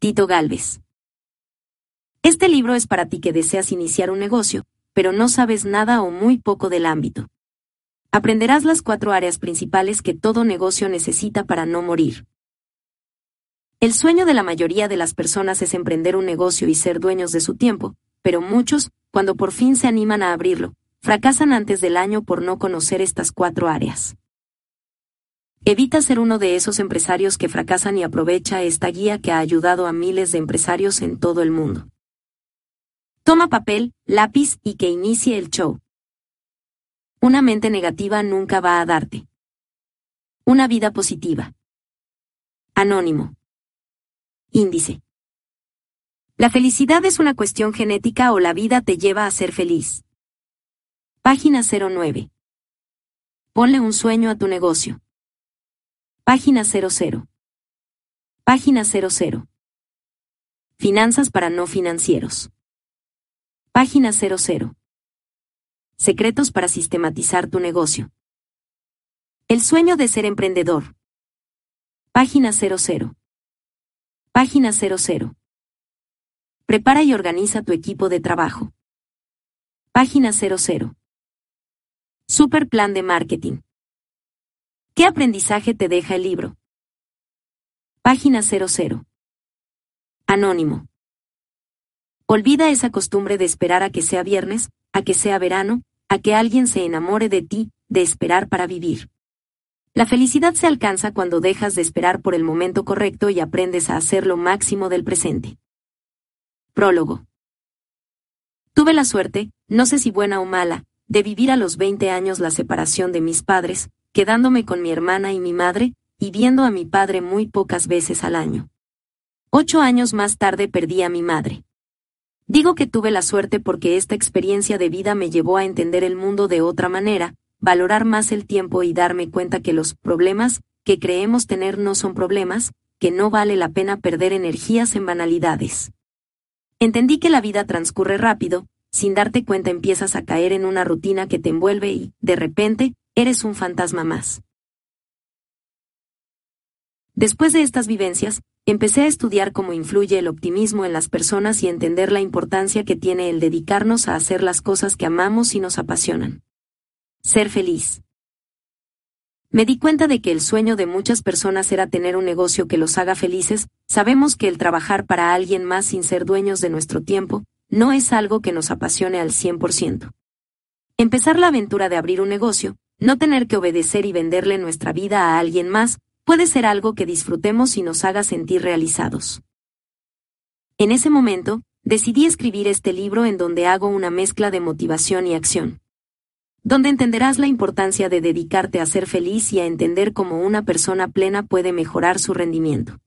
Tito Galvez. Este libro es para ti que deseas iniciar un negocio, pero no sabes nada o muy poco del ámbito. Aprenderás las cuatro áreas principales que todo negocio necesita para no morir. El sueño de la mayoría de las personas es emprender un negocio y ser dueños de su tiempo, pero muchos, cuando por fin se animan a abrirlo, fracasan antes del año por no conocer estas cuatro áreas. Evita ser uno de esos empresarios que fracasan y aprovecha esta guía que ha ayudado a miles de empresarios en todo el mundo. Toma papel, lápiz y que inicie el show. Una mente negativa nunca va a darte. Una vida positiva. Anónimo. Índice. La felicidad es una cuestión genética o la vida te lleva a ser feliz. Página 09. Ponle un sueño a tu negocio. Página 00. Página 00. Finanzas para no financieros. Página 00. Secretos para sistematizar tu negocio. El sueño de ser emprendedor. Página 00. Página 00. Prepara y organiza tu equipo de trabajo. Página 00. Super plan de marketing. ¿Qué aprendizaje te deja el libro? Página 00. Anónimo. Olvida esa costumbre de esperar a que sea viernes, a que sea verano, a que alguien se enamore de ti, de esperar para vivir. La felicidad se alcanza cuando dejas de esperar por el momento correcto y aprendes a hacer lo máximo del presente. Prólogo. Tuve la suerte, no sé si buena o mala, de vivir a los 20 años la separación de mis padres, quedándome con mi hermana y mi madre, y viendo a mi padre muy pocas veces al año. Ocho años más tarde perdí a mi madre. Digo que tuve la suerte porque esta experiencia de vida me llevó a entender el mundo de otra manera, valorar más el tiempo y darme cuenta que los problemas que creemos tener no son problemas, que no vale la pena perder energías en banalidades. Entendí que la vida transcurre rápido, sin darte cuenta empiezas a caer en una rutina que te envuelve y, de repente, eres un fantasma más. Después de estas vivencias, empecé a estudiar cómo influye el optimismo en las personas y entender la importancia que tiene el dedicarnos a hacer las cosas que amamos y nos apasionan. Ser feliz. Me di cuenta de que el sueño de muchas personas era tener un negocio que los haga felices, sabemos que el trabajar para alguien más sin ser dueños de nuestro tiempo, no es algo que nos apasione al 100%. Empezar la aventura de abrir un negocio, no tener que obedecer y venderle nuestra vida a alguien más, puede ser algo que disfrutemos y nos haga sentir realizados. En ese momento, decidí escribir este libro en donde hago una mezcla de motivación y acción. Donde entenderás la importancia de dedicarte a ser feliz y a entender cómo una persona plena puede mejorar su rendimiento.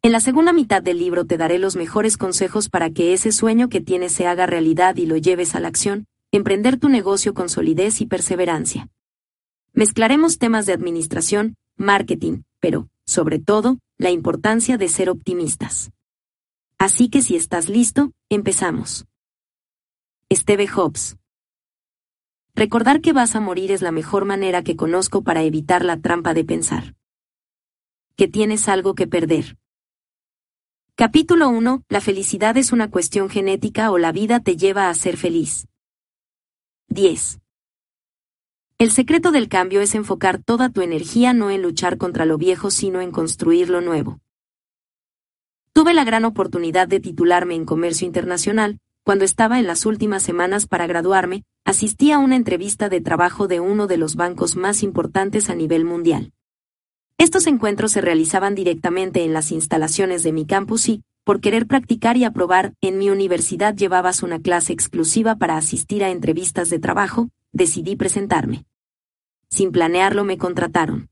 En la segunda mitad del libro te daré los mejores consejos para que ese sueño que tienes se haga realidad y lo lleves a la acción, emprender tu negocio con solidez y perseverancia. Mezclaremos temas de administración, marketing, pero, sobre todo, la importancia de ser optimistas. Así que si estás listo, empezamos. Steve Jobs. Recordar que vas a morir es la mejor manera que conozco para evitar la trampa de pensar. Que tienes algo que perder. Capítulo 1. La felicidad es una cuestión genética o la vida te lleva a ser feliz. 10. El secreto del cambio es enfocar toda tu energía no en luchar contra lo viejo sino en construir lo nuevo. Tuve la gran oportunidad de titularme en Comercio Internacional, cuando estaba en las últimas semanas para graduarme, asistí a una entrevista de trabajo de uno de los bancos más importantes a nivel mundial. Estos encuentros se realizaban directamente en las instalaciones de mi campus y, por querer practicar y aprobar, en mi universidad llevabas una clase exclusiva para asistir a entrevistas de trabajo, decidí presentarme. Sin planearlo me contrataron.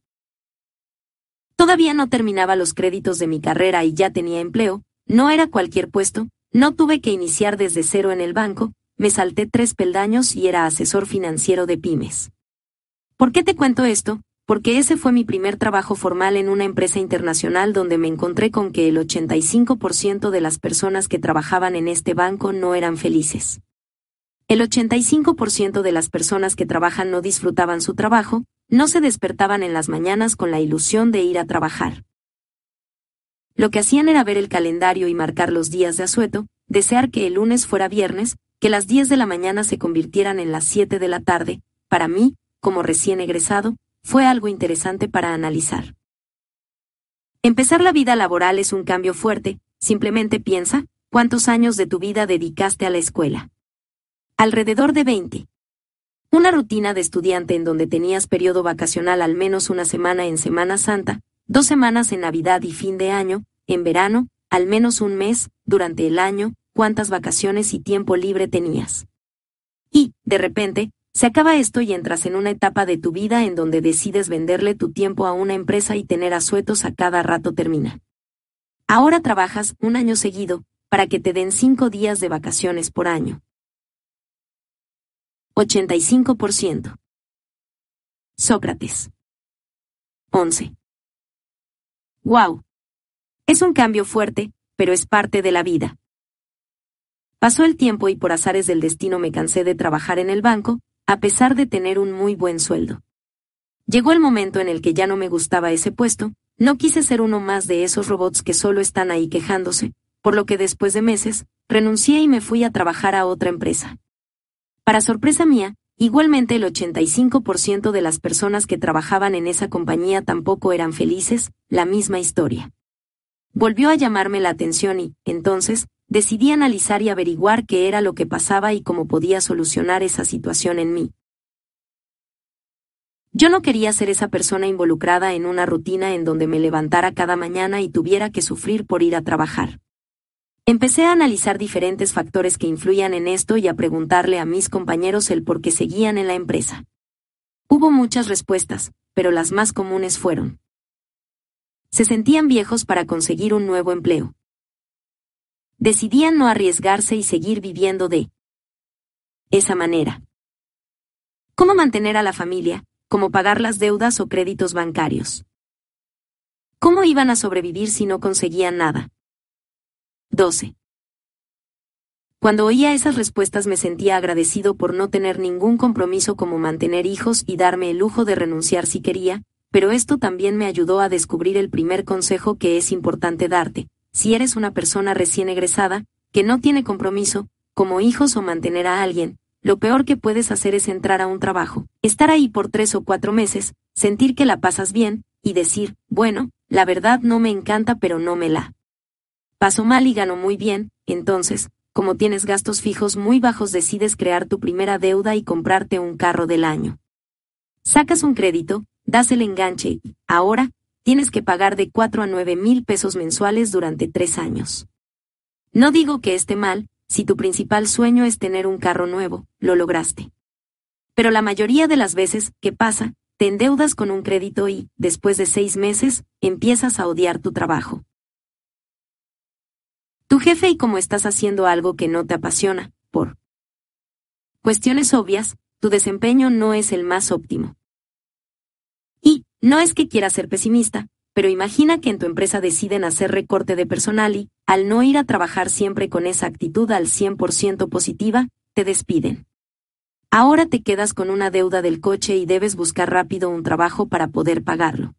Todavía no terminaba los créditos de mi carrera y ya tenía empleo, no era cualquier puesto, no tuve que iniciar desde cero en el banco, me salté tres peldaños y era asesor financiero de pymes. ¿Por qué te cuento esto? Porque ese fue mi primer trabajo formal en una empresa internacional donde me encontré con que el 85% de las personas que trabajaban en este banco no eran felices. El 85% de las personas que trabajan no disfrutaban su trabajo, no se despertaban en las mañanas con la ilusión de ir a trabajar. lo que hacían era ver el calendario y marcar los días de asueto, desear que el lunes fuera viernes, que las 10 de la mañana se convirtieran en las 7 de la tarde, para mí, como recién egresado, fue algo interesante para analizar. Empezar la vida laboral es un cambio fuerte, simplemente piensa, ¿cuántos años de tu vida dedicaste a la escuela? Alrededor de 20. Una rutina de estudiante en donde tenías periodo vacacional al menos una semana en Semana Santa, dos semanas en Navidad y fin de año, en verano, al menos un mes, durante el año, cuántas vacaciones y tiempo libre tenías. Y, de repente, se acaba esto y entras en una etapa de tu vida en donde decides venderle tu tiempo a una empresa y tener asuetos a cada rato termina. Ahora trabajas un año seguido, para que te den cinco días de vacaciones por año. 85%. Sócrates. 11. Wow. Es un cambio fuerte, pero es parte de la vida. Pasó el tiempo y por azares del destino me cansé de trabajar en el banco, a pesar de tener un muy buen sueldo. Llegó el momento en el que ya no me gustaba ese puesto, no quise ser uno más de esos robots que solo están ahí quejándose, por lo que después de meses, renuncié y me fui a trabajar a otra empresa. Para sorpresa mía, igualmente el 85% de las personas que trabajaban en esa compañía tampoco eran felices, la misma historia. Volvió a llamarme la atención y, entonces, decidí analizar y averiguar qué era lo que pasaba y cómo podía solucionar esa situación en mí. Yo no quería ser esa persona involucrada en una rutina en donde me levantara cada mañana y tuviera que sufrir por ir a trabajar. Empecé a analizar diferentes factores que influían en esto y a preguntarle a mis compañeros el por qué seguían en la empresa. Hubo muchas respuestas, pero las más comunes fueron. Se sentían viejos para conseguir un nuevo empleo decidían no arriesgarse y seguir viviendo de esa manera. ¿Cómo mantener a la familia? ¿Cómo pagar las deudas o créditos bancarios? ¿Cómo iban a sobrevivir si no conseguían nada? 12. Cuando oía esas respuestas me sentía agradecido por no tener ningún compromiso como mantener hijos y darme el lujo de renunciar si quería, pero esto también me ayudó a descubrir el primer consejo que es importante darte, si eres una persona recién egresada, que no tiene compromiso, como hijos o mantener a alguien, lo peor que puedes hacer es entrar a un trabajo, estar ahí por tres o cuatro meses, sentir que la pasas bien, y decir, bueno, la verdad no me encanta pero no me la. Paso mal y gano muy bien, entonces, como tienes gastos fijos muy bajos decides crear tu primera deuda y comprarte un carro del año. Sacas un crédito, das el enganche y, ahora, tienes que pagar de 4 a 9 mil pesos mensuales durante tres años. No digo que esté mal, si tu principal sueño es tener un carro nuevo, lo lograste. Pero la mayoría de las veces, ¿qué pasa? Te endeudas con un crédito y, después de seis meses, empiezas a odiar tu trabajo. Tu jefe y como estás haciendo algo que no te apasiona, por cuestiones obvias, tu desempeño no es el más óptimo. No es que quiera ser pesimista, pero imagina que en tu empresa deciden hacer recorte de personal y, al no ir a trabajar siempre con esa actitud al 100% positiva, te despiden. Ahora te quedas con una deuda del coche y debes buscar rápido un trabajo para poder pagarlo.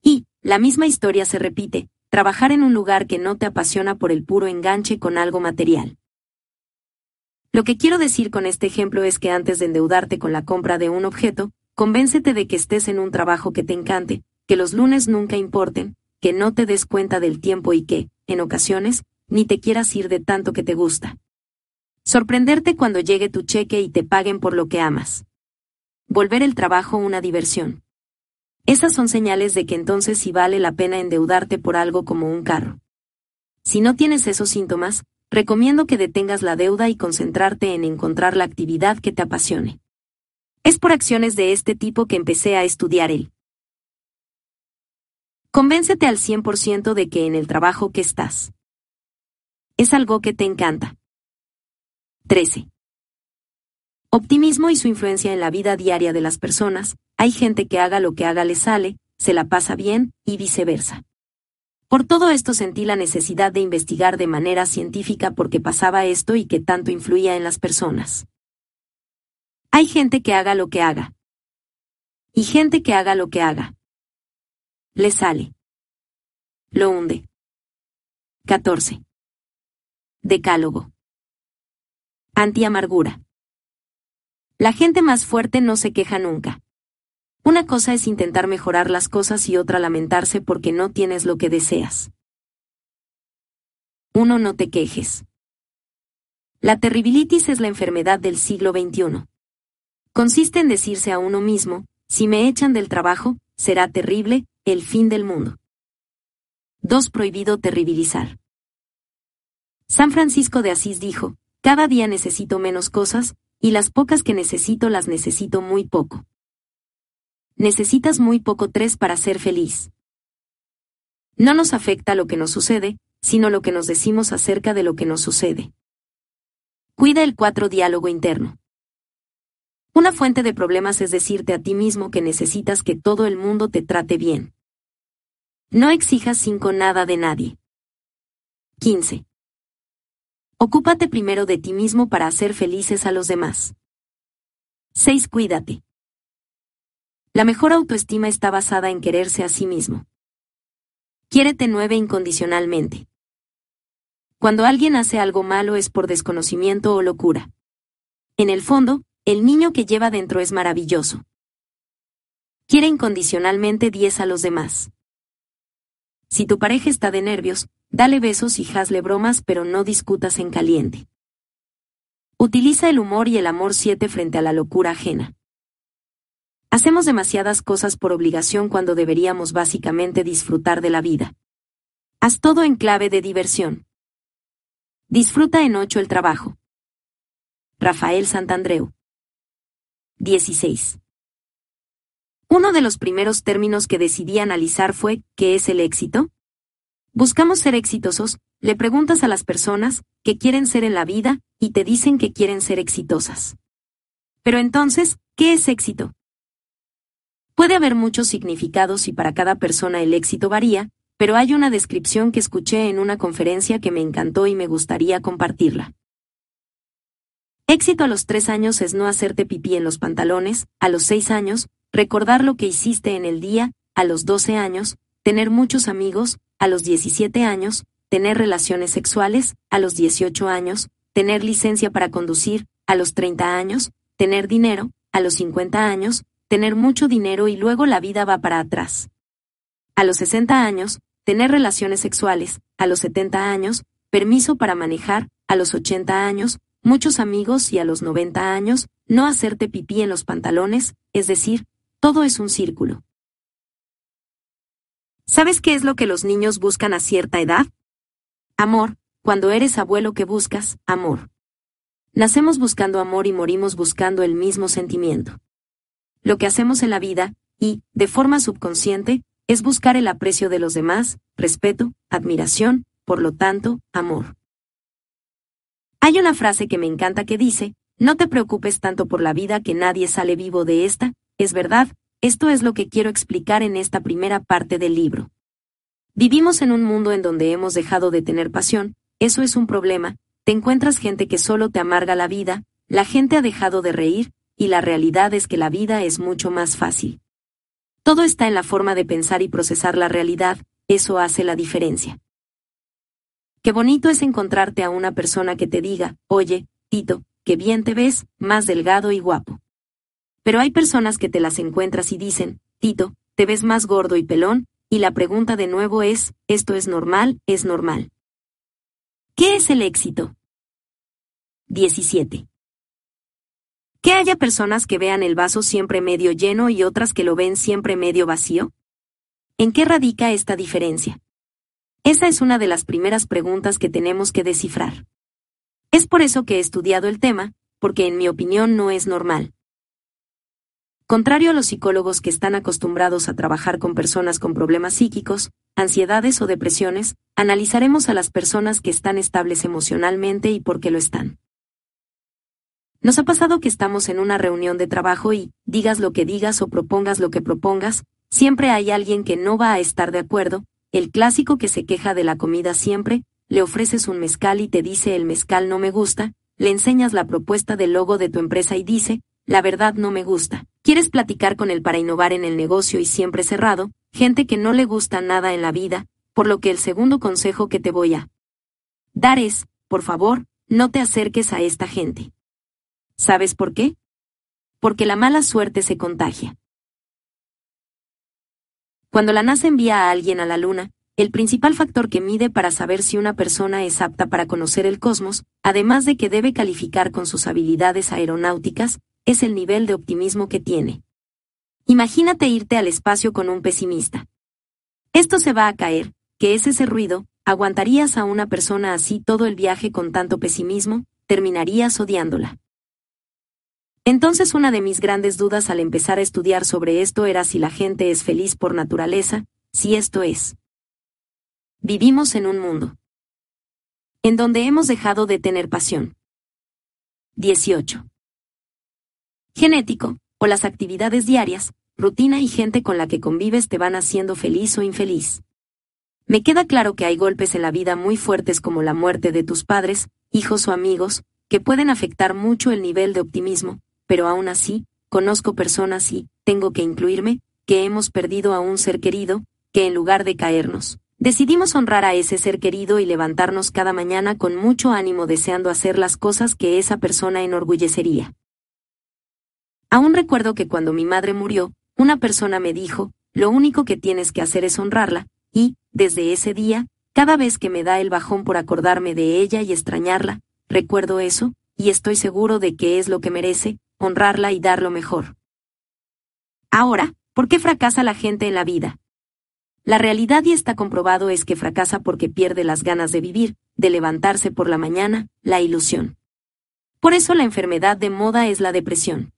Y, la misma historia se repite, trabajar en un lugar que no te apasiona por el puro enganche con algo material. Lo que quiero decir con este ejemplo es que antes de endeudarte con la compra de un objeto, Convéncete de que estés en un trabajo que te encante, que los lunes nunca importen, que no te des cuenta del tiempo y que, en ocasiones, ni te quieras ir de tanto que te gusta. Sorprenderte cuando llegue tu cheque y te paguen por lo que amas. Volver el trabajo una diversión. Esas son señales de que entonces sí vale la pena endeudarte por algo como un carro. Si no tienes esos síntomas, recomiendo que detengas la deuda y concentrarte en encontrar la actividad que te apasione. Es por acciones de este tipo que empecé a estudiar él. Convéncete al 100% de que en el trabajo que estás es algo que te encanta. 13. Optimismo y su influencia en la vida diaria de las personas. Hay gente que haga lo que haga le sale, se la pasa bien, y viceversa. Por todo esto sentí la necesidad de investigar de manera científica por qué pasaba esto y qué tanto influía en las personas. Hay gente que haga lo que haga. Y gente que haga lo que haga. Le sale. Lo hunde. 14. Decálogo. Anti-amargura. La gente más fuerte no se queja nunca. Una cosa es intentar mejorar las cosas y otra lamentarse porque no tienes lo que deseas. 1. No te quejes. La terribilitis es la enfermedad del siglo XXI. Consiste en decirse a uno mismo, si me echan del trabajo, será terrible, el fin del mundo. 2. Prohibido terribilizar. San Francisco de Asís dijo, cada día necesito menos cosas, y las pocas que necesito las necesito muy poco. Necesitas muy poco tres para ser feliz. No nos afecta lo que nos sucede, sino lo que nos decimos acerca de lo que nos sucede. Cuida el cuatro diálogo interno. Una fuente de problemas es decirte a ti mismo que necesitas que todo el mundo te trate bien. No exijas cinco nada de nadie. 15. Ocúpate primero de ti mismo para hacer felices a los demás. 6. Cuídate. La mejor autoestima está basada en quererse a sí mismo. Quiérete nueve incondicionalmente. Cuando alguien hace algo malo es por desconocimiento o locura. En el fondo, el niño que lleva dentro es maravilloso. Quiere incondicionalmente 10 a los demás. Si tu pareja está de nervios, dale besos y hazle bromas pero no discutas en caliente. Utiliza el humor y el amor 7 frente a la locura ajena. Hacemos demasiadas cosas por obligación cuando deberíamos básicamente disfrutar de la vida. Haz todo en clave de diversión. Disfruta en 8 el trabajo. Rafael Santandreu 16. Uno de los primeros términos que decidí analizar fue, ¿qué es el éxito? Buscamos ser exitosos, le preguntas a las personas, qué quieren ser en la vida, y te dicen que quieren ser exitosas. Pero entonces, ¿qué es éxito? Puede haber muchos significados y para cada persona el éxito varía, pero hay una descripción que escuché en una conferencia que me encantó y me gustaría compartirla. Éxito a los tres años es no hacerte pipí en los pantalones, a los seis años, recordar lo que hiciste en el día, a los doce años, tener muchos amigos, a los diecisiete años, tener relaciones sexuales, a los dieciocho años, tener licencia para conducir, a los treinta años, tener dinero, a los cincuenta años, tener mucho dinero y luego la vida va para atrás. A los sesenta años, tener relaciones sexuales, a los setenta años, permiso para manejar, a los ochenta años, muchos amigos y a los 90 años, no hacerte pipí en los pantalones, es decir, todo es un círculo. ¿Sabes qué es lo que los niños buscan a cierta edad? Amor, cuando eres abuelo que buscas, amor. Nacemos buscando amor y morimos buscando el mismo sentimiento. Lo que hacemos en la vida, y, de forma subconsciente, es buscar el aprecio de los demás, respeto, admiración, por lo tanto, amor. Hay una frase que me encanta que dice, no te preocupes tanto por la vida que nadie sale vivo de esta, es verdad, esto es lo que quiero explicar en esta primera parte del libro. Vivimos en un mundo en donde hemos dejado de tener pasión, eso es un problema, te encuentras gente que solo te amarga la vida, la gente ha dejado de reír, y la realidad es que la vida es mucho más fácil. Todo está en la forma de pensar y procesar la realidad, eso hace la diferencia. Qué bonito es encontrarte a una persona que te diga, oye, Tito, qué bien te ves, más delgado y guapo. Pero hay personas que te las encuentras y dicen, Tito, te ves más gordo y pelón, y la pregunta de nuevo es, ¿esto es normal? ¿Es normal? ¿Qué es el éxito? 17. ¿Que haya personas que vean el vaso siempre medio lleno y otras que lo ven siempre medio vacío? ¿En qué radica esta diferencia? Esa es una de las primeras preguntas que tenemos que descifrar. Es por eso que he estudiado el tema, porque en mi opinión no es normal. Contrario a los psicólogos que están acostumbrados a trabajar con personas con problemas psíquicos, ansiedades o depresiones, analizaremos a las personas que están estables emocionalmente y por qué lo están. Nos ha pasado que estamos en una reunión de trabajo y, digas lo que digas o propongas lo que propongas, siempre hay alguien que no va a estar de acuerdo, el clásico que se queja de la comida siempre, le ofreces un mezcal y te dice el mezcal no me gusta, le enseñas la propuesta del logo de tu empresa y dice, la verdad no me gusta. Quieres platicar con él para innovar en el negocio y siempre cerrado, gente que no le gusta nada en la vida, por lo que el segundo consejo que te voy a dar es, por favor, no te acerques a esta gente. ¿Sabes por qué? Porque la mala suerte se contagia. Cuando la NASA envía a alguien a la Luna, el principal factor que mide para saber si una persona es apta para conocer el cosmos, además de que debe calificar con sus habilidades aeronáuticas, es el nivel de optimismo que tiene. Imagínate irte al espacio con un pesimista. Esto se va a caer, ¿qué es ese ruido? ¿Aguantarías a una persona así todo el viaje con tanto pesimismo? Terminarías odiándola. Entonces una de mis grandes dudas al empezar a estudiar sobre esto era si la gente es feliz por naturaleza, si esto es. Vivimos en un mundo en donde hemos dejado de tener pasión. 18. Genético, o las actividades diarias, rutina y gente con la que convives te van haciendo feliz o infeliz. Me queda claro que hay golpes en la vida muy fuertes como la muerte de tus padres, hijos o amigos, que pueden afectar mucho el nivel de optimismo, pero aún así, conozco personas y, tengo que incluirme, que hemos perdido a un ser querido, que en lugar de caernos, decidimos honrar a ese ser querido y levantarnos cada mañana con mucho ánimo deseando hacer las cosas que esa persona enorgullecería. Aún recuerdo que cuando mi madre murió, una persona me dijo, lo único que tienes que hacer es honrarla, y, desde ese día, cada vez que me da el bajón por acordarme de ella y extrañarla, recuerdo eso, y estoy seguro de que es lo que merece, honrarla y dar lo mejor. Ahora, ¿por qué fracasa la gente en la vida? La realidad y está comprobado es que fracasa porque pierde las ganas de vivir, de levantarse por la mañana, la ilusión. Por eso la enfermedad de moda es la depresión.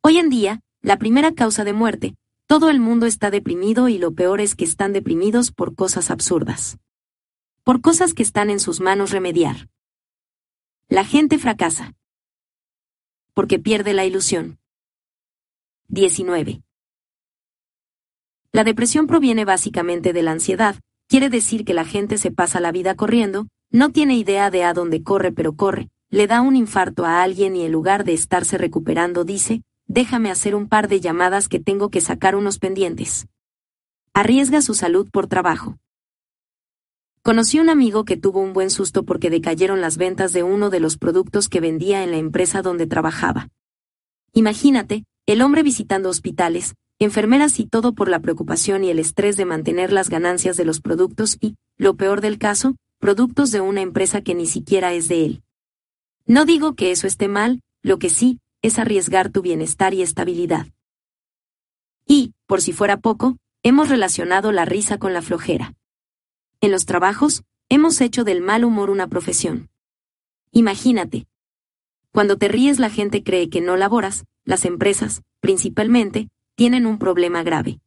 Hoy en día, la primera causa de muerte, todo el mundo está deprimido y lo peor es que están deprimidos por cosas absurdas. Por cosas que están en sus manos remediar. La gente fracasa porque pierde la ilusión. 19. La depresión proviene básicamente de la ansiedad, quiere decir que la gente se pasa la vida corriendo, no tiene idea de a dónde corre pero corre, le da un infarto a alguien y en lugar de estarse recuperando dice, déjame hacer un par de llamadas que tengo que sacar unos pendientes. Arriesga su salud por trabajo. Conocí un amigo que tuvo un buen susto porque decayeron las ventas de uno de los productos que vendía en la empresa donde trabajaba. Imagínate, el hombre visitando hospitales, enfermeras y todo por la preocupación y el estrés de mantener las ganancias de los productos y, lo peor del caso, productos de una empresa que ni siquiera es de él. No digo que eso esté mal, lo que sí, es arriesgar tu bienestar y estabilidad. Y, por si fuera poco, hemos relacionado la risa con la flojera. En los trabajos, hemos hecho del mal humor una profesión. Imagínate. Cuando te ríes la gente cree que no laboras, las empresas, principalmente, tienen un problema grave.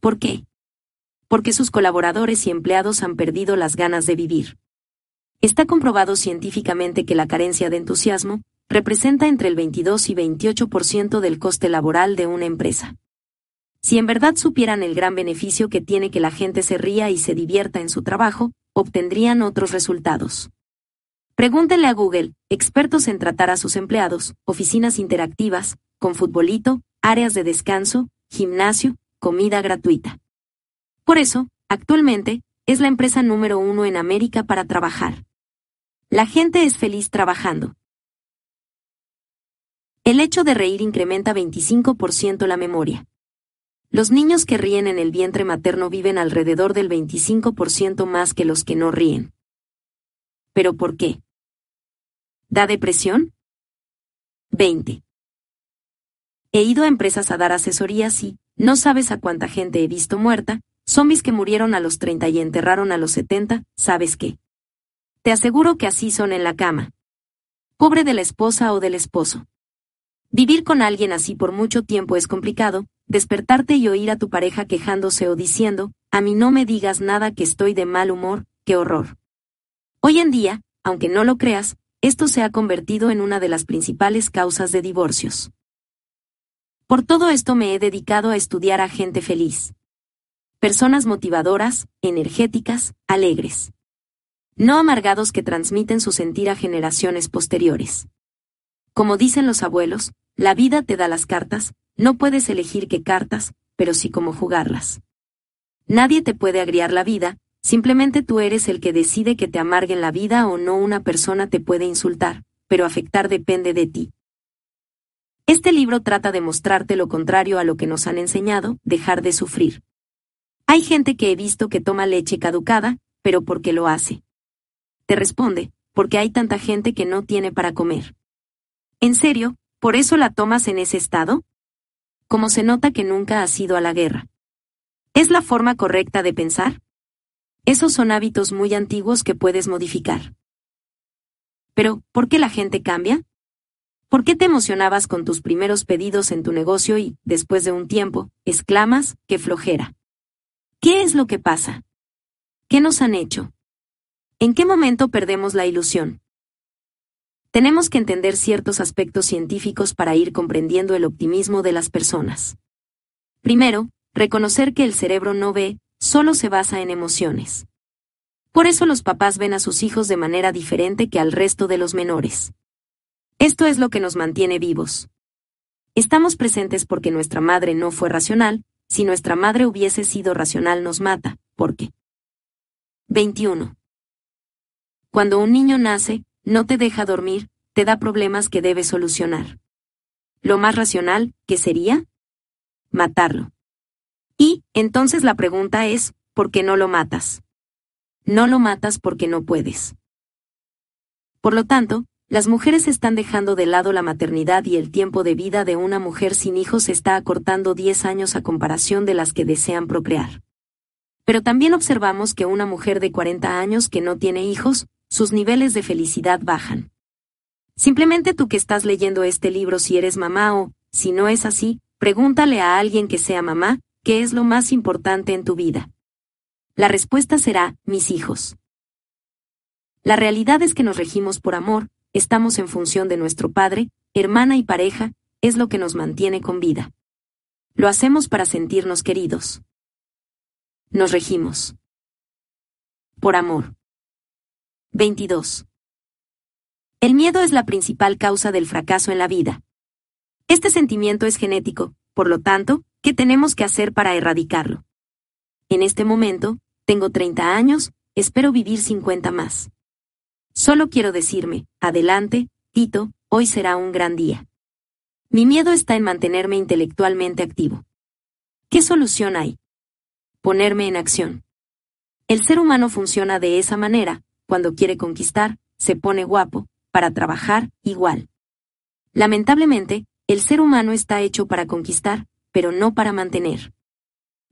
¿Por qué? Porque sus colaboradores y empleados han perdido las ganas de vivir. Está comprobado científicamente que la carencia de entusiasmo representa entre el 22 y 28% del coste laboral de una empresa. Si en verdad supieran el gran beneficio que tiene que la gente se ría y se divierta en su trabajo, obtendrían otros resultados. Pregúntenle a Google, expertos en tratar a sus empleados, oficinas interactivas, con futbolito, áreas de descanso, gimnasio, comida gratuita. Por eso, actualmente, es la empresa número uno en América para trabajar. La gente es feliz trabajando. El hecho de reír incrementa 25% la memoria. Los niños que ríen en el vientre materno viven alrededor del 25% más que los que no ríen. ¿Pero por qué? ¿Da depresión? 20. He ido a empresas a dar asesorías y, no sabes a cuánta gente he visto muerta, zombies que murieron a los 30 y enterraron a los 70, ¿sabes qué? Te aseguro que así son en la cama. Pobre de la esposa o del esposo. Vivir con alguien así por mucho tiempo es complicado, despertarte y oír a tu pareja quejándose o diciendo, a mí no me digas nada que estoy de mal humor, qué horror. Hoy en día, aunque no lo creas, esto se ha convertido en una de las principales causas de divorcios. Por todo esto me he dedicado a estudiar a gente feliz. Personas motivadoras, energéticas, alegres. No amargados que transmiten su sentir a generaciones posteriores. Como dicen los abuelos, la vida te da las cartas, no puedes elegir qué cartas, pero sí cómo jugarlas. Nadie te puede agriar la vida, simplemente tú eres el que decide que te amarguen la vida o no una persona te puede insultar, pero afectar depende de ti. Este libro trata de mostrarte lo contrario a lo que nos han enseñado, dejar de sufrir. Hay gente que he visto que toma leche caducada, pero ¿por qué lo hace? Te responde, porque hay tanta gente que no tiene para comer. ¿En serio? ¿Por eso la tomas en ese estado? Como se nota que nunca has ido a la guerra. ¿Es la forma correcta de pensar? Esos son hábitos muy antiguos que puedes modificar. Pero, ¿por qué la gente cambia? ¿Por qué te emocionabas con tus primeros pedidos en tu negocio y, después de un tiempo, exclamas, qué flojera? ¿Qué es lo que pasa? ¿Qué nos han hecho? ¿En qué momento perdemos la ilusión? Tenemos que entender ciertos aspectos científicos para ir comprendiendo el optimismo de las personas. Primero, reconocer que el cerebro no ve, solo se basa en emociones. Por eso los papás ven a sus hijos de manera diferente que al resto de los menores. Esto es lo que nos mantiene vivos. Estamos presentes porque nuestra madre no fue racional, si nuestra madre hubiese sido racional nos mata, ¿por qué? 21. Cuando un niño nace, no te deja dormir, te da problemas que debes solucionar. Lo más racional, ¿qué sería? Matarlo. Y, entonces la pregunta es, ¿por qué no lo matas? No lo matas porque no puedes. Por lo tanto, las mujeres están dejando de lado la maternidad y el tiempo de vida de una mujer sin hijos está acortando 10 años a comparación de las que desean procrear. Pero también observamos que una mujer de 40 años que no tiene hijos, sus niveles de felicidad bajan. Simplemente tú que estás leyendo este libro si eres mamá o, si no es así, pregúntale a alguien que sea mamá, ¿Qué es lo más importante en tu vida? La respuesta será, mis hijos. La realidad es que nos regimos por amor, estamos en función de nuestro padre, hermana y pareja, es lo que nos mantiene con vida. Lo hacemos para sentirnos queridos. Nos regimos. Por amor. 22. El miedo es la principal causa del fracaso en la vida. Este sentimiento es genético, por lo tanto, ¿Qué tenemos que hacer para erradicarlo? En este momento, tengo 30 años, espero vivir 50 más. Solo quiero decirme, adelante, Tito, hoy será un gran día. Mi miedo está en mantenerme intelectualmente activo. ¿Qué solución hay? Ponerme en acción. El ser humano funciona de esa manera, cuando quiere conquistar, se pone guapo, para trabajar, igual. Lamentablemente, el ser humano está hecho para conquistar, pero no para mantener.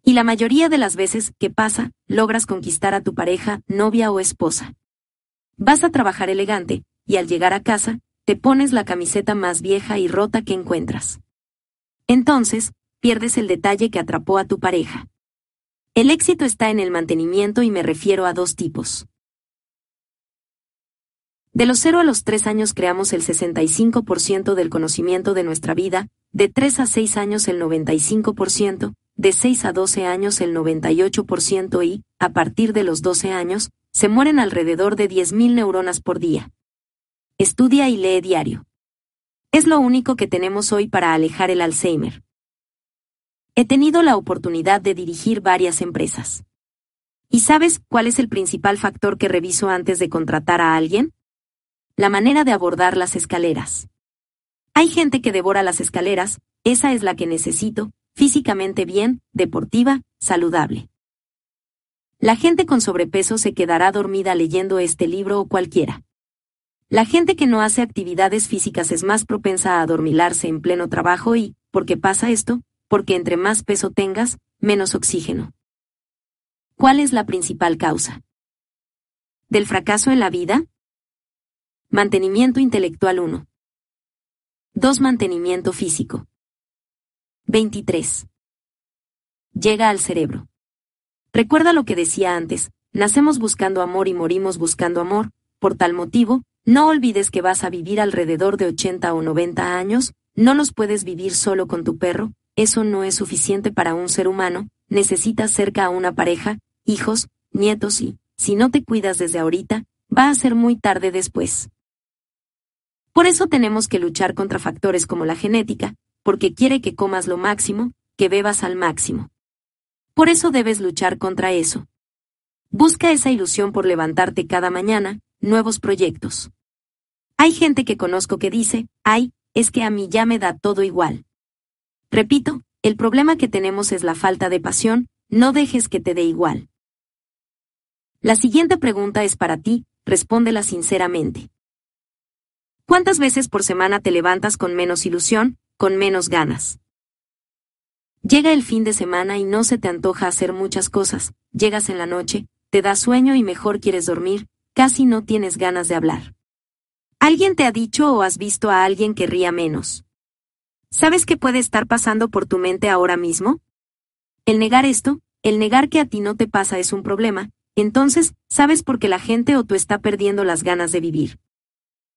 Y la mayoría de las veces que pasa, logras conquistar a tu pareja, novia o esposa. Vas a trabajar elegante, y al llegar a casa, te pones la camiseta más vieja y rota que encuentras. Entonces, pierdes el detalle que atrapó a tu pareja. El éxito está en el mantenimiento y me refiero a dos tipos. De los 0 a los 3 años creamos el 65% del conocimiento de nuestra vida, de 3 a 6 años el 95%, de 6 a 12 años el 98% y, a partir de los 12 años, se mueren alrededor de 10.000 neuronas por día. Estudia y lee diario. Es lo único que tenemos hoy para alejar el Alzheimer. He tenido la oportunidad de dirigir varias empresas. ¿Y sabes cuál es el principal factor que reviso antes de contratar a alguien? La manera de abordar las escaleras. Hay gente que devora las escaleras, esa es la que necesito, físicamente bien, deportiva, saludable. La gente con sobrepeso se quedará dormida leyendo este libro o cualquiera. La gente que no hace actividades físicas es más propensa a adormilarse en pleno trabajo y, ¿por qué pasa esto? Porque entre más peso tengas, menos oxígeno. ¿Cuál es la principal causa? ¿Del fracaso en la vida? Mantenimiento intelectual 1. 2. Mantenimiento físico. 23. Llega al cerebro. Recuerda lo que decía antes, nacemos buscando amor y morimos buscando amor, por tal motivo, no olvides que vas a vivir alrededor de 80 o 90 años, no los puedes vivir solo con tu perro, eso no es suficiente para un ser humano, necesitas cerca a una pareja, hijos, nietos y, si no te cuidas desde ahorita, va a ser muy tarde después. Por eso tenemos que luchar contra factores como la genética, porque quiere que comas lo máximo, que bebas al máximo. Por eso debes luchar contra eso. Busca esa ilusión por levantarte cada mañana, nuevos proyectos. Hay gente que conozco que dice, ay, es que a mí ya me da todo igual. Repito, el problema que tenemos es la falta de pasión, no dejes que te dé igual. La siguiente pregunta es para ti, respóndela sinceramente. ¿Cuántas veces por semana te levantas con menos ilusión, con menos ganas? Llega el fin de semana y no se te antoja hacer muchas cosas, llegas en la noche, te da sueño y mejor quieres dormir, casi no tienes ganas de hablar. ¿Alguien te ha dicho o has visto a alguien que ría menos? ¿Sabes qué puede estar pasando por tu mente ahora mismo? El negar esto, el negar que a ti no te pasa es un problema, entonces, ¿sabes por qué la gente o tú está perdiendo las ganas de vivir?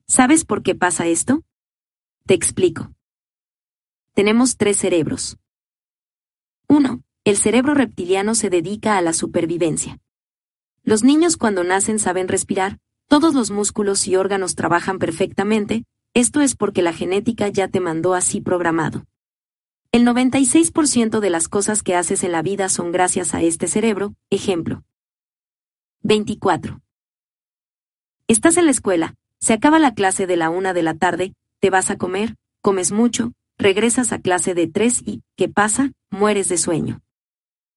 ¿Sabes por qué pasa esto? Te explico. Tenemos tres cerebros. 1. El cerebro reptiliano se dedica a la supervivencia. Los niños cuando nacen saben respirar, todos los músculos y órganos trabajan perfectamente, esto es porque la genética ya te mandó así programado. El 96% de las cosas que haces en la vida son gracias a este cerebro, ejemplo. 24. Estás en la escuela, se acaba la clase de la una de la tarde, te vas a comer, comes mucho, regresas a clase de tres y, ¿qué pasa? Mueres de sueño.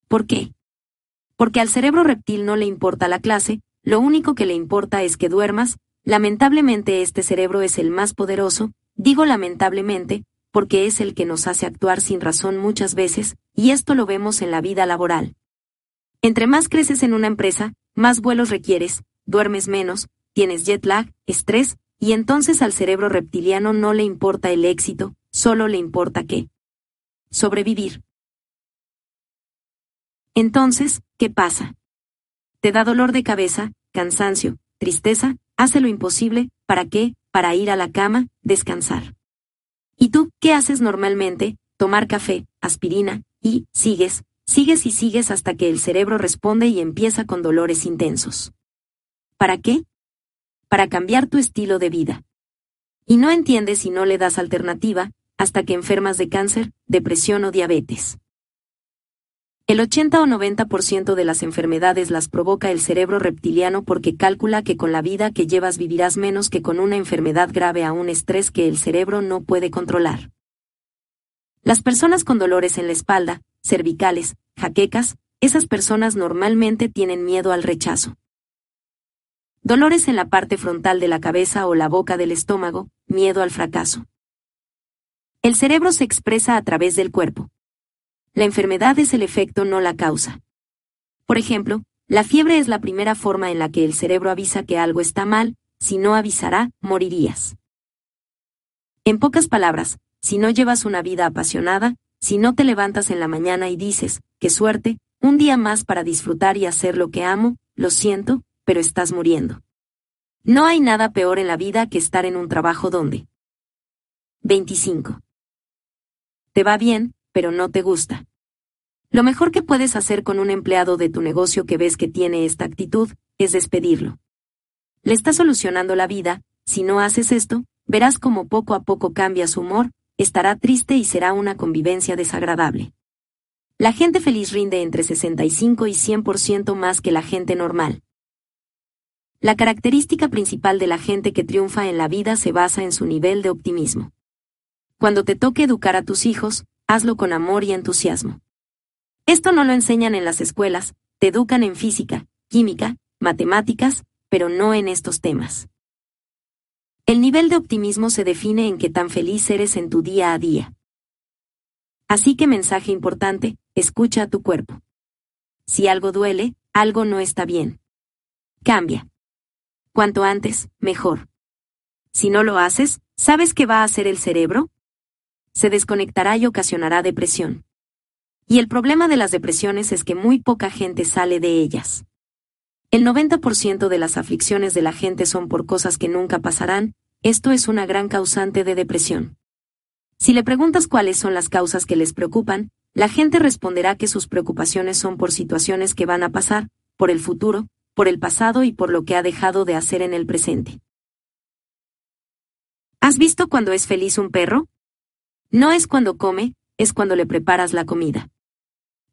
¿Por qué? Porque al cerebro reptil no le importa la clase, lo único que le importa es que duermas, lamentablemente este cerebro es el más poderoso, digo lamentablemente, porque es el que nos hace actuar sin razón muchas veces, y esto lo vemos en la vida laboral. Entre más creces en una empresa, más vuelos requieres, duermes menos, tienes jet lag, estrés, y entonces al cerebro reptiliano no le importa el éxito, solo le importa qué. Sobrevivir. Entonces, ¿qué pasa? Te da dolor de cabeza, cansancio, tristeza, hace lo imposible, ¿para qué? Para ir a la cama, descansar. ¿Y tú, qué haces normalmente? Tomar café, aspirina, y, sigues, Sigues y sigues hasta que el cerebro responde y empieza con dolores intensos. ¿Para qué? Para cambiar tu estilo de vida. Y no entiendes si no le das alternativa, hasta que enfermas de cáncer, depresión o diabetes. El 80 o 90% de las enfermedades las provoca el cerebro reptiliano porque calcula que con la vida que llevas vivirás menos que con una enfermedad grave a un estrés que el cerebro no puede controlar. Las personas con dolores en la espalda, cervicales, jaquecas, esas personas normalmente tienen miedo al rechazo. Dolores en la parte frontal de la cabeza o la boca del estómago, miedo al fracaso. El cerebro se expresa a través del cuerpo. La enfermedad es el efecto, no la causa. Por ejemplo, la fiebre es la primera forma en la que el cerebro avisa que algo está mal, si no avisará, morirías. En pocas palabras, si no llevas una vida apasionada, si no te levantas en la mañana y dices, qué suerte, un día más para disfrutar y hacer lo que amo, lo siento, pero estás muriendo. No hay nada peor en la vida que estar en un trabajo donde. 25. Te va bien, pero no te gusta. Lo mejor que puedes hacer con un empleado de tu negocio que ves que tiene esta actitud, es despedirlo. Le estás solucionando la vida, si no haces esto, verás cómo poco a poco cambia su humor, estará triste y será una convivencia desagradable. La gente feliz rinde entre 65 y 100% más que la gente normal. La característica principal de la gente que triunfa en la vida se basa en su nivel de optimismo. Cuando te toque educar a tus hijos, hazlo con amor y entusiasmo. Esto no lo enseñan en las escuelas, te educan en física, química, matemáticas, pero no en estos temas. El nivel de optimismo se define en qué tan feliz eres en tu día a día. Así que mensaje importante, escucha a tu cuerpo. Si algo duele, algo no está bien. Cambia. Cuanto antes, mejor. Si no lo haces, ¿sabes qué va a hacer el cerebro? Se desconectará y ocasionará depresión. Y el problema de las depresiones es que muy poca gente sale de ellas. El 90% de las aflicciones de la gente son por cosas que nunca pasarán, esto es una gran causante de depresión. Si le preguntas cuáles son las causas que les preocupan, la gente responderá que sus preocupaciones son por situaciones que van a pasar, por el futuro, por el pasado y por lo que ha dejado de hacer en el presente. ¿Has visto cuando es feliz un perro? No es cuando come, es cuando le preparas la comida.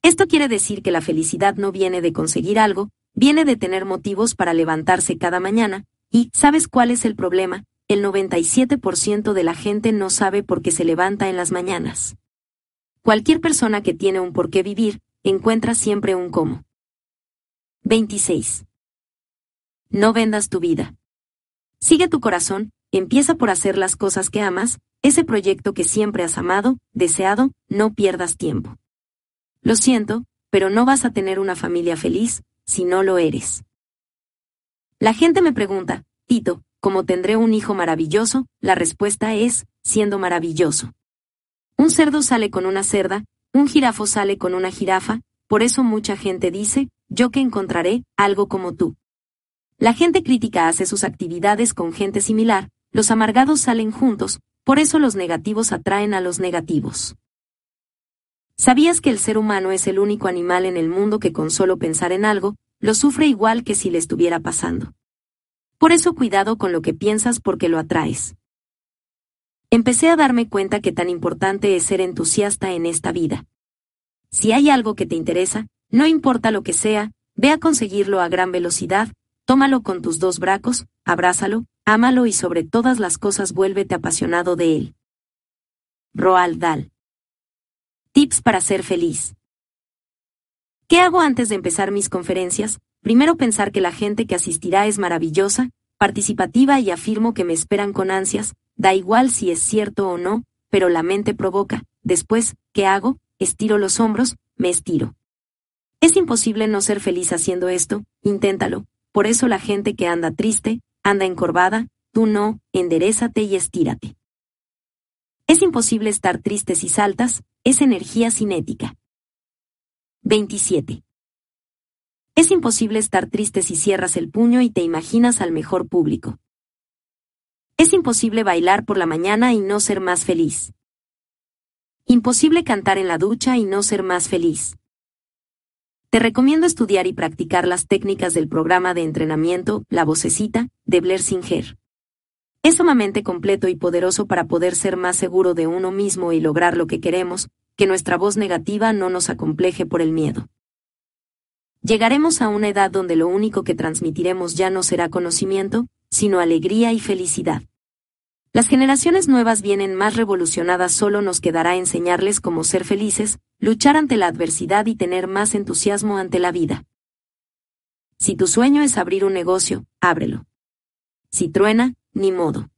Esto quiere decir que la felicidad no viene de conseguir algo, viene de tener motivos para levantarse cada mañana, y, ¿sabes cuál es el problema? El 97% de la gente no sabe por qué se levanta en las mañanas. Cualquier persona que tiene un por qué vivir, encuentra siempre un cómo. 26. No vendas tu vida. Sigue tu corazón, empieza por hacer las cosas que amas, ese proyecto que siempre has amado, deseado, no pierdas tiempo. Lo siento, pero no vas a tener una familia feliz, si no lo eres. La gente me pregunta, Tito, ¿cómo tendré un hijo maravilloso? La respuesta es, siendo maravilloso. Un cerdo sale con una cerda, un jirafo sale con una jirafa, por eso mucha gente dice, yo que encontraré algo como tú. La gente crítica hace sus actividades con gente similar, los amargados salen juntos, por eso los negativos atraen a los negativos. ¿Sabías que el ser humano es el único animal en el mundo que con solo pensar en algo, lo sufre igual que si le estuviera pasando? Por eso cuidado con lo que piensas porque lo atraes. Empecé a darme cuenta que tan importante es ser entusiasta en esta vida. Si hay algo que te interesa, no importa lo que sea, ve a conseguirlo a gran velocidad, tómalo con tus dos brazos, abrázalo, ámalo y sobre todas las cosas vuélvete apasionado de él. Roald Dahl Tips para ser feliz. ¿Qué hago antes de empezar mis conferencias? Primero pensar que la gente que asistirá es maravillosa, participativa y afirmo que me esperan con ansias, da igual si es cierto o no, pero la mente provoca. Después, ¿qué hago? Estiro los hombros, me estiro. Es imposible no ser feliz haciendo esto, inténtalo. Por eso la gente que anda triste, anda encorvada, tú no, enderezate y estírate. Es imposible estar triste si saltas, es energía cinética. 27. Es imposible estar triste si cierras el puño y te imaginas al mejor público. Es imposible bailar por la mañana y no ser más feliz. Imposible cantar en la ducha y no ser más feliz. Te recomiendo estudiar y practicar las técnicas del programa de entrenamiento La Vocecita de Blair Singer. Es sumamente completo y poderoso para poder ser más seguro de uno mismo y lograr lo que queremos, que nuestra voz negativa no nos acompleje por el miedo. Llegaremos a una edad donde lo único que transmitiremos ya no será conocimiento, sino alegría y felicidad. Las generaciones nuevas vienen más revolucionadas, solo nos quedará enseñarles cómo ser felices, luchar ante la adversidad y tener más entusiasmo ante la vida. Si tu sueño es abrir un negocio, ábrelo. Si truena, ni modo.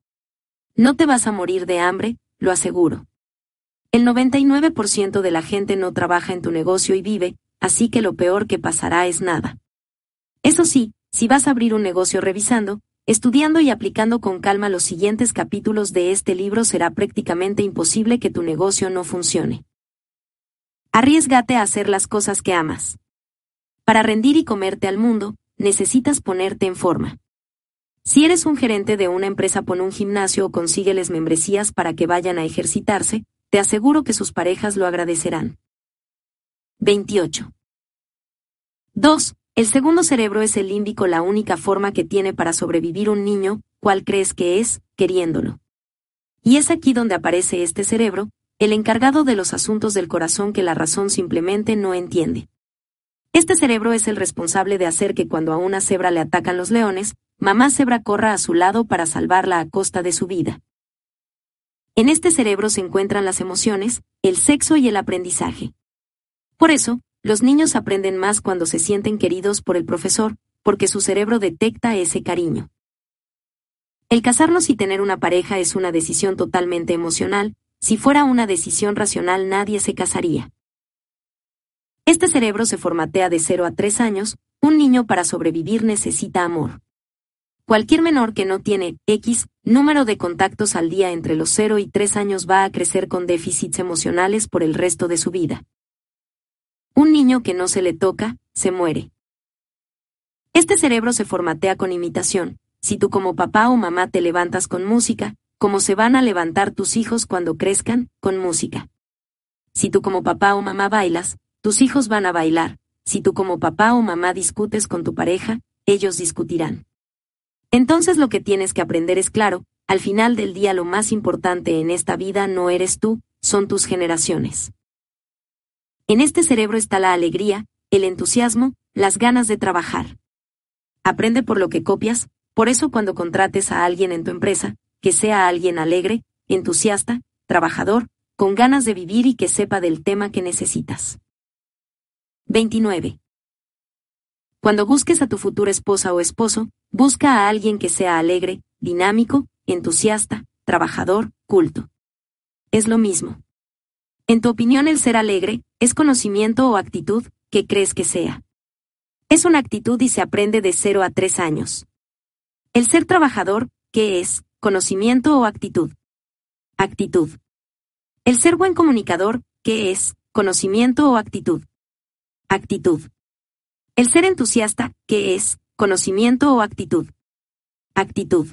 No te vas a morir de hambre, lo aseguro. El 99% de la gente no trabaja en tu negocio y vive, así que lo peor que pasará es nada. Eso sí, si vas a abrir un negocio revisando, estudiando y aplicando con calma los siguientes capítulos de este libro será prácticamente imposible que tu negocio no funcione. Arriesgate a hacer las cosas que amas. Para rendir y comerte al mundo, necesitas ponerte en forma. Si eres un gerente de una empresa, pon un gimnasio o consígueles membresías para que vayan a ejercitarse, te aseguro que sus parejas lo agradecerán. 28. 2. El segundo cerebro es el límbico, la única forma que tiene para sobrevivir un niño, ¿cuál crees que es? Queriéndolo. Y es aquí donde aparece este cerebro, el encargado de los asuntos del corazón que la razón simplemente no entiende. Este cerebro es el responsable de hacer que cuando a una cebra le atacan los leones, mamá cebra corra a su lado para salvarla a costa de su vida. En este cerebro se encuentran las emociones, el sexo y el aprendizaje. Por eso, los niños aprenden más cuando se sienten queridos por el profesor, porque su cerebro detecta ese cariño. El casarnos y tener una pareja es una decisión totalmente emocional, si fuera una decisión racional nadie se casaría. Este cerebro se formatea de 0 a 3 años, un niño para sobrevivir necesita amor. Cualquier menor que no tiene X número de contactos al día entre los 0 y 3 años va a crecer con déficits emocionales por el resto de su vida. Un niño que no se le toca, se muere. Este cerebro se formatea con imitación. Si tú como papá o mamá te levantas con música, ¿cómo se van a levantar tus hijos cuando crezcan? Con música. Si tú como papá o mamá bailas, tus hijos van a bailar. Si tú como papá o mamá discutes con tu pareja, ellos discutirán. Entonces lo que tienes que aprender es claro, al final del día lo más importante en esta vida no eres tú, son tus generaciones. En este cerebro está la alegría, el entusiasmo, las ganas de trabajar. Aprende por lo que copias, por eso cuando contrates a alguien en tu empresa, que sea alguien alegre, entusiasta, trabajador, con ganas de vivir y que sepa del tema que necesitas. 29. Cuando busques a tu futura esposa o esposo, busca a alguien que sea alegre, dinámico, entusiasta, trabajador, culto. Es lo mismo. En tu opinión el ser alegre, ¿es conocimiento o actitud? ¿Qué crees que sea? Es una actitud y se aprende de 0 a 3 años. El ser trabajador, ¿qué es? ¿Conocimiento o actitud? Actitud. El ser buen comunicador, ¿qué es? ¿Conocimiento o actitud? Actitud. El ser entusiasta, ¿qué es? ¿Conocimiento o actitud? Actitud.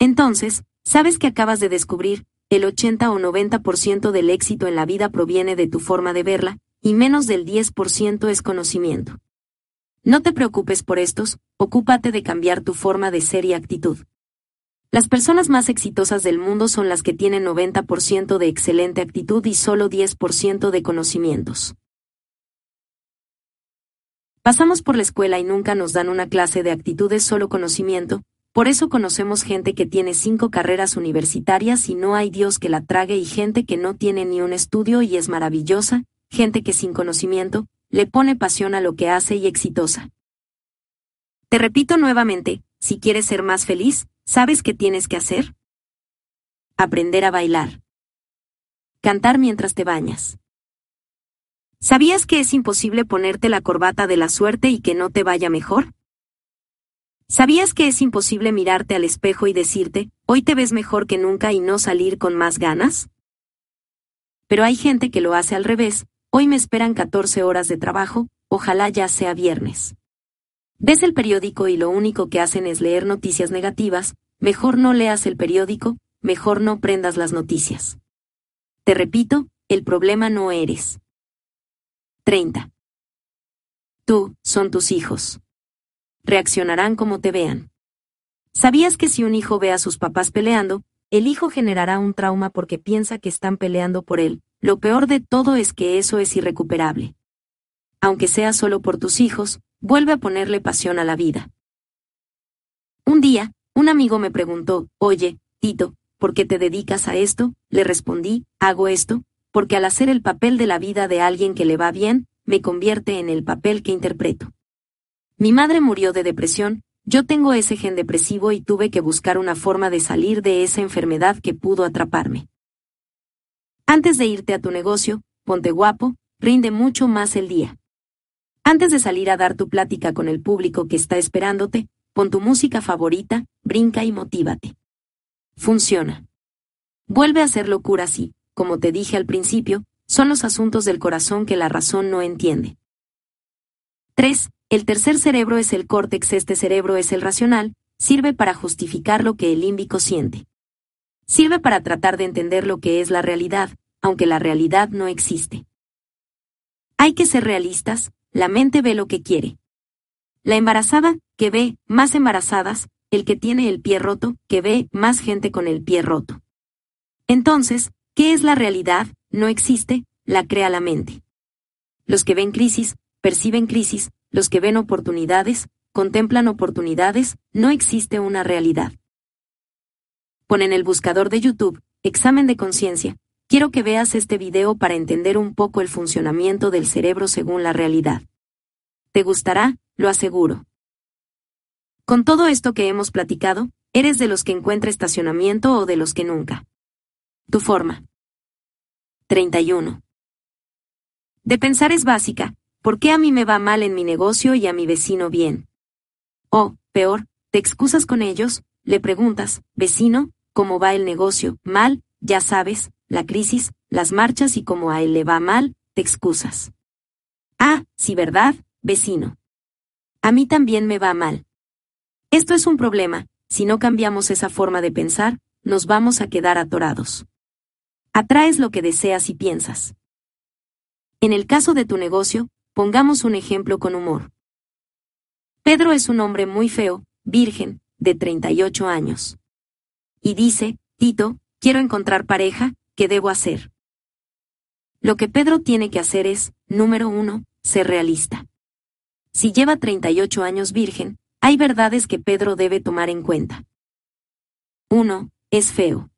Entonces, sabes que acabas de descubrir, el 80 o 90% del éxito en la vida proviene de tu forma de verla, y menos del 10% es conocimiento. No te preocupes por estos, ocúpate de cambiar tu forma de ser y actitud. Las personas más exitosas del mundo son las que tienen 90% de excelente actitud y solo 10% de conocimientos. Pasamos por la escuela y nunca nos dan una clase de actitudes solo conocimiento, por eso conocemos gente que tiene cinco carreras universitarias y no hay Dios que la trague y gente que no tiene ni un estudio y es maravillosa, gente que sin conocimiento, le pone pasión a lo que hace y exitosa. Te repito nuevamente, si quieres ser más feliz, ¿sabes qué tienes que hacer? Aprender a bailar. Cantar mientras te bañas. ¿Sabías que es imposible ponerte la corbata de la suerte y que no te vaya mejor? ¿Sabías que es imposible mirarte al espejo y decirte, hoy te ves mejor que nunca y no salir con más ganas? Pero hay gente que lo hace al revés, hoy me esperan 14 horas de trabajo, ojalá ya sea viernes. Ves el periódico y lo único que hacen es leer noticias negativas, mejor no leas el periódico, mejor no prendas las noticias. Te repito, el problema no eres. 30. Tú, son tus hijos reaccionarán como te vean. ¿Sabías que si un hijo ve a sus papás peleando, el hijo generará un trauma porque piensa que están peleando por él? Lo peor de todo es que eso es irrecuperable. Aunque sea solo por tus hijos, vuelve a ponerle pasión a la vida. Un día, un amigo me preguntó, oye, Tito, ¿por qué te dedicas a esto? Le respondí, hago esto, porque al hacer el papel de la vida de alguien que le va bien, me convierte en el papel que interpreto. Mi madre murió de depresión, yo tengo ese gen depresivo y tuve que buscar una forma de salir de esa enfermedad que pudo atraparme. Antes de irte a tu negocio, ponte guapo, rinde mucho más el día. Antes de salir a dar tu plática con el público que está esperándote, pon tu música favorita, brinca y motívate. Funciona. Vuelve a hacer locura así, como te dije al principio, son los asuntos del corazón que la razón no entiende. 3. El tercer cerebro es el córtex, este cerebro es el racional, sirve para justificar lo que el límbico siente. Sirve para tratar de entender lo que es la realidad, aunque la realidad no existe. Hay que ser realistas, la mente ve lo que quiere. La embarazada, que ve más embarazadas, el que tiene el pie roto, que ve más gente con el pie roto. Entonces, ¿qué es la realidad? No existe, la crea la mente. Los que ven crisis, perciben crisis, los que ven oportunidades, contemplan oportunidades, no existe una realidad. Pon en el buscador de YouTube, examen de conciencia, quiero que veas este video para entender un poco el funcionamiento del cerebro según la realidad. Te gustará, lo aseguro. Con todo esto que hemos platicado, ¿eres de los que encuentra estacionamiento o de los que nunca? Tu forma. 31. De pensar es básica, ¿Por qué a mí me va mal en mi negocio y a mi vecino bien? O, peor, te excusas con ellos, le preguntas, vecino, ¿cómo va el negocio? Mal, ya sabes, la crisis, las marchas y como a él le va mal, te excusas. Ah, sí, ¿verdad, vecino? A mí también me va mal. Esto es un problema, si no cambiamos esa forma de pensar, nos vamos a quedar atorados. Atraes lo que deseas y piensas. En el caso de tu negocio, Pongamos un ejemplo con humor. Pedro es un hombre muy feo, virgen, de 38 años. Y dice, Tito, quiero encontrar pareja, ¿qué debo hacer? Lo que Pedro tiene que hacer es, número uno, ser realista. Si lleva 38 años virgen, hay verdades que Pedro debe tomar en cuenta. 1. Es feo.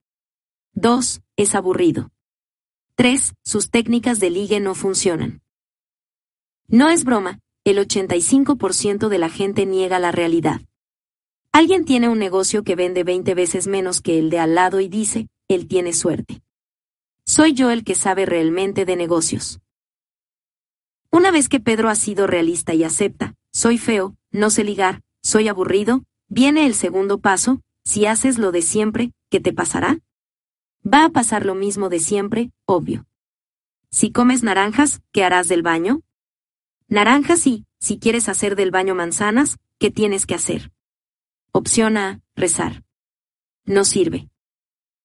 2. Es aburrido. 3. Sus técnicas de ligue no funcionan. No es broma, el 85% de la gente niega la realidad. Alguien tiene un negocio que vende 20 veces menos que el de al lado y dice, él tiene suerte. Soy yo el que sabe realmente de negocios. Una vez que Pedro ha sido realista y acepta, soy feo, no sé ligar, soy aburrido, viene el segundo paso, si haces lo de siempre, ¿qué te pasará? Va a pasar lo mismo de siempre, obvio. Si comes naranjas, ¿qué harás del baño? Naranjas sí, si quieres hacer del baño manzanas, ¿qué tienes que hacer? Opción A, rezar. No sirve.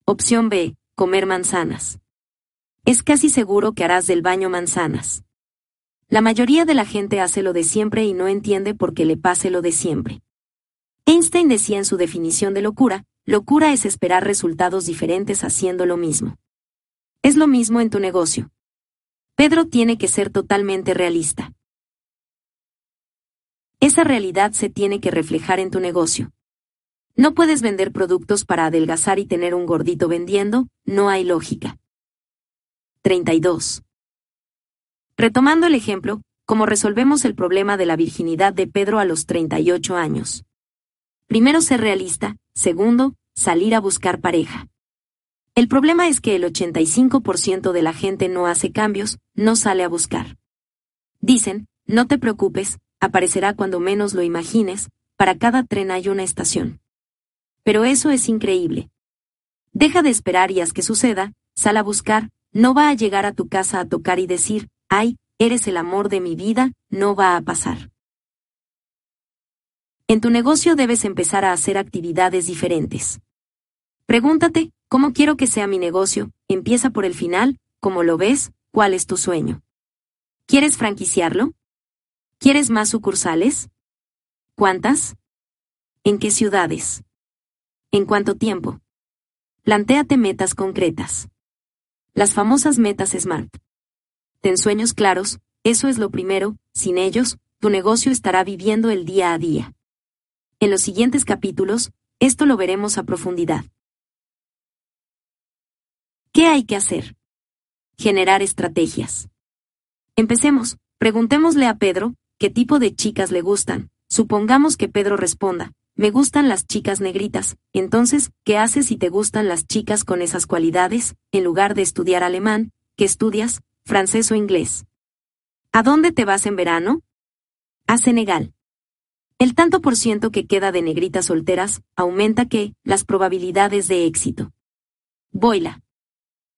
Opción B, comer manzanas. Es casi seguro que harás del baño manzanas. La mayoría de la gente hace lo de siempre y no entiende por qué le pase lo de siempre. Einstein decía en su definición de locura, Locura es esperar resultados diferentes haciendo lo mismo. Es lo mismo en tu negocio. Pedro tiene que ser totalmente realista. Esa realidad se tiene que reflejar en tu negocio. No puedes vender productos para adelgazar y tener un gordito vendiendo, no hay lógica. 32. Retomando el ejemplo, ¿cómo resolvemos el problema de la virginidad de Pedro a los 38 años? Primero ser realista, segundo, salir a buscar pareja. El problema es que el 85% de la gente no hace cambios, no sale a buscar. Dicen, no te preocupes, aparecerá cuando menos lo imagines, para cada tren hay una estación. Pero eso es increíble. Deja de esperar y haz que suceda, sal a buscar, no va a llegar a tu casa a tocar y decir, ay, eres el amor de mi vida, no va a pasar. En tu negocio debes empezar a hacer actividades diferentes. Pregúntate, ¿cómo quiero que sea mi negocio? Empieza por el final, ¿cómo lo ves? ¿Cuál es tu sueño? ¿Quieres franquiciarlo? ¿Quieres más sucursales? ¿Cuántas? ¿En qué ciudades? ¿En cuánto tiempo? Plantéate metas concretas. Las famosas metas SMART. Ten sueños claros, eso es lo primero, sin ellos, tu negocio estará viviendo el día a día. En los siguientes capítulos, esto lo veremos a profundidad. ¿Qué hay que hacer? Generar estrategias. Empecemos, preguntémosle a Pedro, ¿qué tipo de chicas le gustan? Supongamos que Pedro responda, me gustan las chicas negritas, entonces, ¿qué haces si te gustan las chicas con esas cualidades, en lugar de estudiar alemán, ¿qué estudias, francés o inglés? ¿A dónde te vas en verano? A Senegal. El tanto por ciento que queda de negritas solteras aumenta que las probabilidades de éxito. Boila.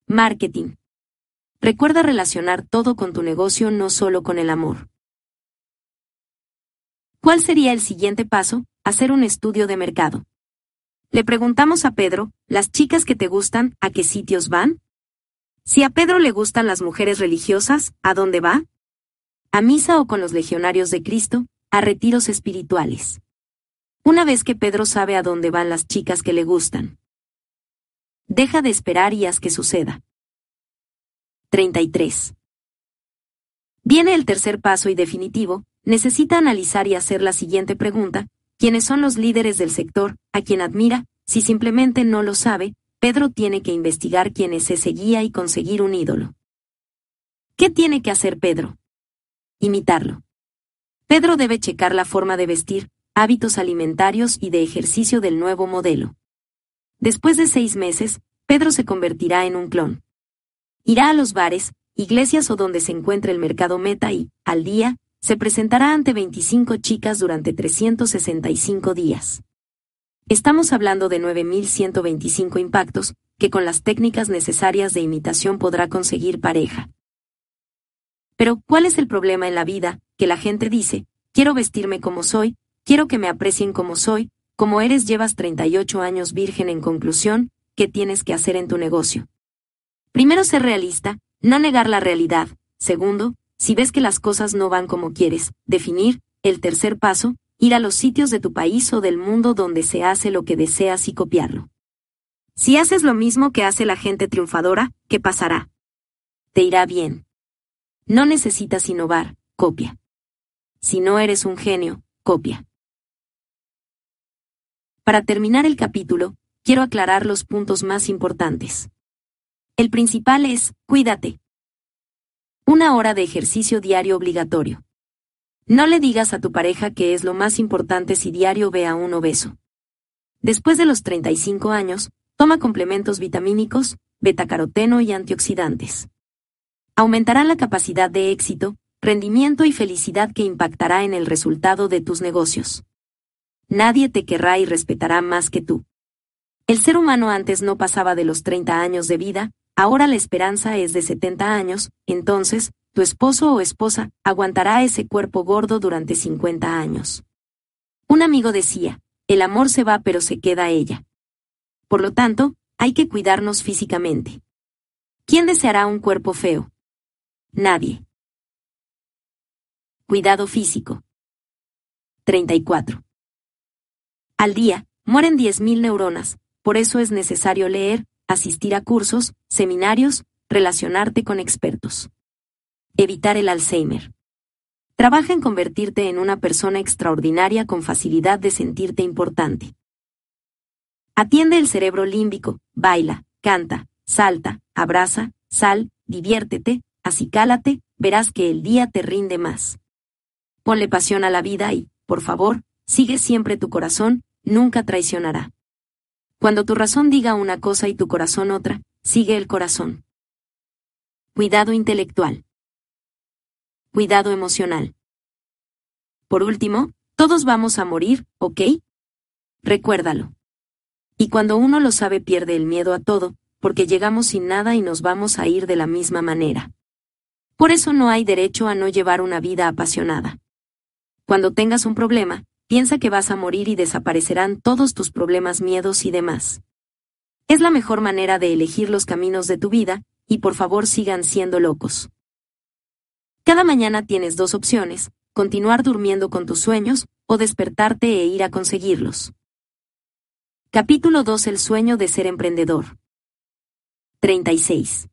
Marketing. Recuerda relacionar todo con tu negocio, no solo con el amor. ¿Cuál sería el siguiente paso? Hacer un estudio de mercado. Le preguntamos a Pedro, ¿las chicas que te gustan, a qué sitios van? Si a Pedro le gustan las mujeres religiosas, ¿a dónde va? ¿A misa o con los legionarios de Cristo? A retiros espirituales. Una vez que Pedro sabe a dónde van las chicas que le gustan, Deja de esperar y haz que suceda. 33. Viene el tercer paso y definitivo, necesita analizar y hacer la siguiente pregunta, ¿quiénes son los líderes del sector, a quien admira? Si simplemente no lo sabe, Pedro tiene que investigar quién es ese guía y conseguir un ídolo. ¿Qué tiene que hacer Pedro? Imitarlo. Pedro debe checar la forma de vestir, hábitos alimentarios y de ejercicio del nuevo modelo. Después de seis meses, Pedro se convertirá en un clon. Irá a los bares, iglesias o donde se encuentre el mercado meta y, al día, se presentará ante 25 chicas durante 365 días. Estamos hablando de 9.125 impactos, que con las técnicas necesarias de imitación podrá conseguir pareja. Pero, ¿cuál es el problema en la vida? Que la gente dice, quiero vestirme como soy, quiero que me aprecien como soy, como eres llevas 38 años virgen en conclusión, ¿qué tienes que hacer en tu negocio? Primero ser realista, no negar la realidad. Segundo, si ves que las cosas no van como quieres, definir. El tercer paso, ir a los sitios de tu país o del mundo donde se hace lo que deseas y copiarlo. Si haces lo mismo que hace la gente triunfadora, ¿qué pasará? Te irá bien. No necesitas innovar, copia. Si no eres un genio, copia. Para terminar el capítulo, quiero aclarar los puntos más importantes. El principal es, cuídate. Una hora de ejercicio diario obligatorio. No le digas a tu pareja que es lo más importante si diario ve a un obeso. Después de los 35 años, toma complementos vitamínicos, betacaroteno y antioxidantes. Aumentarán la capacidad de éxito, rendimiento y felicidad que impactará en el resultado de tus negocios. Nadie te querrá y respetará más que tú. El ser humano antes no pasaba de los 30 años de vida, ahora la esperanza es de 70 años, entonces, tu esposo o esposa aguantará ese cuerpo gordo durante 50 años. Un amigo decía, el amor se va pero se queda ella. Por lo tanto, hay que cuidarnos físicamente. ¿Quién deseará un cuerpo feo? Nadie. Cuidado físico. 34. Al día, mueren 10.000 neuronas, por eso es necesario leer, asistir a cursos, seminarios, relacionarte con expertos. Evitar el Alzheimer. Trabaja en convertirte en una persona extraordinaria con facilidad de sentirte importante. Atiende el cerebro límbico, baila, canta, salta, abraza, sal, diviértete, acicálate, verás que el día te rinde más. Ponle pasión a la vida y, por favor, sigue siempre tu corazón, nunca traicionará. Cuando tu razón diga una cosa y tu corazón otra, sigue el corazón. Cuidado intelectual. Cuidado emocional. Por último, todos vamos a morir, ¿ok? Recuérdalo. Y cuando uno lo sabe pierde el miedo a todo, porque llegamos sin nada y nos vamos a ir de la misma manera. Por eso no hay derecho a no llevar una vida apasionada. Cuando tengas un problema, piensa que vas a morir y desaparecerán todos tus problemas, miedos y demás. Es la mejor manera de elegir los caminos de tu vida, y por favor sigan siendo locos. Cada mañana tienes dos opciones, continuar durmiendo con tus sueños, o despertarte e ir a conseguirlos. Capítulo 2 El sueño de ser emprendedor. 36.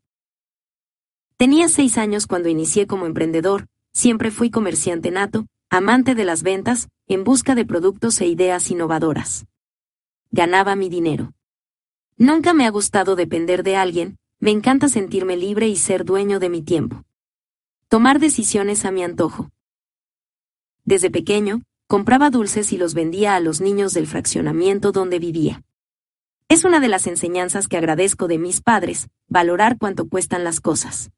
Tenía seis años cuando inicié como emprendedor, siempre fui comerciante nato, amante de las ventas, en busca de productos e ideas innovadoras. Ganaba mi dinero. Nunca me ha gustado depender de alguien, me encanta sentirme libre y ser dueño de mi tiempo. Tomar decisiones a mi antojo. Desde pequeño, compraba dulces y los vendía a los niños del fraccionamiento donde vivía. Es una de las enseñanzas que agradezco de mis padres, valorar cuánto cuestan las cosas.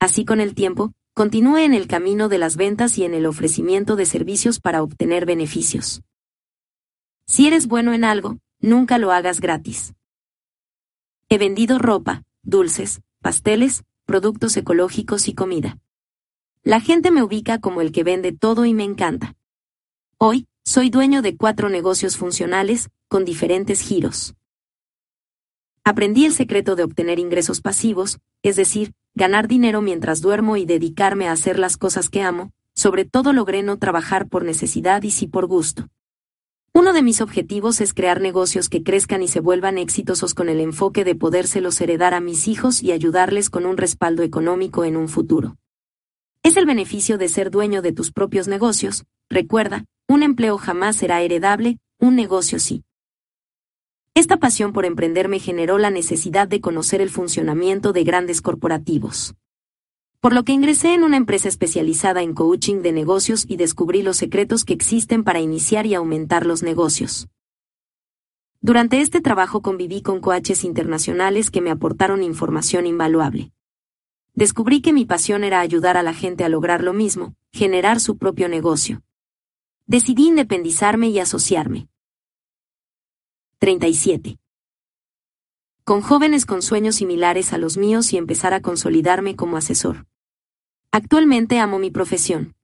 Así con el tiempo, Continúe en el camino de las ventas y en el ofrecimiento de servicios para obtener beneficios. Si eres bueno en algo, nunca lo hagas gratis. He vendido ropa, dulces, pasteles, productos ecológicos y comida. La gente me ubica como el que vende todo y me encanta. Hoy, soy dueño de cuatro negocios funcionales, con diferentes giros. Aprendí el secreto de obtener ingresos pasivos, es decir, ganar dinero mientras duermo y dedicarme a hacer las cosas que amo, sobre todo logré no trabajar por necesidad y sí por gusto. Uno de mis objetivos es crear negocios que crezcan y se vuelvan exitosos con el enfoque de podérselos heredar a mis hijos y ayudarles con un respaldo económico en un futuro. Es el beneficio de ser dueño de tus propios negocios, recuerda, un empleo jamás será heredable, un negocio sí. Esta pasión por emprender me generó la necesidad de conocer el funcionamiento de grandes corporativos. Por lo que ingresé en una empresa especializada en coaching de negocios y descubrí los secretos que existen para iniciar y aumentar los negocios. Durante este trabajo conviví con coaches internacionales que me aportaron información invaluable. Descubrí que mi pasión era ayudar a la gente a lograr lo mismo, generar su propio negocio. Decidí independizarme y asociarme. 37. Con jóvenes con sueños similares a los míos y empezar a consolidarme como asesor. Actualmente amo mi profesión.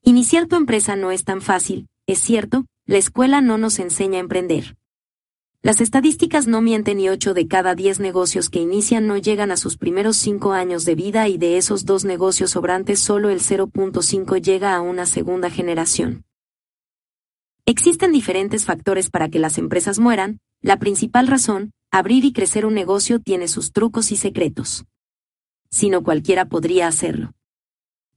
Iniciar tu empresa no es tan fácil, es cierto, la escuela no nos enseña a emprender. Las estadísticas no mienten y 8 de cada 10 negocios que inician no llegan a sus primeros 5 años de vida y de esos dos negocios sobrantes solo el 0.5 llega a una segunda generación. Existen diferentes factores para que las empresas mueran, la principal razón, abrir y crecer un negocio tiene sus trucos y secretos. Si no cualquiera podría hacerlo.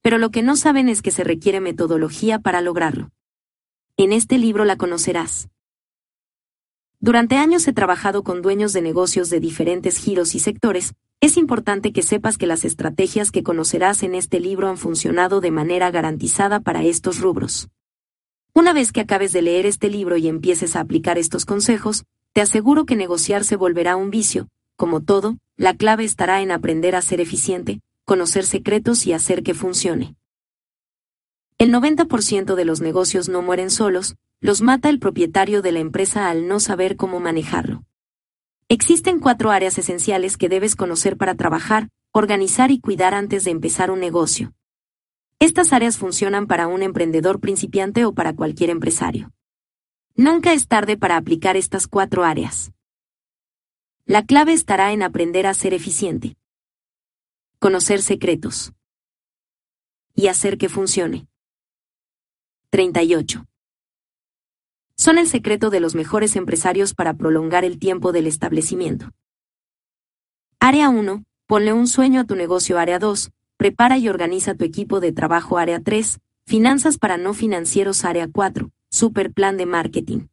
Pero lo que no saben es que se requiere metodología para lograrlo. En este libro la conocerás. Durante años he trabajado con dueños de negocios de diferentes giros y sectores, es importante que sepas que las estrategias que conocerás en este libro han funcionado de manera garantizada para estos rubros. Una vez que acabes de leer este libro y empieces a aplicar estos consejos, te aseguro que negociar se volverá un vicio. Como todo, la clave estará en aprender a ser eficiente, conocer secretos y hacer que funcione. El 90% de los negocios no mueren solos, los mata el propietario de la empresa al no saber cómo manejarlo. Existen cuatro áreas esenciales que debes conocer para trabajar, organizar y cuidar antes de empezar un negocio. Estas áreas funcionan para un emprendedor principiante o para cualquier empresario. Nunca es tarde para aplicar estas cuatro áreas. La clave estará en aprender a ser eficiente. Conocer secretos. Y hacer que funcione. 38 son el secreto de los mejores empresarios para prolongar el tiempo del establecimiento. Área 1. Ponle un sueño a tu negocio. Área 2. Prepara y organiza tu equipo de trabajo. Área 3. Finanzas para no financieros. Área 4. Super plan de marketing.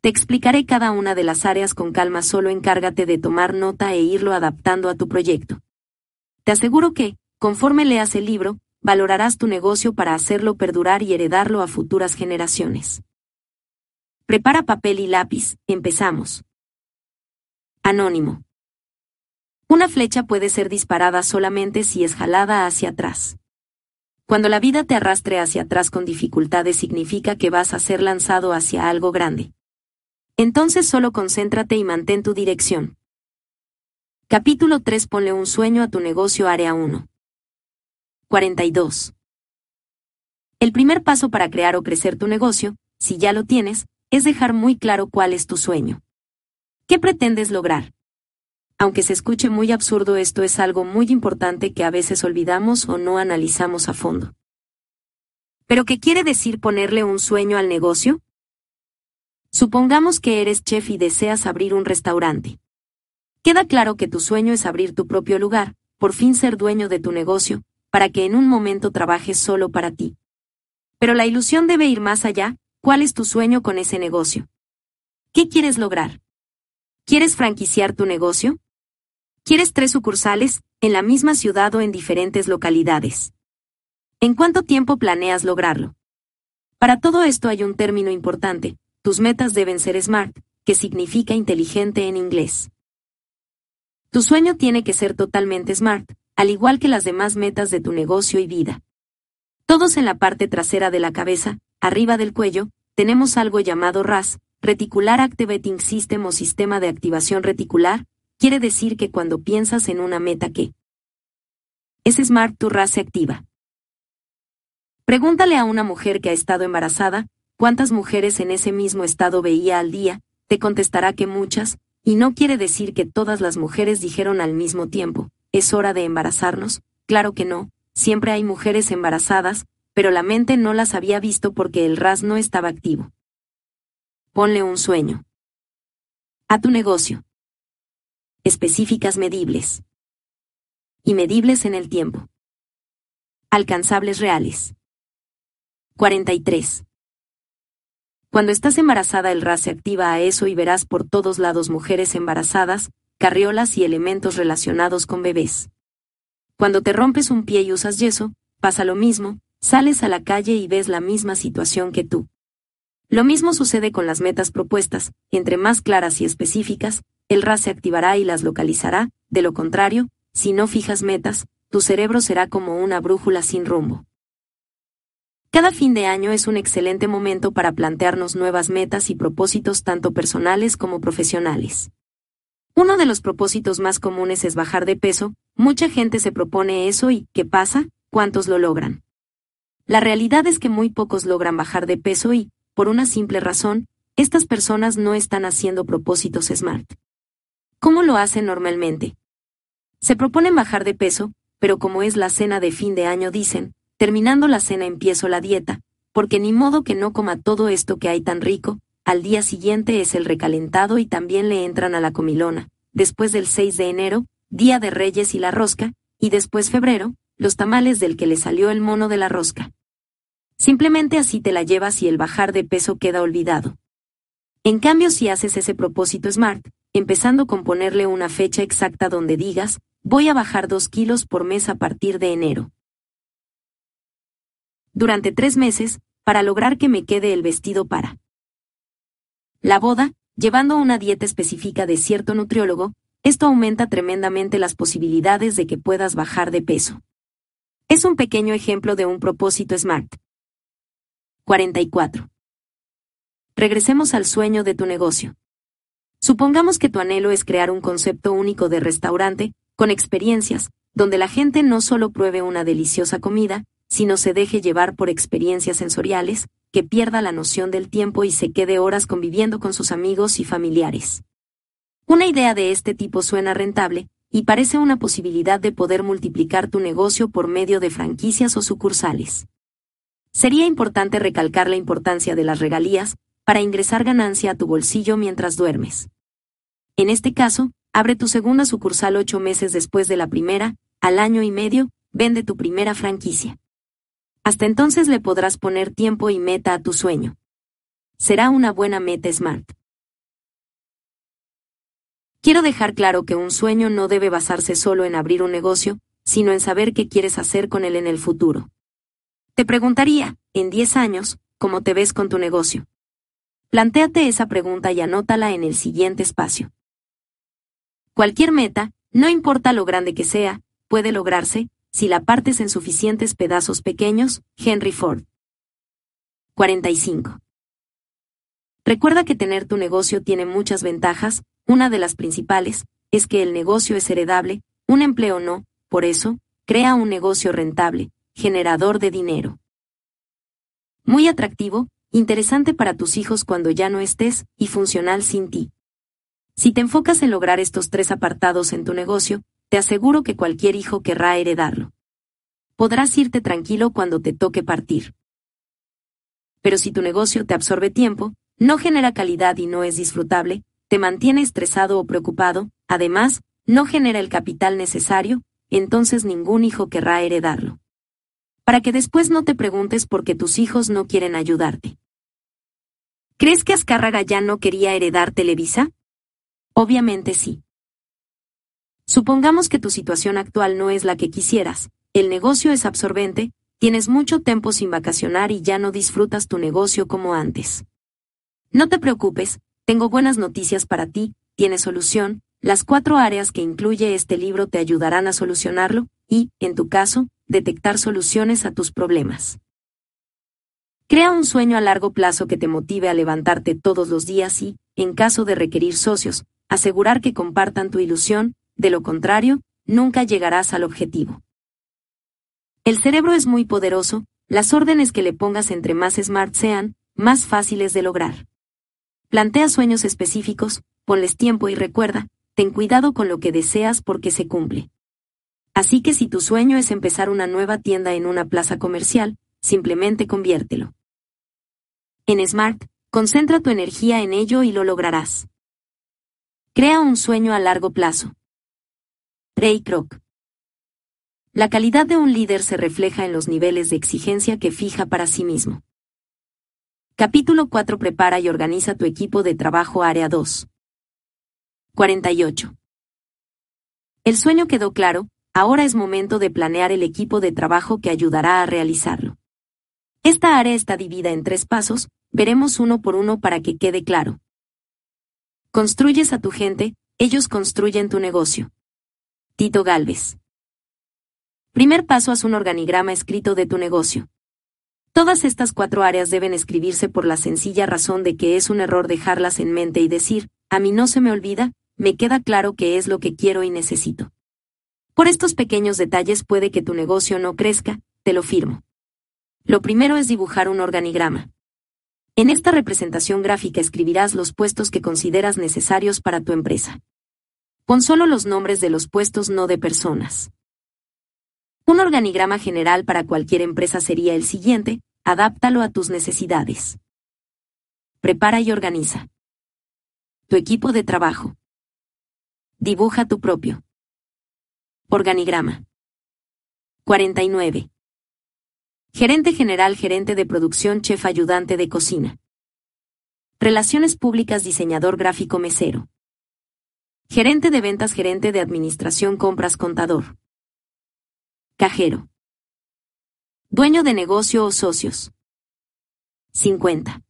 Te explicaré cada una de las áreas con calma, solo encárgate de tomar nota e irlo adaptando a tu proyecto. Te aseguro que, conforme leas el libro, valorarás tu negocio para hacerlo perdurar y heredarlo a futuras generaciones. Prepara papel y lápiz, empezamos. Anónimo. Una flecha puede ser disparada solamente si es jalada hacia atrás. Cuando la vida te arrastre hacia atrás con dificultades significa que vas a ser lanzado hacia algo grande. Entonces solo concéntrate y mantén tu dirección. Capítulo 3 Ponle un sueño a tu negocio Área 1. 42. El primer paso para crear o crecer tu negocio, si ya lo tienes, es dejar muy claro cuál es tu sueño. ¿Qué pretendes lograr? Aunque se escuche muy absurdo, esto es algo muy importante que a veces olvidamos o no analizamos a fondo. ¿Pero qué quiere decir ponerle un sueño al negocio? Supongamos que eres chef y deseas abrir un restaurante. Queda claro que tu sueño es abrir tu propio lugar, por fin ser dueño de tu negocio, para que en un momento trabajes solo para ti. Pero la ilusión debe ir más allá, ¿Cuál es tu sueño con ese negocio? ¿Qué quieres lograr? ¿Quieres franquiciar tu negocio? ¿Quieres tres sucursales, en la misma ciudad o en diferentes localidades? ¿En cuánto tiempo planeas lograrlo? Para todo esto hay un término importante, tus metas deben ser SMART, que significa inteligente en inglés. Tu sueño tiene que ser totalmente SMART, al igual que las demás metas de tu negocio y vida. Todos en la parte trasera de la cabeza, Arriba del cuello, tenemos algo llamado RAS, Reticular Activating System o Sistema de Activación Reticular, quiere decir que cuando piensas en una meta que es Smart, tu RAS se activa. Pregúntale a una mujer que ha estado embarazada, cuántas mujeres en ese mismo estado veía al día, te contestará que muchas, y no quiere decir que todas las mujeres dijeron al mismo tiempo, ¿es hora de embarazarnos? Claro que no, siempre hay mujeres embarazadas, pero la mente no las había visto porque el RAS no estaba activo. Ponle un sueño. A tu negocio. Específicas medibles. Y medibles en el tiempo. Alcanzables reales. 43. Cuando estás embarazada el RAS se activa a eso y verás por todos lados mujeres embarazadas, carriolas y elementos relacionados con bebés. Cuando te rompes un pie y usas yeso, pasa lo mismo, sales a la calle y ves la misma situación que tú. Lo mismo sucede con las metas propuestas, entre más claras y específicas, el RAS se activará y las localizará, de lo contrario, si no fijas metas, tu cerebro será como una brújula sin rumbo. Cada fin de año es un excelente momento para plantearnos nuevas metas y propósitos tanto personales como profesionales. Uno de los propósitos más comunes es bajar de peso, mucha gente se propone eso y, ¿qué pasa? ¿Cuántos lo logran? La realidad es que muy pocos logran bajar de peso y, por una simple razón, estas personas no están haciendo propósitos SMART. ¿Cómo lo hacen normalmente? Se proponen bajar de peso, pero como es la cena de fin de año dicen, terminando la cena empiezo la dieta, porque ni modo que no coma todo esto que hay tan rico, al día siguiente es el recalentado y también le entran a la comilona, después del 6 de enero, Día de Reyes y la rosca, y después febrero, los tamales del que le salió el mono de la rosca. Simplemente así te la llevas y el bajar de peso queda olvidado. En cambio, si haces ese propósito SMART, empezando con ponerle una fecha exacta donde digas, voy a bajar dos kilos por mes a partir de enero. Durante tres meses, para lograr que me quede el vestido para la boda, llevando una dieta específica de cierto nutriólogo, esto aumenta tremendamente las posibilidades de que puedas bajar de peso. Es un pequeño ejemplo de un propósito SMART. 44. Regresemos al sueño de tu negocio. Supongamos que tu anhelo es crear un concepto único de restaurante, con experiencias, donde la gente no solo pruebe una deliciosa comida, sino se deje llevar por experiencias sensoriales, que pierda la noción del tiempo y se quede horas conviviendo con sus amigos y familiares. Una idea de este tipo suena rentable, y parece una posibilidad de poder multiplicar tu negocio por medio de franquicias o sucursales. Sería importante recalcar la importancia de las regalías, para ingresar ganancia a tu bolsillo mientras duermes. En este caso, abre tu segunda sucursal ocho meses después de la primera, al año y medio, vende tu primera franquicia. Hasta entonces le podrás poner tiempo y meta a tu sueño. Será una buena meta SMART. Quiero dejar claro que un sueño no debe basarse solo en abrir un negocio, sino en saber qué quieres hacer con él en el futuro. Te preguntaría, en 10 años, ¿cómo te ves con tu negocio? Plantéate esa pregunta y anótala en el siguiente espacio. Cualquier meta, no importa lo grande que sea, puede lograrse, si la partes en suficientes pedazos pequeños, Henry Ford. 45. Recuerda que tener tu negocio tiene muchas ventajas, una de las principales, es que el negocio es heredable, un empleo no, por eso, crea un negocio rentable, generador de dinero. Muy atractivo, interesante para tus hijos cuando ya no estés, y funcional sin ti. Si te enfocas en lograr estos tres apartados en tu negocio, te aseguro que cualquier hijo querrá heredarlo. Podrás irte tranquilo cuando te toque partir. Pero si tu negocio te absorbe tiempo, no genera calidad y no es disfrutable, te mantiene estresado o preocupado, además, no genera el capital necesario, entonces ningún hijo querrá heredarlo. Para que después no te preguntes por qué tus hijos no quieren ayudarte. ¿Crees que Azcárraga ya no quería heredar Televisa? Obviamente sí. Supongamos que tu situación actual no es la que quisieras, el negocio es absorbente, tienes mucho tiempo sin vacacionar y ya no disfrutas tu negocio como antes. No te preocupes, tengo buenas noticias para ti, tiene solución, las cuatro áreas que incluye este libro te ayudarán a solucionarlo y, en tu caso, detectar soluciones a tus problemas. Crea un sueño a largo plazo que te motive a levantarte todos los días y, en caso de requerir socios, asegurar que compartan tu ilusión, de lo contrario, nunca llegarás al objetivo. El cerebro es muy poderoso, las órdenes que le pongas entre más smart sean, más fáciles de lograr. Plantea sueños específicos, ponles tiempo y recuerda, ten cuidado con lo que deseas porque se cumple. Así que si tu sueño es empezar una nueva tienda en una plaza comercial, simplemente conviértelo. En Smart, concentra tu energía en ello y lo lograrás. Crea un sueño a largo plazo. Ray Kroc. La calidad de un líder se refleja en los niveles de exigencia que fija para sí mismo. Capítulo 4 Prepara y organiza tu equipo de trabajo Área 2. 48. El sueño quedó claro, ahora es momento de planear el equipo de trabajo que ayudará a realizarlo. Esta área está dividida en tres pasos, veremos uno por uno para que quede claro. Construyes a tu gente, ellos construyen tu negocio. Tito Galvez. Primer paso haz un organigrama escrito de tu negocio. Todas estas cuatro áreas deben escribirse por la sencilla razón de que es un error dejarlas en mente y decir, a mí no se me olvida, me queda claro qué es lo que quiero y necesito. Por estos pequeños detalles puede que tu negocio no crezca, te lo firmo. Lo primero es dibujar un organigrama. En esta representación gráfica escribirás los puestos que consideras necesarios para tu empresa. Pon solo los nombres de los puestos no de personas. Un organigrama general para cualquier empresa sería el siguiente, adáptalo a tus necesidades. Prepara y organiza. Tu equipo de trabajo. Dibuja tu propio. Organigrama. 49. Gerente general, gerente de producción, chef ayudante de cocina. Relaciones públicas diseñador gráfico mesero. Gerente de ventas gerente de administración compras contador. Cajero. Dueño de negocio o socios. 50.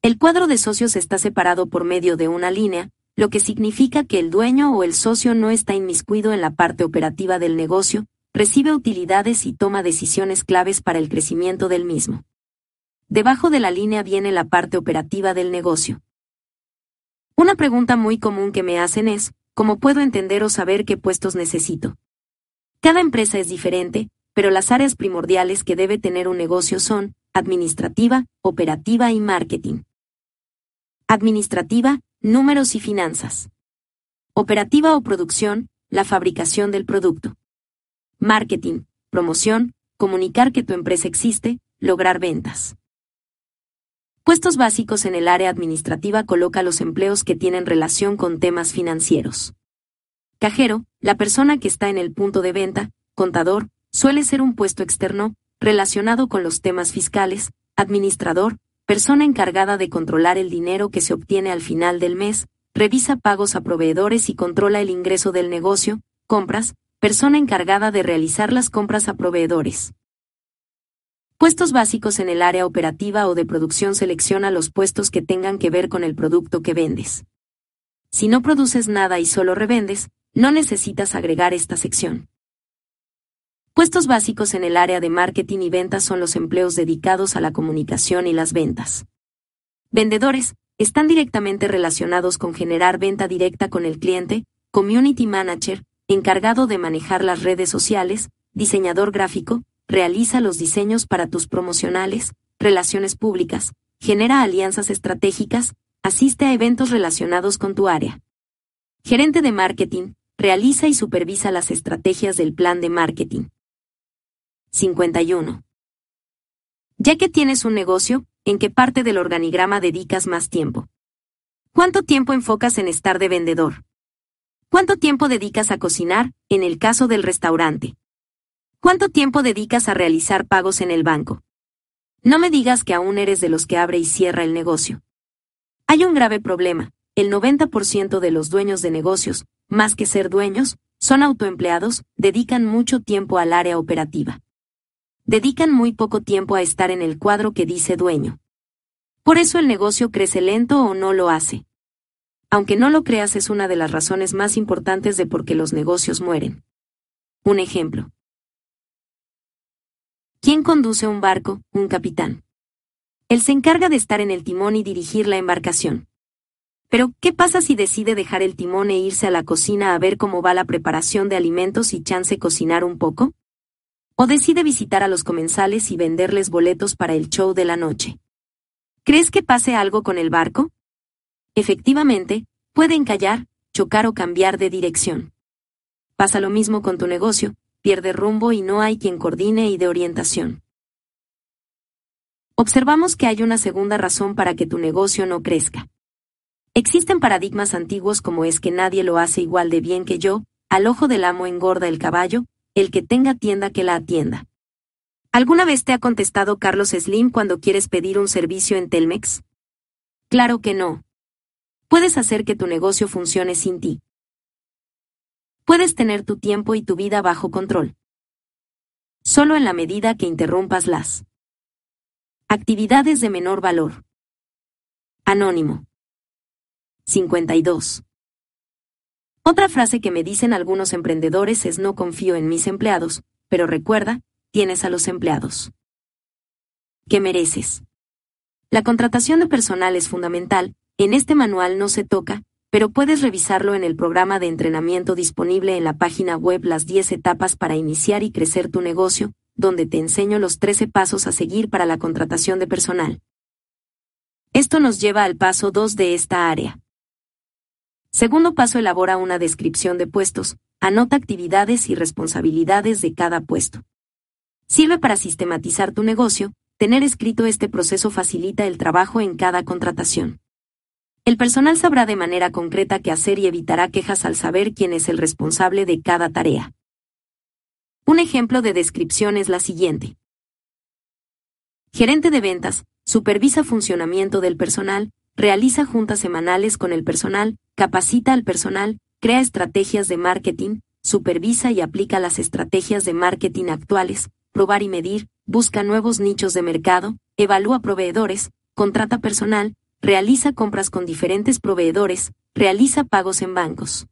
El cuadro de socios está separado por medio de una línea, lo que significa que el dueño o el socio no está inmiscuido en la parte operativa del negocio, recibe utilidades y toma decisiones claves para el crecimiento del mismo. Debajo de la línea viene la parte operativa del negocio. Una pregunta muy común que me hacen es, ¿cómo puedo entender o saber qué puestos necesito? Cada empresa es diferente, pero las áreas primordiales que debe tener un negocio son administrativa, operativa y marketing. Administrativa, números y finanzas. Operativa o producción, la fabricación del producto. Marketing, promoción, comunicar que tu empresa existe, lograr ventas. Puestos básicos en el área administrativa coloca los empleos que tienen relación con temas financieros. Cajero, la persona que está en el punto de venta, contador, suele ser un puesto externo, relacionado con los temas fiscales, administrador, persona encargada de controlar el dinero que se obtiene al final del mes, revisa pagos a proveedores y controla el ingreso del negocio, compras, persona encargada de realizar las compras a proveedores. Puestos básicos en el área operativa o de producción selecciona los puestos que tengan que ver con el producto que vendes. Si no produces nada y solo revendes, no necesitas agregar esta sección. Puestos básicos en el área de marketing y ventas son los empleos dedicados a la comunicación y las ventas. Vendedores, están directamente relacionados con generar venta directa con el cliente, community manager, encargado de manejar las redes sociales, diseñador gráfico, realiza los diseños para tus promocionales, relaciones públicas, genera alianzas estratégicas, asiste a eventos relacionados con tu área. Gerente de marketing, realiza y supervisa las estrategias del plan de marketing. 51. Ya que tienes un negocio, ¿en qué parte del organigrama dedicas más tiempo? ¿Cuánto tiempo enfocas en estar de vendedor? ¿Cuánto tiempo dedicas a cocinar, en el caso del restaurante? ¿Cuánto tiempo dedicas a realizar pagos en el banco? No me digas que aún eres de los que abre y cierra el negocio. Hay un grave problema. El 90% de los dueños de negocios, más que ser dueños, son autoempleados, dedican mucho tiempo al área operativa. Dedican muy poco tiempo a estar en el cuadro que dice dueño. Por eso el negocio crece lento o no lo hace. Aunque no lo creas es una de las razones más importantes de por qué los negocios mueren. Un ejemplo. ¿Quién conduce un barco? Un capitán. Él se encarga de estar en el timón y dirigir la embarcación. Pero, ¿qué pasa si decide dejar el timón e irse a la cocina a ver cómo va la preparación de alimentos y chance cocinar un poco? ¿O decide visitar a los comensales y venderles boletos para el show de la noche? ¿Crees que pase algo con el barco? Efectivamente, puede encallar, chocar o cambiar de dirección. Pasa lo mismo con tu negocio, pierde rumbo y no hay quien coordine y de orientación. Observamos que hay una segunda razón para que tu negocio no crezca. Existen paradigmas antiguos como es que nadie lo hace igual de bien que yo, al ojo del amo engorda el caballo, el que tenga tienda que la atienda. ¿Alguna vez te ha contestado Carlos Slim cuando quieres pedir un servicio en Telmex? Claro que no. Puedes hacer que tu negocio funcione sin ti puedes tener tu tiempo y tu vida bajo control. Solo en la medida que interrumpas las actividades de menor valor. Anónimo. 52. Otra frase que me dicen algunos emprendedores es no confío en mis empleados, pero recuerda, tienes a los empleados. ¿Qué mereces? La contratación de personal es fundamental, en este manual no se toca, pero puedes revisarlo en el programa de entrenamiento disponible en la página web Las 10 etapas para iniciar y crecer tu negocio, donde te enseño los 13 pasos a seguir para la contratación de personal. Esto nos lleva al paso 2 de esta área. Segundo paso, elabora una descripción de puestos, anota actividades y responsabilidades de cada puesto. Sirve para sistematizar tu negocio, tener escrito este proceso facilita el trabajo en cada contratación. El personal sabrá de manera concreta qué hacer y evitará quejas al saber quién es el responsable de cada tarea. Un ejemplo de descripción es la siguiente. Gerente de ventas, supervisa funcionamiento del personal, realiza juntas semanales con el personal, capacita al personal, crea estrategias de marketing, supervisa y aplica las estrategias de marketing actuales, probar y medir, busca nuevos nichos de mercado, evalúa proveedores, contrata personal, realiza compras con diferentes proveedores, realiza pagos en bancos.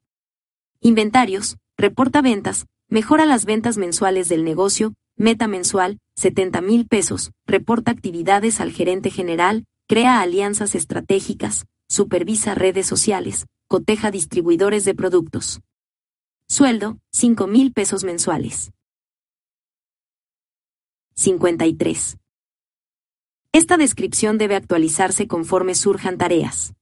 Inventarios, reporta ventas, mejora las ventas mensuales del negocio, meta mensual, 70 mil pesos, reporta actividades al gerente general, crea alianzas estratégicas, supervisa redes sociales, coteja distribuidores de productos. Sueldo, 5 mil pesos mensuales. 53. Esta descripción debe actualizarse conforme surjan tareas.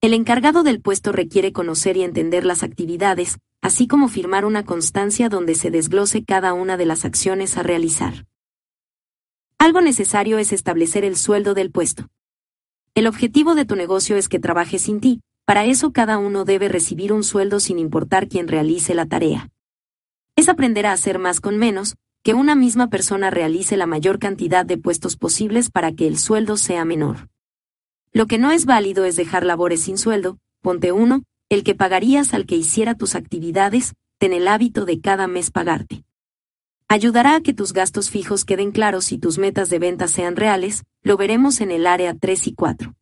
El encargado del puesto requiere conocer y entender las actividades, así como firmar una constancia donde se desglose cada una de las acciones a realizar. Algo necesario es establecer el sueldo del puesto. El objetivo de tu negocio es que trabaje sin ti, para eso cada uno debe recibir un sueldo sin importar quién realice la tarea. Es aprender a hacer más con menos, que una misma persona realice la mayor cantidad de puestos posibles para que el sueldo sea menor. Lo que no es válido es dejar labores sin sueldo, ponte uno, el que pagarías al que hiciera tus actividades, ten el hábito de cada mes pagarte. Ayudará a que tus gastos fijos queden claros y tus metas de venta sean reales, lo veremos en el área 3 y 4.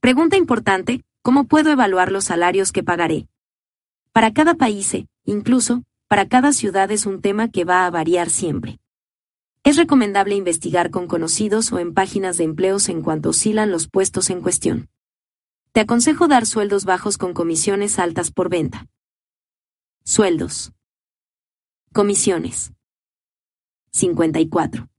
Pregunta importante, ¿cómo puedo evaluar los salarios que pagaré? Para cada país, incluso, para cada ciudad es un tema que va a variar siempre. Es recomendable investigar con conocidos o en páginas de empleos en cuanto oscilan los puestos en cuestión. Te aconsejo dar sueldos bajos con comisiones altas por venta. Sueldos. Comisiones. 54.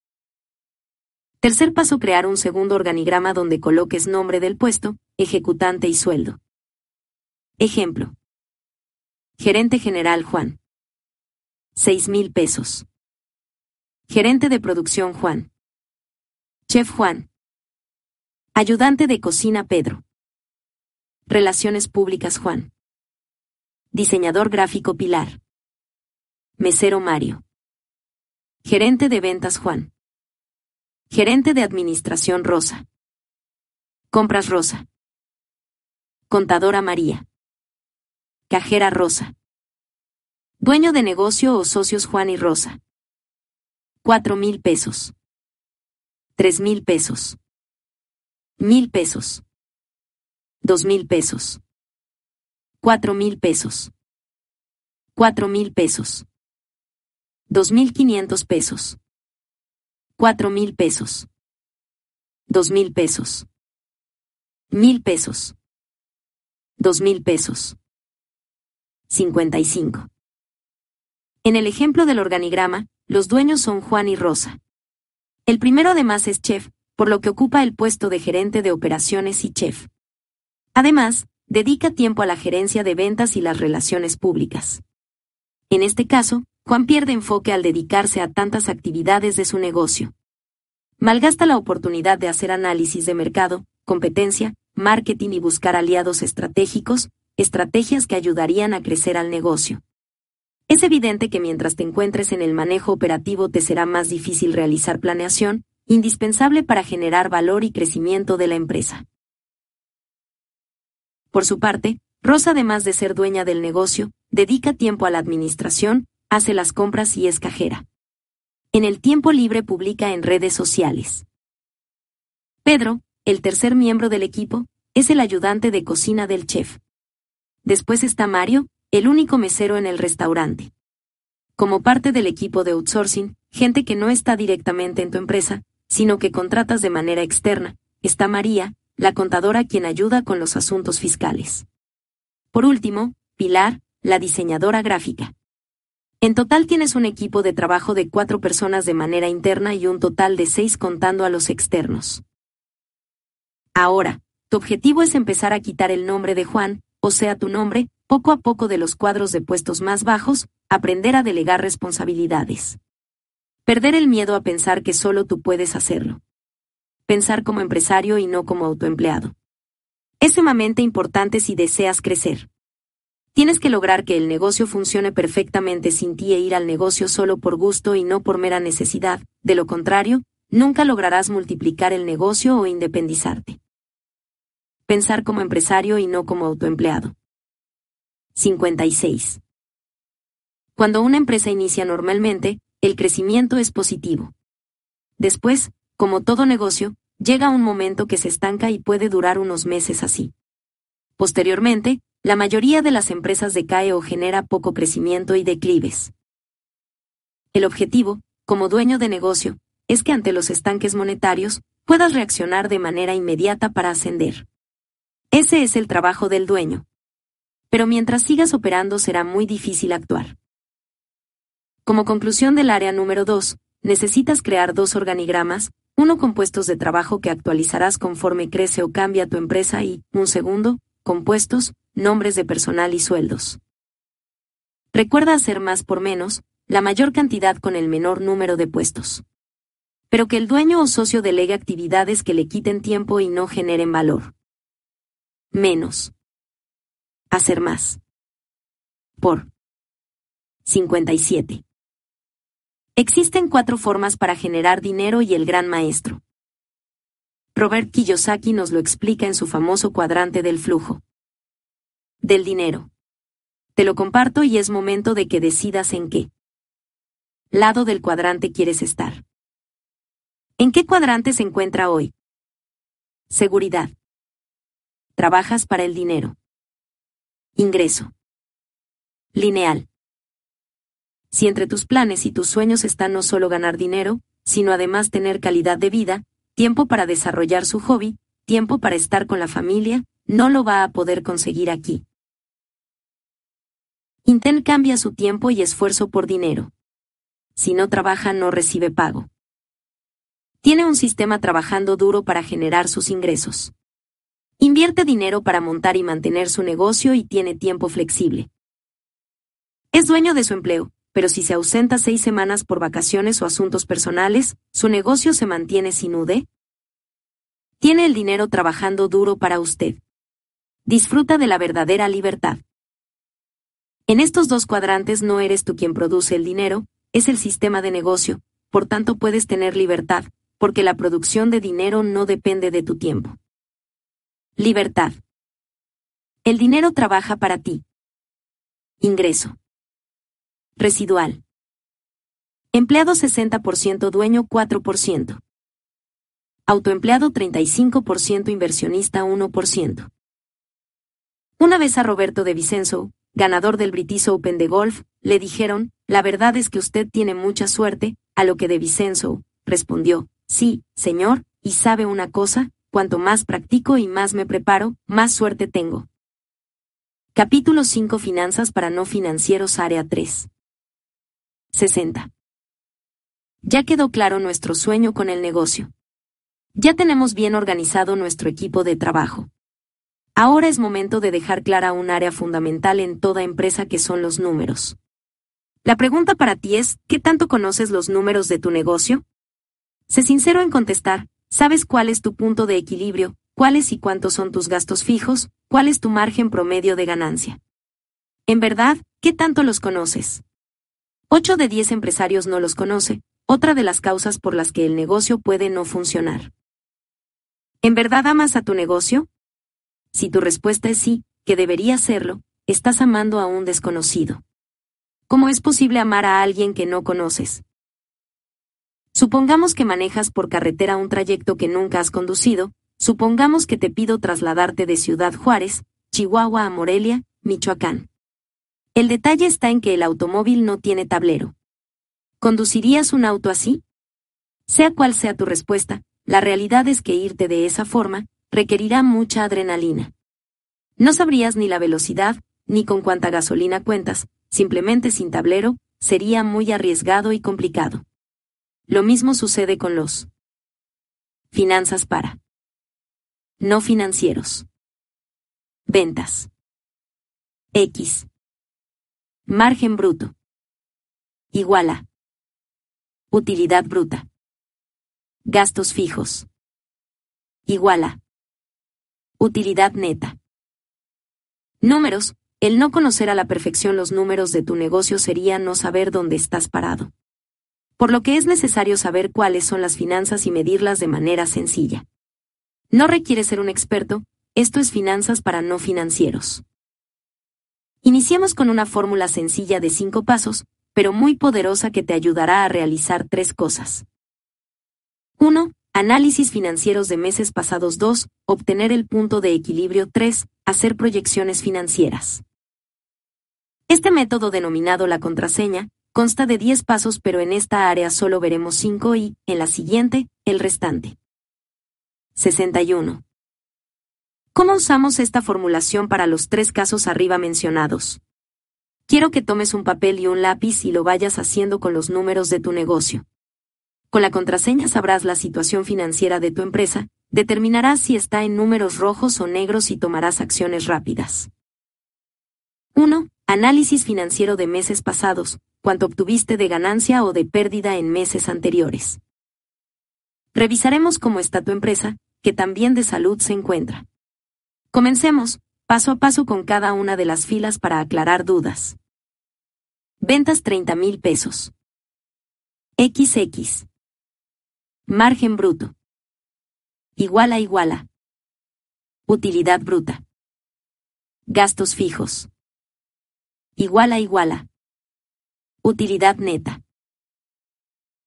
Tercer paso, crear un segundo organigrama donde coloques nombre del puesto, ejecutante y sueldo. Ejemplo. Gerente General Juan. 6 mil pesos. Gerente de producción Juan. Chef Juan. Ayudante de cocina Pedro. Relaciones públicas Juan. Diseñador gráfico Pilar. Mesero Mario. Gerente de ventas Juan. Gerente de administración Rosa. Compras Rosa. Contadora María. Cajera Rosa. Dueño de negocio o socios Juan y Rosa. Cuatro mil pesos. Tres mil pesos. Mil pesos. Dos mil pesos. Cuatro mil pesos. Cuatro mil pesos. Dos mil quinientos pesos. Cuatro mil pesos. Dos mil pesos. Mil pesos. Dos mil pesos. Cincuenta y cinco. En el ejemplo del organigrama, los dueños son Juan y Rosa. El primero además es chef, por lo que ocupa el puesto de gerente de operaciones y chef. Además, dedica tiempo a la gerencia de ventas y las relaciones públicas. En este caso, Juan pierde enfoque al dedicarse a tantas actividades de su negocio. Malgasta la oportunidad de hacer análisis de mercado, competencia, marketing y buscar aliados estratégicos, estrategias que ayudarían a crecer al negocio. Es evidente que mientras te encuentres en el manejo operativo te será más difícil realizar planeación, indispensable para generar valor y crecimiento de la empresa. Por su parte, Rosa, además de ser dueña del negocio, dedica tiempo a la administración, hace las compras y es cajera. En el tiempo libre publica en redes sociales. Pedro, el tercer miembro del equipo, es el ayudante de cocina del chef. Después está Mario, el único mesero en el restaurante. Como parte del equipo de outsourcing, gente que no está directamente en tu empresa, sino que contratas de manera externa, está María, la contadora quien ayuda con los asuntos fiscales. Por último, Pilar, la diseñadora gráfica. En total tienes un equipo de trabajo de cuatro personas de manera interna y un total de seis contando a los externos. Ahora, tu objetivo es empezar a quitar el nombre de Juan, o sea tu nombre, poco a poco de los cuadros de puestos más bajos, aprender a delegar responsabilidades. Perder el miedo a pensar que solo tú puedes hacerlo. Pensar como empresario y no como autoempleado. Es sumamente importante si deseas crecer. Tienes que lograr que el negocio funcione perfectamente sin ti e ir al negocio solo por gusto y no por mera necesidad, de lo contrario, nunca lograrás multiplicar el negocio o independizarte. Pensar como empresario y no como autoempleado. 56. Cuando una empresa inicia normalmente, el crecimiento es positivo. Después, como todo negocio, llega un momento que se estanca y puede durar unos meses así. Posteriormente, la mayoría de las empresas decae o genera poco crecimiento y declives. El objetivo, como dueño de negocio, es que ante los estanques monetarios, puedas reaccionar de manera inmediata para ascender. Ese es el trabajo del dueño. Pero mientras sigas operando será muy difícil actuar. Como conclusión del área número 2, necesitas crear dos organigramas, uno con puestos de trabajo que actualizarás conforme crece o cambia tu empresa y, un segundo, compuestos, nombres de personal y sueldos. Recuerda hacer más por menos, la mayor cantidad con el menor número de puestos. Pero que el dueño o socio delegue actividades que le quiten tiempo y no generen valor. Menos. Hacer más. Por. 57. Existen cuatro formas para generar dinero y el gran maestro. Robert Kiyosaki nos lo explica en su famoso cuadrante del flujo. Del dinero. Te lo comparto y es momento de que decidas en qué lado del cuadrante quieres estar. ¿En qué cuadrante se encuentra hoy? Seguridad. Trabajas para el dinero. Ingreso. Lineal. Si entre tus planes y tus sueños están no solo ganar dinero, sino además tener calidad de vida, tiempo para desarrollar su hobby, tiempo para estar con la familia, no lo va a poder conseguir aquí. Intel cambia su tiempo y esfuerzo por dinero. Si no trabaja no recibe pago. Tiene un sistema trabajando duro para generar sus ingresos. Invierte dinero para montar y mantener su negocio y tiene tiempo flexible. Es dueño de su empleo, pero si se ausenta seis semanas por vacaciones o asuntos personales, ¿su negocio se mantiene sin UD? Tiene el dinero trabajando duro para usted. Disfruta de la verdadera libertad. En estos dos cuadrantes no eres tú quien produce el dinero, es el sistema de negocio, por tanto puedes tener libertad, porque la producción de dinero no depende de tu tiempo. Libertad. El dinero trabaja para ti. Ingreso. Residual. Empleado 60% dueño 4%. Autoempleado 35% inversionista 1%. Una vez a Roberto de Vicenzo, ganador del British Open de golf, le dijeron, la verdad es que usted tiene mucha suerte, a lo que de Vicenzo, respondió, sí, señor, y sabe una cosa, cuanto más practico y más me preparo, más suerte tengo. Capítulo 5 Finanzas para no financieros Área 3 60. Ya quedó claro nuestro sueño con el negocio. Ya tenemos bien organizado nuestro equipo de trabajo. Ahora es momento de dejar clara un área fundamental en toda empresa que son los números. La pregunta para ti es, ¿qué tanto conoces los números de tu negocio? Sé sincero en contestar, ¿sabes cuál es tu punto de equilibrio, cuáles y cuántos son tus gastos fijos, cuál es tu margen promedio de ganancia? En verdad, ¿qué tanto los conoces? 8 de 10 empresarios no los conoce, otra de las causas por las que el negocio puede no funcionar. ¿En verdad amas a tu negocio? Si tu respuesta es sí, que debería serlo, estás amando a un desconocido. ¿Cómo es posible amar a alguien que no conoces? Supongamos que manejas por carretera un trayecto que nunca has conducido, supongamos que te pido trasladarte de Ciudad Juárez, Chihuahua a Morelia, Michoacán. El detalle está en que el automóvil no tiene tablero. ¿Conducirías un auto así? Sea cual sea tu respuesta, la realidad es que irte de esa forma requerirá mucha adrenalina. No sabrías ni la velocidad, ni con cuánta gasolina cuentas, simplemente sin tablero, sería muy arriesgado y complicado. Lo mismo sucede con los finanzas para no financieros. Ventas. X. Margen bruto. Igual a. Utilidad bruta. Gastos fijos. Igual a. Utilidad neta. Números. El no conocer a la perfección los números de tu negocio sería no saber dónde estás parado. Por lo que es necesario saber cuáles son las finanzas y medirlas de manera sencilla. No requiere ser un experto, esto es finanzas para no financieros. Iniciemos con una fórmula sencilla de cinco pasos, pero muy poderosa que te ayudará a realizar tres cosas. 1. Análisis financieros de meses pasados 2. Obtener el punto de equilibrio 3. Hacer proyecciones financieras. Este método denominado la contraseña, consta de 10 pasos pero en esta área solo veremos 5 y, en la siguiente, el restante. 61. ¿Cómo usamos esta formulación para los tres casos arriba mencionados? Quiero que tomes un papel y un lápiz y lo vayas haciendo con los números de tu negocio. Con la contraseña sabrás la situación financiera de tu empresa, determinarás si está en números rojos o negros y tomarás acciones rápidas. 1. Análisis financiero de meses pasados, cuánto obtuviste de ganancia o de pérdida en meses anteriores. Revisaremos cómo está tu empresa, que también de salud se encuentra. Comencemos, paso a paso con cada una de las filas para aclarar dudas. Ventas 30 mil pesos. XX. Margen bruto. Iguala iguala. Utilidad bruta. Gastos fijos. Iguala iguala. Utilidad neta.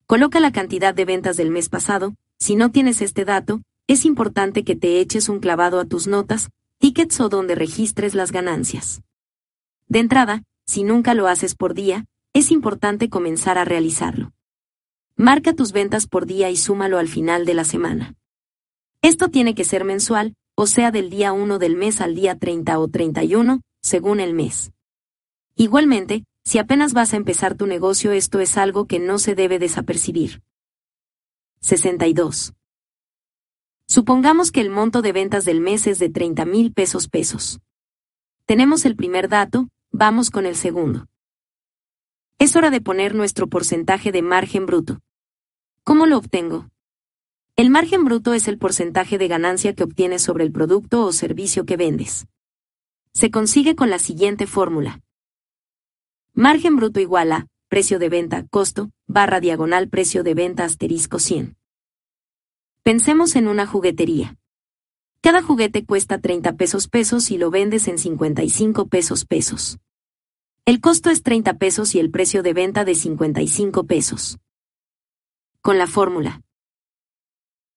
Coloca la cantidad de ventas del mes pasado. Si no tienes este dato, es importante que te eches un clavado a tus notas, tickets o donde registres las ganancias. De entrada, si nunca lo haces por día, es importante comenzar a realizarlo. Marca tus ventas por día y súmalo al final de la semana. Esto tiene que ser mensual, o sea del día 1 del mes al día 30 o 31, según el mes. Igualmente, si apenas vas a empezar tu negocio esto es algo que no se debe desapercibir. 62. Supongamos que el monto de ventas del mes es de 30 mil pesos pesos. Tenemos el primer dato, vamos con el segundo. Es hora de poner nuestro porcentaje de margen bruto. ¿Cómo lo obtengo? El margen bruto es el porcentaje de ganancia que obtienes sobre el producto o servicio que vendes. Se consigue con la siguiente fórmula. Margen bruto igual a precio de venta, costo, barra diagonal precio de venta asterisco 100. Pensemos en una juguetería. Cada juguete cuesta 30 pesos pesos y lo vendes en 55 pesos pesos. El costo es 30 pesos y el precio de venta de 55 pesos con la fórmula.